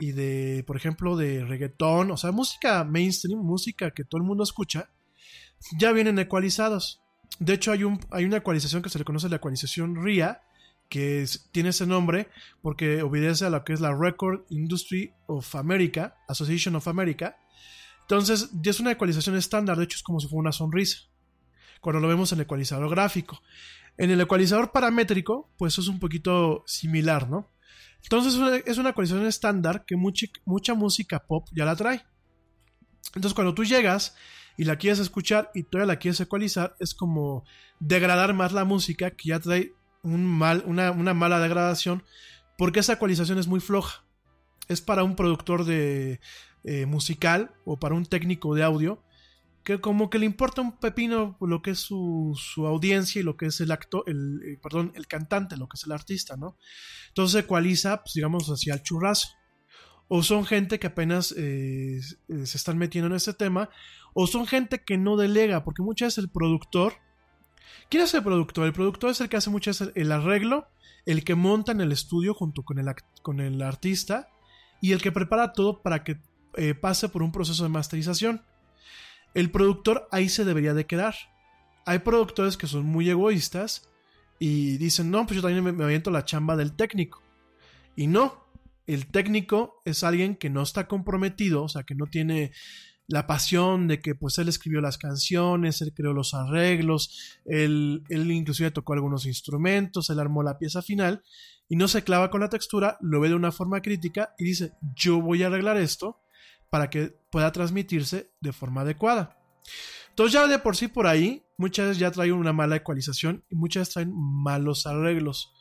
Y de, por ejemplo, de reggaetón, o sea, música mainstream, música que todo el mundo escucha, ya vienen ecualizados. De hecho, hay, un, hay una ecualización que se le conoce la ecualización RIA, que tiene ese nombre porque obedece a lo que es la Record Industry of America, Association of America. Entonces, ya es una ecualización estándar, de hecho es como si fuera una sonrisa, cuando lo vemos en el ecualizador gráfico. En el ecualizador paramétrico, pues es un poquito similar, ¿no? Entonces es una ecualización estándar que mucha, mucha música pop ya la trae. Entonces cuando tú llegas y la quieres escuchar y todavía la quieres ecualizar, es como degradar más la música que ya trae un mal, una, una mala degradación porque esa ecualización es muy floja. Es para un productor de eh, musical o para un técnico de audio que como que le importa un pepino lo que es su, su audiencia y lo que es el actor, el, eh, perdón, el cantante, lo que es el artista, ¿no? Entonces ecualiza, pues digamos, hacia el churrazo. O son gente que apenas eh, se están metiendo en ese tema, o son gente que no delega, porque muchas veces el productor, ¿quién es el productor? El productor es el que hace muchas veces el arreglo, el que monta en el estudio junto con el, con el artista, y el que prepara todo para que eh, pase por un proceso de masterización. El productor ahí se debería de quedar. Hay productores que son muy egoístas y dicen, no, pues yo también me, me aviento la chamba del técnico. Y no, el técnico es alguien que no está comprometido, o sea, que no tiene la pasión de que pues él escribió las canciones, él creó los arreglos, él, él inclusive tocó algunos instrumentos, él armó la pieza final y no se clava con la textura, lo ve de una forma crítica y dice, yo voy a arreglar esto, para que pueda transmitirse de forma adecuada. Entonces ya de por sí por ahí, muchas veces ya traen una mala ecualización y muchas traen malos arreglos.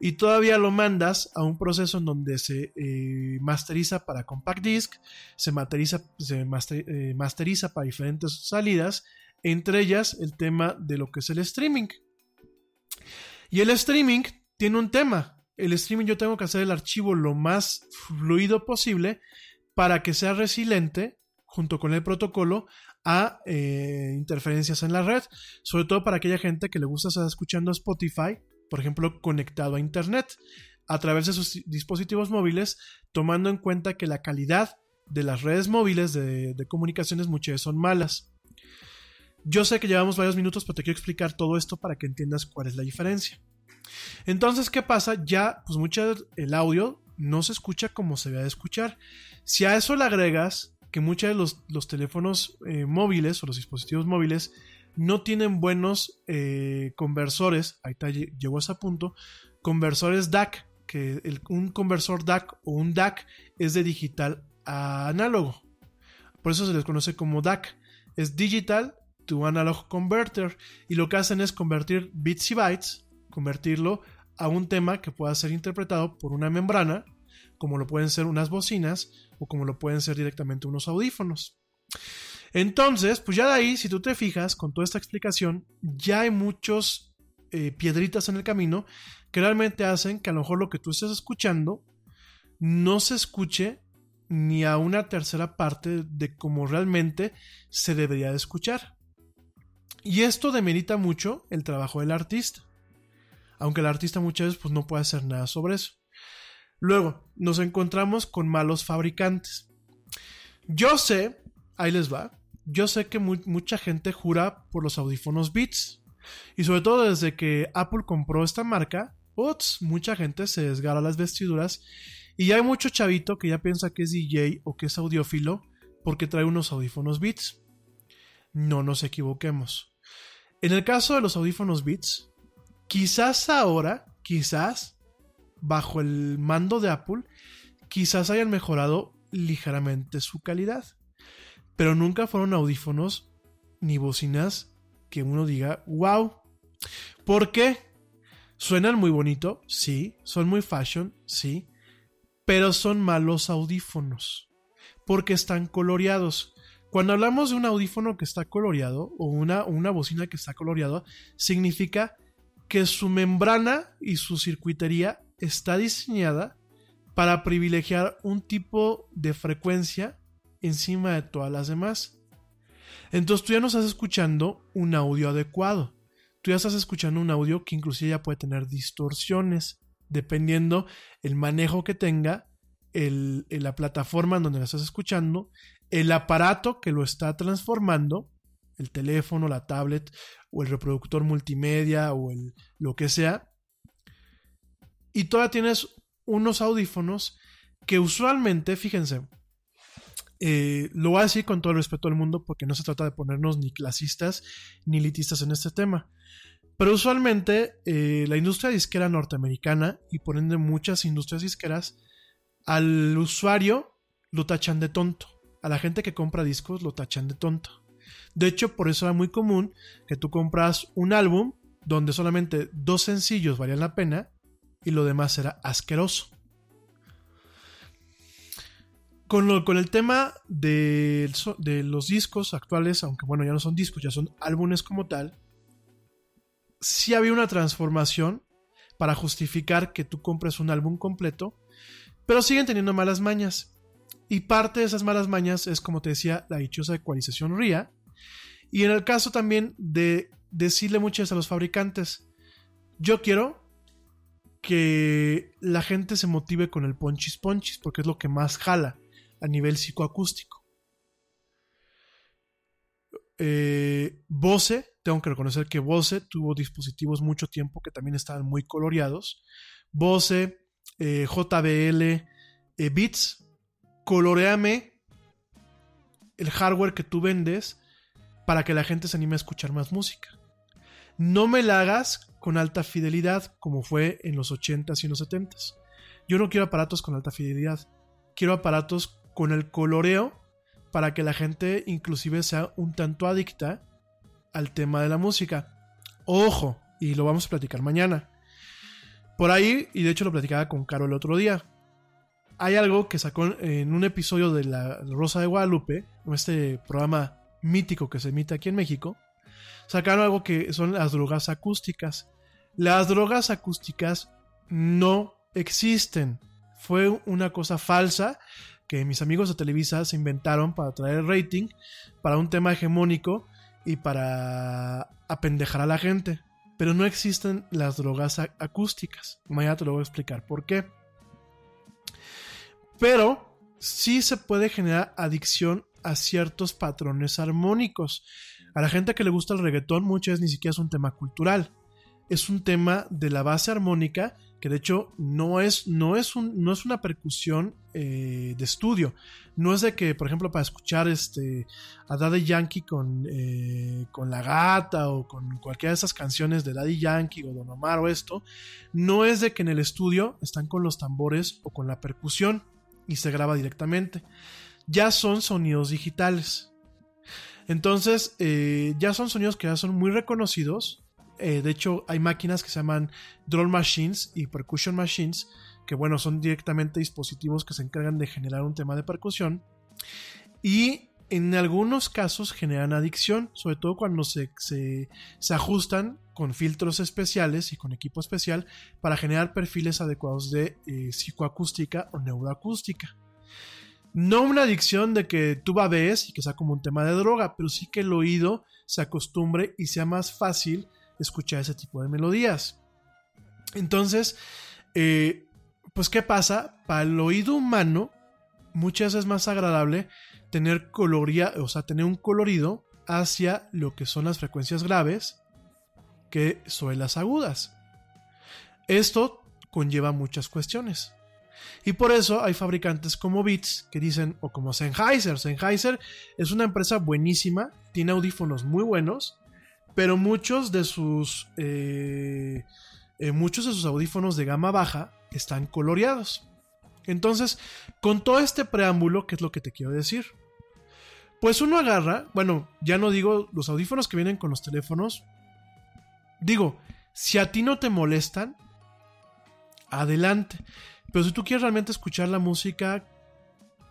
Y todavía lo mandas a un proceso en donde se eh, masteriza para compact disc, se, eh, masteriza para diferentes salidas, entre ellas el tema de lo que es el streaming. Y el streaming tiene un tema. El streaming yo tengo que hacer el archivo lo más fluido posible para que sea resiliente junto con el protocolo a eh, interferencias en la red, sobre todo para aquella gente que le gusta estar escuchando Spotify, por ejemplo, conectado a Internet a través de sus dispositivos móviles, tomando en cuenta que la calidad de las redes móviles de, comunicaciones muchas veces son malas. Yo sé que llevamos varios minutos, pero te quiero explicar todo esto para que entiendas cuál es la diferencia. Entonces, ¿qué pasa? Ya, pues mucho el audio no se escucha como se debe de escuchar. Si a eso le agregas que muchos de los, los teléfonos eh, móviles o los dispositivos móviles no tienen buenos eh, conversores, ahí está, lle- llegó a ese punto, conversores DAC, que un conversor DAC o un DAC es de digital a análogo. Por eso se les conoce como DAC. Es Digital to Analog Converter. Y lo que hacen es convertir bits y bytes, convertirlo a un tema que pueda ser interpretado por una membrana, como lo pueden ser unas bocinas o como lo pueden ser directamente unos audífonos. Entonces, pues ya de ahí, si tú te fijas con toda esta explicación, ya hay muchos eh, piedritas en el camino que realmente hacen que a lo mejor lo que tú estés escuchando no se escuche ni a una tercera parte de cómo realmente se debería de escuchar. Y esto demerita mucho el trabajo del artista. Aunque el artista muchas veces pues, no puede hacer nada sobre eso. Luego, nos encontramos con malos fabricantes. Yo sé, ahí les va, yo sé que mu- mucha gente jura por los audífonos Beats. Y sobre todo desde que Apple compró esta marca, mucha gente se desgarra las vestiduras. Y hay mucho chavito que ya piensa que es DJ o que es audiófilo porque trae unos audífonos Beats. No nos equivoquemos. En el caso de los audífonos Beats, quizás ahora, quizás, bajo el mando de Apple, quizás hayan mejorado ligeramente su calidad. Pero nunca fueron audífonos ni bocinas que uno diga, wow. ¿Por qué? Suenan muy bonito, sí. Son muy fashion, sí. Pero son malos audífonos. Porque están coloreados. Cuando hablamos de un audífono que está coloreado o una, una bocina que está coloreada, significa que su membrana y su circuitería está diseñada para privilegiar un tipo de frecuencia encima de todas las demás. Entonces tú ya no estás escuchando un audio adecuado. Tú ya estás escuchando un audio que inclusive ya puede tener distorsiones, dependiendo el manejo que tenga el, la plataforma en donde lo estás escuchando, el aparato que lo está transformando, el teléfono, la tablet o el reproductor multimedia o el, lo que sea. Y todavía tienes unos audífonos que usualmente, fíjense, eh, lo voy a decir con todo el respeto del mundo porque no se trata de ponernos ni clasistas ni elitistas en este tema. Pero usualmente eh, la industria disquera norteamericana y por ende muchas industrias disqueras al usuario lo tachan de tonto. A la gente que compra discos lo tachan de tonto. De hecho, por eso era muy común que tú compras un álbum donde solamente dos sencillos valían la pena y lo demás era asqueroso. Con, lo- con el tema de, los discos actuales, aunque bueno, ya no son discos, ya son álbumes como tal, sí había una transformación para justificar que tú compres un álbum completo, pero siguen teniendo malas mañas. Y parte de esas malas mañas es, como te decía, la dichosa ecualización RIA. Y en el caso también de decirle muchas a los fabricantes, yo quiero que la gente se motive con el ponchis ponchis, porque es lo que más jala a nivel psicoacústico. Eh, Bose, tengo que reconocer que Bose tuvo dispositivos mucho tiempo que también estaban muy coloreados. Bose, eh, JBL, eh, Beats, coloreame el hardware que tú vendes para que la gente se anime a escuchar más música. No me la hagas con alta fidelidad como fue en los 80s y los 70s. Yo no quiero aparatos con alta fidelidad. Quiero aparatos con el coloreo para que la gente inclusive sea un tanto adicta al tema de la música. Ojo, y lo vamos a platicar mañana. Por ahí, y de hecho lo platicaba con Caro el otro día, hay algo que sacó en un episodio de La Rosa de Guadalupe, este programa mítico que se emite aquí en México, sacaron algo que son las drogas acústicas. Las drogas acústicas no existen. Fue una cosa falsa que mis amigos de Televisa se inventaron para traer rating, para un tema hegemónico y para apendejar a la gente. Pero no existen las drogas acústicas. Mañana te lo voy a explicar por qué. Pero sí se puede generar adicción a ciertos patrones armónicos. A la gente que le gusta el reggaetón muchas veces ni siquiera es un tema cultural. Es un tema de la base armónica que de hecho no es, no es, un, no es una percusión eh, de estudio. No es de que, por ejemplo, para escuchar este, a Daddy Yankee con, eh, con La Gata o con cualquiera de esas canciones de Daddy Yankee o Don Omar o esto, no es de que en el estudio están con los tambores o con la percusión y se graba directamente. Ya son sonidos digitales. Entonces, eh, ya son sonidos que ya son muy reconocidos. Eh, de hecho, hay máquinas que se llaman drum machines y percussion machines, que bueno, son directamente dispositivos que se encargan de generar un tema de percusión. Y en algunos casos generan adicción, sobre todo cuando se, se, se ajustan con filtros especiales y con equipo especial para generar perfiles adecuados de eh, psicoacústica o neuroacústica. No una adicción de que tú babes y que sea como un tema de droga, pero sí que el oído se acostumbre y sea más fácil escuchar ese tipo de melodías. Entonces, eh, pues ¿qué pasa? Para el oído humano, muchas veces es más agradable tener coloría, o sea, tener un colorido hacia lo que son las frecuencias graves que sobre las agudas. Esto conlleva muchas cuestiones. Y por eso hay fabricantes como Beats que dicen, o como Sennheiser. Sennheiser es una empresa buenísima, tiene audífonos muy buenos, pero muchos de sus eh, eh, muchos de sus audífonos de gama baja están coloreados. Entonces, con todo este preámbulo, ¿qué es lo que te quiero decir? Pues uno agarra, bueno, ya no digo los audífonos que vienen con los teléfonos. Digo, si a ti no te molestan, adelante. Pero si tú quieres realmente escuchar la música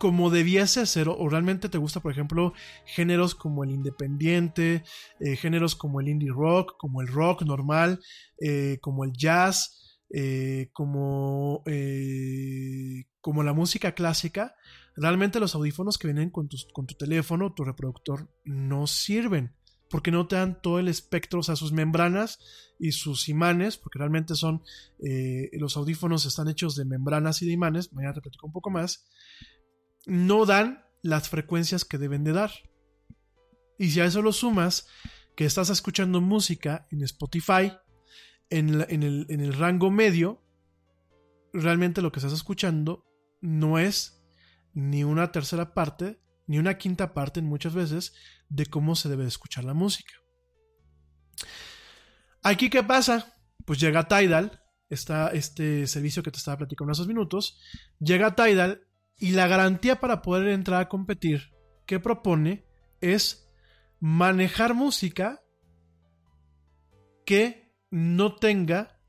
como debiese ser, o realmente te gusta, por ejemplo, géneros como el independiente, eh, géneros como el indie rock, como el rock normal, eh, como el jazz, eh, como, la música clásica, realmente los audífonos que vienen con tu, con tu teléfono, tu reproductor, no sirven porque no te dan todo el espectro, o sea, sus membranas y sus imanes, porque realmente son, los audífonos están hechos de membranas y de imanes, mañana te platico un poco más, no dan las frecuencias que deben de dar. Y si a eso lo sumas que estás escuchando música en Spotify, en, el, en el rango medio, realmente lo que estás escuchando no es ni una tercera parte, ni una quinta parte muchas veces de cómo se debe escuchar la música. Aquí, ¿qué pasa? Pues llega Tidal, está este servicio que te estaba platicando hace minutos, llega Tidal y la garantía para poder entrar a competir que propone es manejar música que no tenga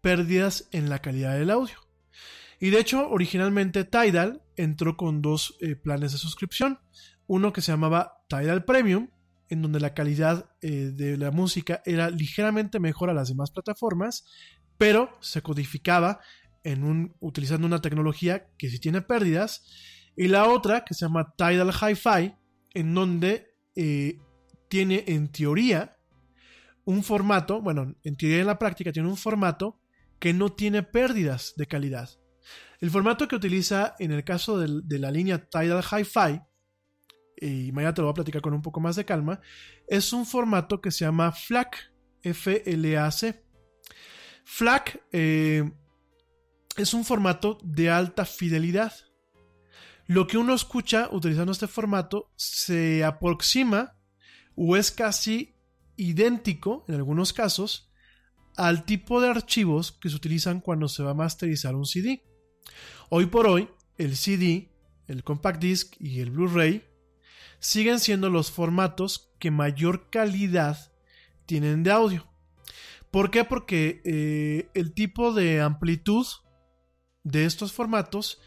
pérdidas en la calidad del audio. Y de hecho, originalmente Tidal entró con dos eh, planes de suscripción. Uno que se llamaba Tidal Premium, en donde la calidad eh, de la música era ligeramente mejor a las demás plataformas, pero se codificaba en un, utilizando una tecnología que sí tiene pérdidas, y la otra que se llama Tidal Hi-Fi, en donde eh, tiene en teoría un formato, bueno, en teoría y en la práctica tiene un formato que no tiene pérdidas de calidad. El formato que utiliza en el caso de la línea Tidal Hi-Fi, y mañana te lo voy a platicar con un poco más de calma, es un formato que se llama FLAC, F-L-A-C. FLAC eh, es un formato de alta fidelidad. Lo que uno escucha utilizando este formato se aproxima o es casi idéntico, en algunos casos, al tipo de archivos que se utilizan cuando se va a masterizar un CD. Hoy por hoy, el CD, el compact disc y el Blu-ray, siguen siendo los formatos que mayor calidad tienen de audio. ¿Por qué? Porque eh, el tipo de amplitud de estos formatos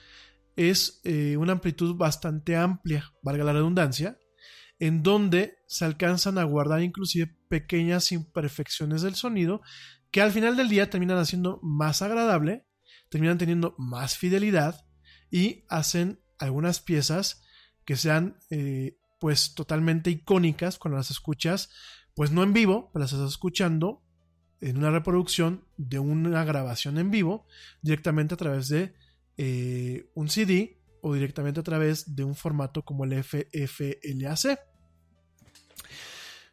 es eh, una amplitud bastante amplia, valga la redundancia, en donde se alcanzan a guardar inclusive pequeñas imperfecciones del sonido que al final del día terminan haciendo más agradable, terminan teniendo más fidelidad y hacen algunas piezas que sean eh, pues totalmente icónicas cuando las escuchas, pues no en vivo, pero las estás escuchando en una reproducción de una grabación en vivo directamente a través de eh, un CD o directamente a través de un formato como el FFLAC.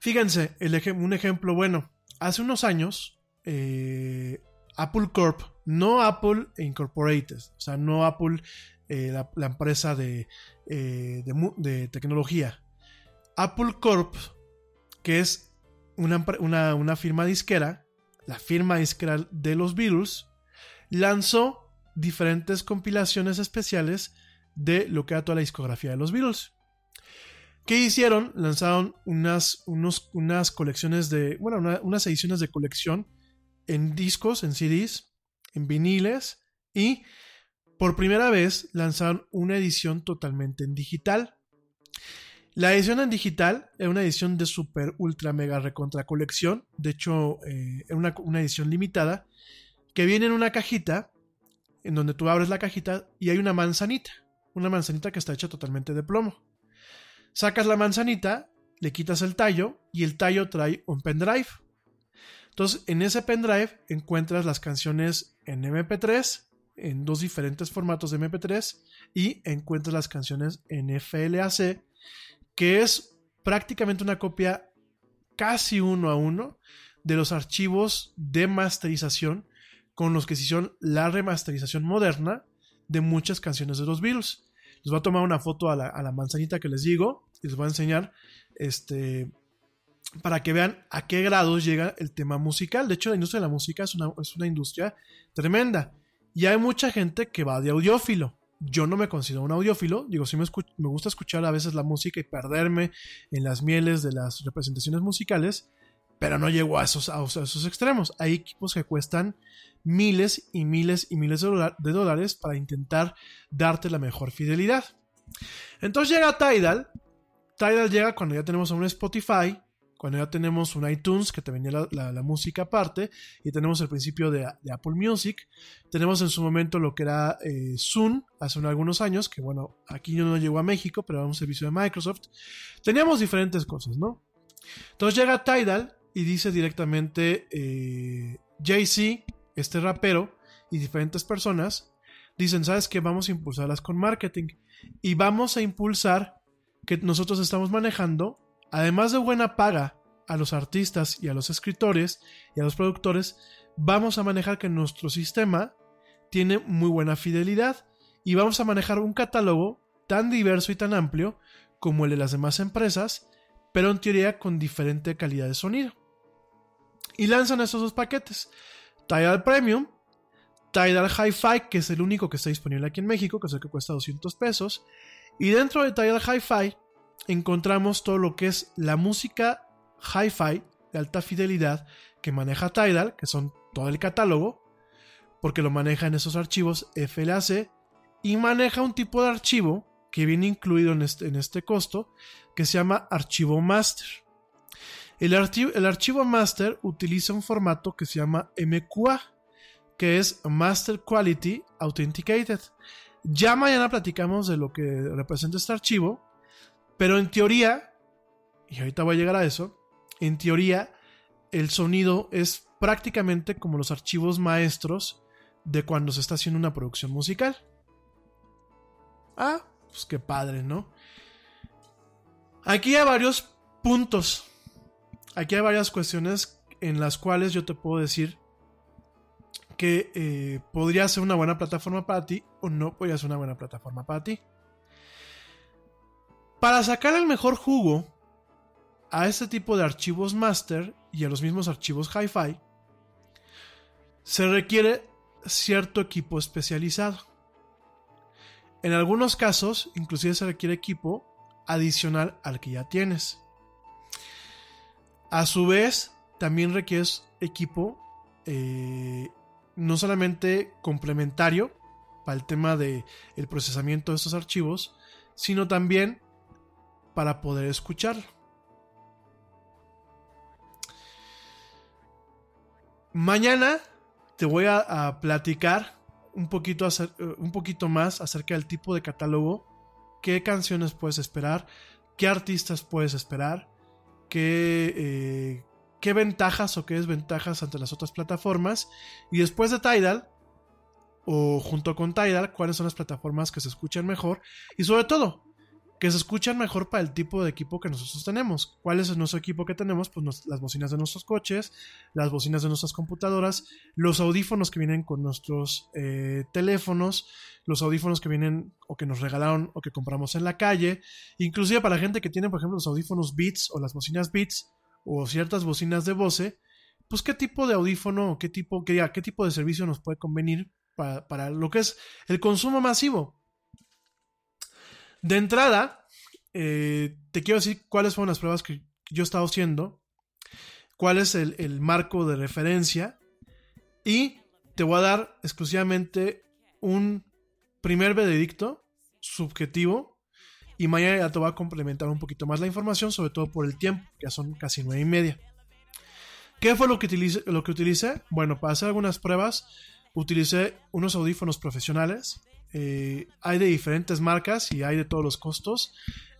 Fíjense, un ejemplo bueno. Hace unos años, eh, Apple Corp, no Apple Incorporated, o sea, no Apple, eh, la, empresa de, de de tecnología. Apple Corp, que es una, una- una firma disquera, la firma disquera de los Beatles, lanzó diferentes compilaciones especiales de lo que era toda la discografía de los Beatles. ¿Qué hicieron? Lanzaron unas, unas colecciones de, bueno, una- unas ediciones de colección en discos, en CDs, en viniles y por primera vez lanzaron una edición totalmente en digital. La edición en digital era una edición de super ultra mega recontra colección. De hecho, eh, una, una edición limitada que viene en una cajita en donde tú abres la cajita y hay una manzanita. Una manzanita que está hecha totalmente de plomo. Sacas la manzanita, le quitas el tallo y el tallo trae un pendrive. Entonces, en ese pendrive encuentras las canciones en MP3, en dos diferentes formatos de MP3, y encuentras las canciones en FLAC, que es prácticamente una copia casi uno a uno de los archivos de masterización con los que se hicieron la remasterización moderna de muchas canciones de los Beatles. Les voy a tomar una foto a la, manzanita que les digo y les voy a enseñar este, para que vean a qué grados llega el tema musical. De hecho, la industria de la música es una, es una industria tremenda. Y hay mucha gente que va de audiófilo. Yo no me considero un audiófilo. Digo, sí me, me gusta escuchar a veces la música y perderme en las mieles de las representaciones musicales. Pero no llego a esos, a esos- a extremos. Hay equipos que cuestan miles y miles y miles de, de dólares para intentar darte la mejor fidelidad. Entonces llega Tidal. Tidal llega cuando ya tenemos un Spotify, cuando ya tenemos un iTunes que te venía la, música aparte, y tenemos el principio de, Apple Music. Tenemos en su momento lo que era eh, Zoom, hace un- algunos años, que bueno, aquí no llegó a México, pero era un servicio de Microsoft. Teníamos diferentes cosas, ¿no? Entonces llega Tidal y dice directamente eh, Jay-Z, este rapero, y diferentes personas, dicen, ¿sabes qué? Vamos a impulsarlas con marketing. Y vamos a impulsar que nosotros estamos manejando, además de buena paga a los artistas y a los escritores y a los productores, vamos a manejar que nuestro sistema tiene muy buena fidelidad y vamos a manejar un catálogo tan diverso y tan amplio como el de las demás empresas, pero en teoría con diferente calidad de sonido. Y lanzan estos dos paquetes. Tidal Premium, Tidal Hi-Fi, que es el único que está disponible aquí en México, que es el que cuesta 200 pesos. Y dentro de Tidal Hi-Fi encontramos todo lo que es la música Hi-Fi de alta fidelidad que maneja Tidal, que son todo el catálogo, porque lo maneja en esos archivos FLAC, y maneja un tipo de archivo que viene incluido en este, en este costo, que se llama archivo master. El, el archivo master utiliza un formato que se llama MQA, que es Master Quality Authenticated. Ya mañana platicamos de lo que representa este archivo, pero en teoría, y ahorita voy a llegar a eso, en teoría el sonido es prácticamente como los archivos maestros de cuando se está haciendo una producción musical. Ah, pues qué padre, ¿no? Aquí hay varios puntos. Aquí hay varias cuestiones en las cuales yo te puedo decir que eh, podría ser una buena plataforma para ti o no podría ser una buena plataforma para ti. Para sacar el mejor jugo a este tipo de archivos master y a los mismos archivos hi-fi, se requiere cierto equipo especializado. En algunos casos, inclusive se requiere equipo adicional al que ya tienes. A su vez, también requieres equipo eh, no solamente complementario para el tema del el procesamiento de estos archivos, sino también para poder escucharlo. Mañana te voy a, platicar un poquito, eh, un poquito más acerca del tipo de catálogo, qué canciones puedes esperar, qué artistas puedes esperar, qué, eh, qué ventajas o qué desventajas ante las otras plataformas. Y después de Tidal, o junto con Tidal, cuáles son las plataformas que se escuchan mejor. Y sobre todo, que se escuchan mejor para el tipo de equipo que nosotros tenemos. ¿Cuál es nuestro equipo que tenemos? Pues las bocinas de nuestros coches, las bocinas de nuestras computadoras, los audífonos que vienen con nuestros eh, teléfonos, los audífonos que vienen o que nos regalaron o que compramos en la calle, inclusive para la gente que tiene, por ejemplo, los audífonos Beats o las bocinas Beats o ciertas bocinas de Bose, pues qué tipo de audífono o qué tipo, qué tipo de servicio nos puede convenir para, para lo que es el consumo masivo. De entrada, eh, te quiero decir cuáles fueron las pruebas que yo he estado haciendo, cuál es el, marco de referencia y te voy a dar exclusivamente un primer veredicto subjetivo y mañana ya te voy a complementar un poquito más la información, sobre todo por el tiempo, que ya son casi nueve y media. ¿Qué fue lo que, utilicé, lo que utilicé? Bueno, para hacer algunas pruebas utilicé unos audífonos profesionales. Eh, hay de diferentes marcas y hay de todos los costos.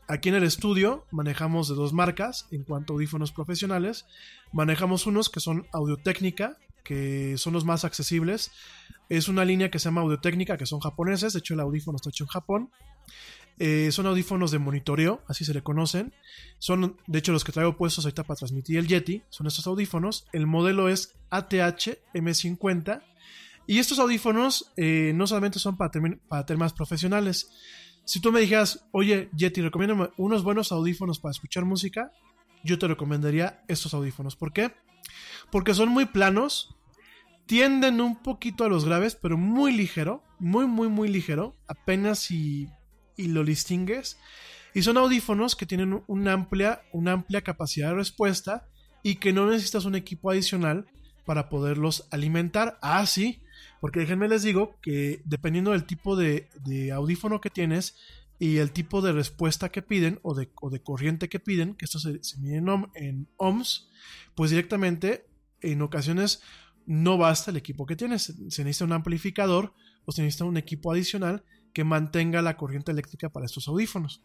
Aquí en el estudio manejamos de dos marcas en cuanto a audífonos profesionales. Manejamos unos que son Audio-Técnica, que son los más accesibles. Es una línea que se llama Audio-Técnica, que son japoneses. De hecho, el audífono está hecho en Japón. Eh, son audífonos de monitoreo, así se le conocen. Son, de hecho, los que traigo puestos ahorita para transmitir el Yeti. Son estos audífonos. El modelo es ATH M50. Y estos audífonos eh, no solamente son para, para temas profesionales. Si tú me dijeras, oye, Yeti, recomiéndame unos buenos audífonos para escuchar música, yo te recomendaría estos audífonos. ¿Por qué? Porque son muy planos, tienden un poquito a los graves, pero muy ligero, muy, muy, muy ligero, apenas si y lo distingues. Y son audífonos que tienen una amplia, una amplia capacidad de respuesta y que no necesitas un equipo adicional para poderlos alimentar. Ah, sí, porque déjenme les digo que dependiendo del tipo de, audífono que tienes y el tipo de respuesta que piden o de, corriente que piden, que esto se, mide en ohms, pues directamente en ocasiones no basta el equipo que tienes. Se necesita un amplificador o se necesita un equipo adicional que mantenga la corriente eléctrica para estos audífonos.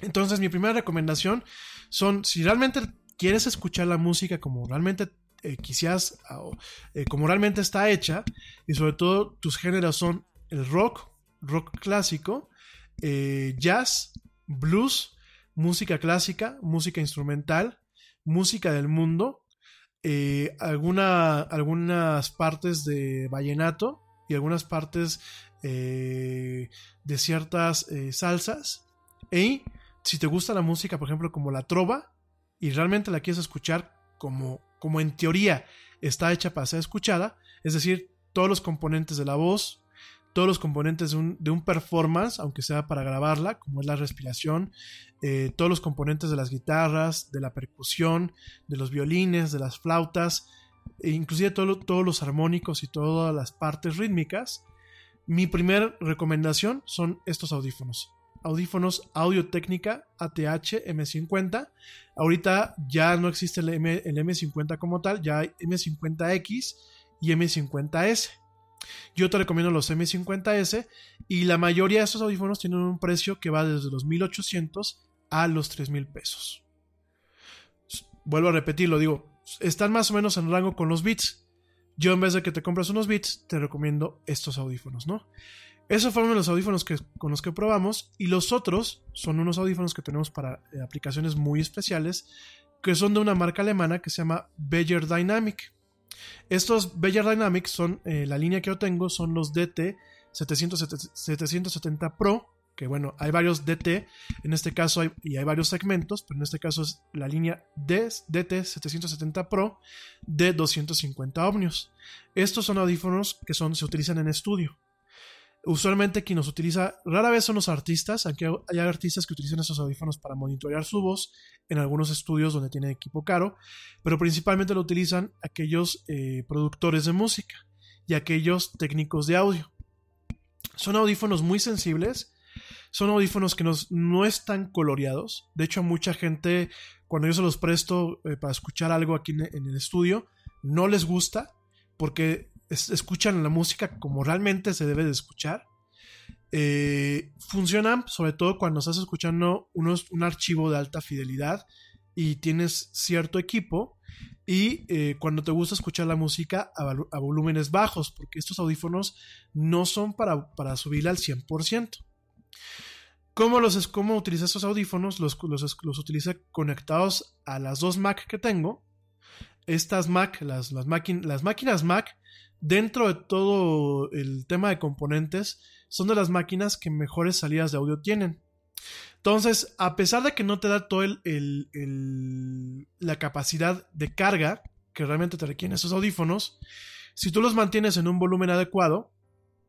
Entonces mi primera recomendación son, si realmente quieres escuchar la música como realmente eh, quisieras, o, eh, como realmente está hecha, y sobre todo tus géneros son el rock, rock clásico, eh, jazz, blues, música clásica, música instrumental, música del mundo, alguna, algunas partes de vallenato y algunas partes de ciertas salsas. Y si te gusta la música, por ejemplo, como la trova, y realmente la quieres escuchar como, como en teoría está hecha para ser escuchada, es decir, todos los componentes de la voz, todos los componentes de un, de un performance, aunque sea para grabarla, como es la respiración, eh, todos los componentes de las guitarras, de la percusión, de los violines, de las flautas, e inclusive todo- todos los armónicos y todas las partes rítmicas, mi primera recomendación son estos audífonos. Audífonos Audio Técnica ATH M50. Ahorita ya no existe el, M, el M50 como tal, ya hay M50X y M50S. Yo te recomiendo los M50S y la mayoría de estos audífonos tienen un precio que va desde los 1800 a los 3000 pesos. Vuelvo a repetirlo, digo, están más o menos en rango con los Beats. Yo en vez de que te compres unos Beats, te recomiendo estos audífonos, ¿no? Esos fueron los audífonos que, con los que probamos y los otros son unos audífonos que tenemos para eh, aplicaciones muy especiales que son de una marca alemana que se llama Beyer Dynamic. Estos Beyer Dynamic son, eh, la línea que yo tengo son los DT 770 770 Pro, que bueno, hay varios DT, en este caso y hay varios segmentos, pero en este caso es la línea DT 770 Pro de 250 ohmios. Estos son audífonos que son, se utilizan en estudio. Usualmente quien los utiliza, rara vez son los artistas, aunque hay artistas que utilizan esos audífonos para monitorear su voz en algunos estudios donde tienen equipo caro, pero principalmente lo utilizan aquellos eh, productores de música y aquellos técnicos de audio. Son audífonos muy sensibles, son audífonos que no están coloreados, de hecho mucha gente cuando yo se los presto eh, para escuchar algo aquí en el estudio, no les gusta porque es- escuchan la música como realmente se debe de escuchar. Eh, funcionan sobre todo cuando estás escuchando unos, un archivo de alta fidelidad y tienes cierto equipo y eh, cuando te gusta escuchar la música a, volúmenes bajos, porque estos audífonos no son para, para subir al 100%. ¿Cómo, los, cómo utiliza estos audífonos? Los, los, los utiliza conectados a las dos Mac que tengo. Estas Mac, las, las, las máquinas Mac, dentro de todo el tema de componentes, son de las máquinas que mejores salidas de audio tienen. Entonces, a pesar de que no te da toda el, la capacidad de carga que realmente te requieren esos audífonos, si tú los mantienes en un volumen adecuado,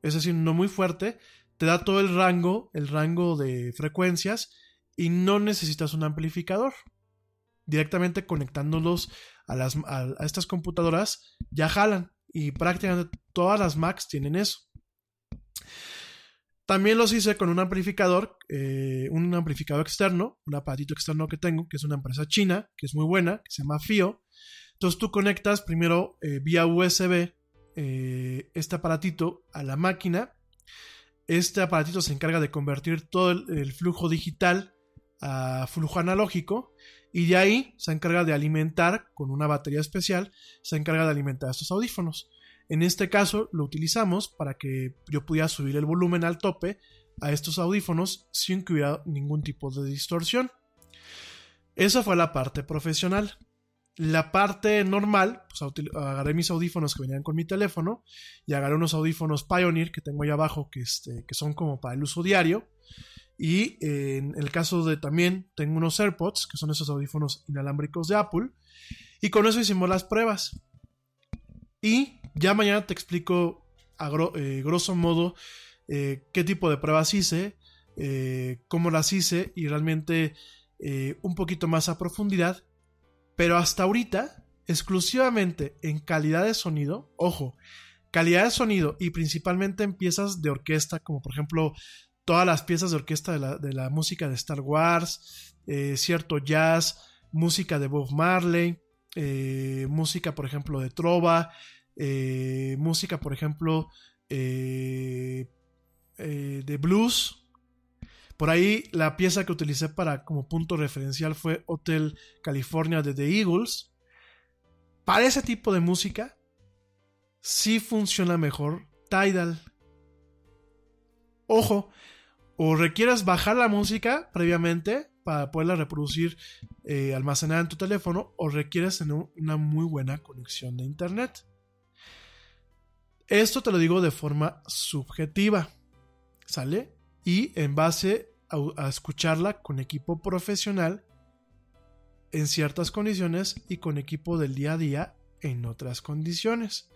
es decir, no muy fuerte, te da todo el rango, el rango de frecuencias y no necesitas un amplificador. Directamente conectándolos a, a estas computadoras ya jalan y prácticamente todas las Macs tienen eso. También los hice con un amplificador, eh, un amplificador externo, un aparatito externo que tengo, que es una empresa china, que es muy buena, que se llama FIO. Entonces tú conectas primero eh, vía USB eh, este aparatito a la máquina. Este aparatito se encarga de convertir todo el, el flujo digital a flujo analógico y de ahí se encarga de alimentar con una batería especial, se encarga de alimentar estos audífonos. En este caso lo utilizamos para que yo pudiera subir el volumen al tope a estos audífonos sin que hubiera ningún tipo de distorsión. Esa fue la parte profesional. La parte normal, pues agarré mis audífonos que venían con mi teléfono y agarré unos audífonos Pioneer que tengo ahí abajo que, este, que son como para el uso diario. Y eh, en el caso de también tengo unos AirPods, que son esos audífonos inalámbricos de Apple. Y con eso hicimos las pruebas. Y ya mañana te explico a eh, grosso modo eh, qué tipo de pruebas hice, cómo las hice y realmente un poquito más a profundidad. Pero hasta ahorita, exclusivamente en calidad de sonido, ojo, calidad de sonido y principalmente en piezas de orquesta, como por ejemplo todas las piezas de orquesta de la, de la música de Star Wars, eh, cierto jazz, música de Bob Marley, eh, música por ejemplo de Trova, eh, música por ejemplo de blues. Por ahí la pieza que utilicé para como punto referencial fue Hotel California de The Eagles. Para ese tipo de música sí funciona mejor Tidal. Ojo, o requieres bajar la música previamente para poderla reproducir eh, almacenada en tu teléfono o requieres tener una muy buena conexión de internet. Esto te lo digo de forma subjetiva, ¿sale? Y en base a, a escucharla con equipo profesional en ciertas condiciones y con equipo del día a día en otras condiciones.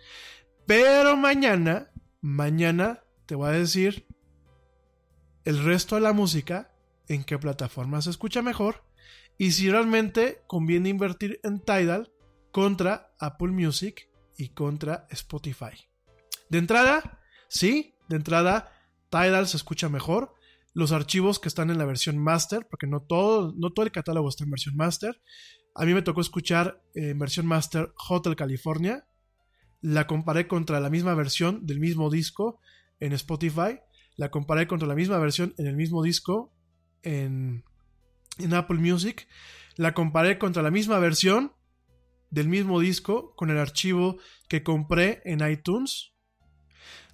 Pero mañana, mañana te voy a decir el resto de la música, en qué plataforma se escucha mejor y si realmente conviene invertir en Tidal contra Apple Music y contra Spotify. De entrada, sí, de entrada Tidal se escucha mejor. Los archivos que están en la versión master, porque no todo, no todo el catálogo está en versión master. A mí me tocó escuchar eh, en versión master Hotel California. La comparé contra la misma versión del mismo disco en Spotify la comparé contra la misma versión en el mismo disco en, en, Apple Music. La comparé contra la misma versión del mismo disco con el archivo que compré en iTunes.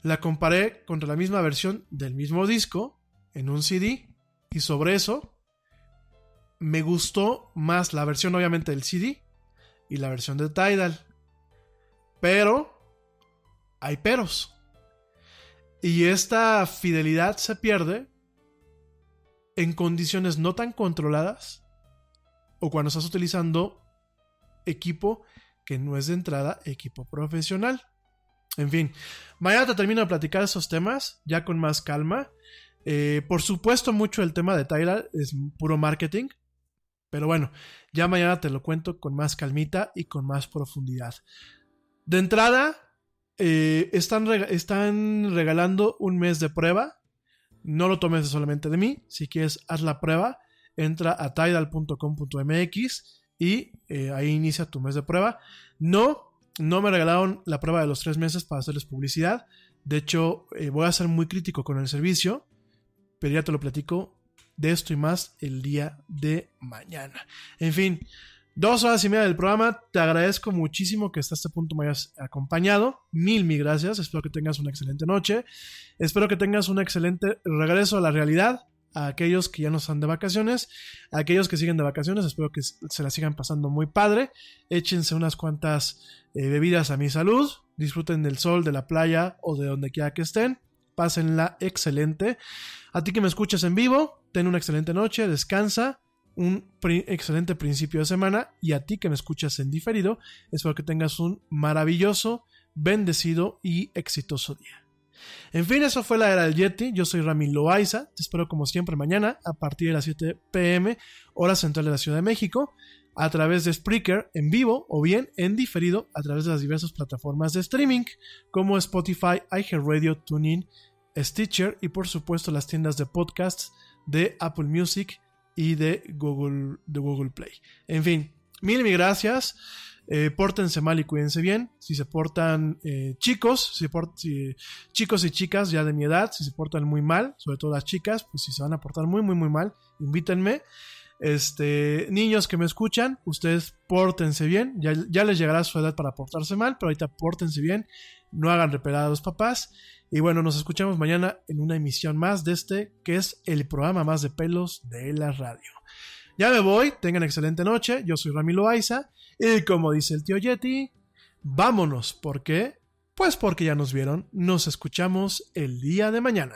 La comparé contra la misma versión del mismo disco en un CD. Y sobre eso me gustó más la versión obviamente del CD y la versión de Tidal. Pero hay peros. Y esta fidelidad se pierde en condiciones no tan controladas o cuando estás utilizando equipo que no es de entrada equipo profesional. En fin, mañana te termino de platicar esos temas, ya con más calma. Eh, por supuesto, mucho el tema de Tyler es puro marketing. Pero bueno, ya mañana te lo cuento con más calmita y con más profundidad. De entrada, eh, están, están regalando un mes de prueba. No lo tomes solamente de mí. Si quieres, haz la prueba. Entra a tidal.com.mx y eh, ahí inicia tu mes de prueba. No, no me regalaron la prueba de los tres meses para hacerles publicidad. De hecho, eh, voy a ser muy crítico con el servicio, pero ya te lo platico de esto y más el día de mañana. En fin, dos horas y media del programa. Te agradezco muchísimo que hasta este punto me hayas acompañado. Mil, mil gracias. Espero que tengas una excelente noche. Espero que tengas un excelente regreso a la realidad. A aquellos que ya no están de vacaciones, a aquellos que siguen de vacaciones, espero que se la sigan pasando muy padre. Échense unas cuantas eh, bebidas a mi salud. Disfruten del sol, de la playa o de donde quiera que estén. Pásenla excelente. A ti que me escuchas en vivo, ten una excelente noche, descansa, un excelente principio de semana. Y a ti que me escuchas en diferido, espero que tengas un maravilloso, bendecido y exitoso día. En fin, eso fue la era del Yeti. Yo soy Rami Loaiza. Te espero como siempre mañana a partir de las 7 pm, hora central de la Ciudad de México, a través de Spreaker en vivo o bien en diferido a través de las diversas plataformas de streaming como Spotify, iHeartRadio, TuneIn, Stitcher y por supuesto las tiendas de podcasts de Apple Music y de Google, de Google Play. En fin, mil, mil gracias. Eh, pórtense mal y cuídense bien. Si se portan eh, chicos, si- chicos y chicas ya de mi edad, si se portan muy mal, sobre todo las chicas, pues si se van a portar muy, muy, muy mal, invítenme. Este, niños que me escuchan, ustedes pórtense bien. Ya, ya les llegará su edad para portarse mal, pero ahorita pórtense bien. No hagan repelar a los papás. Y bueno, nos escuchamos mañana en una emisión más de este, que es el programa más de pelos de la radio. Ya me voy, tengan excelente noche. Yo soy Ramiro Aiza. Y como dice el tío Yeti, vámonos. ¿Por qué? Pues porque ya nos vieron. Nos escuchamos el día de mañana.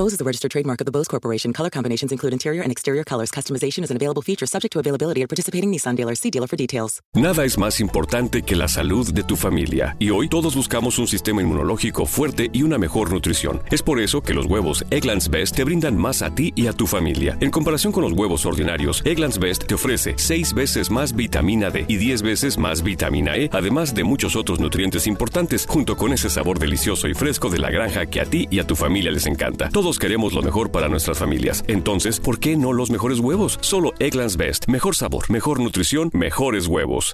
Bose is registered trademark of the Bose Corporation. Color combinations include interior and exterior colors. Customization is an feature subject to availability at participating Nissan dealers. See dealer for details. Nada es más importante que la salud de tu familia. Y hoy todos buscamos un sistema inmunológico fuerte y una mejor nutrición. Es por eso que los huevos Egglands Best te brindan más a ti y a tu familia. En comparación con los huevos ordinarios, Egglands Best te ofrece 6 veces más vitamina D y 10 veces más vitamina E, además de muchos otros nutrientes importantes, junto con ese sabor delicioso y fresco de la granja que a ti y a tu familia les encanta. Queremos lo mejor para nuestras familias. Entonces, ¿por qué no los mejores huevos? Solo Egglands Best. Mejor sabor, mejor nutrición, mejores huevos.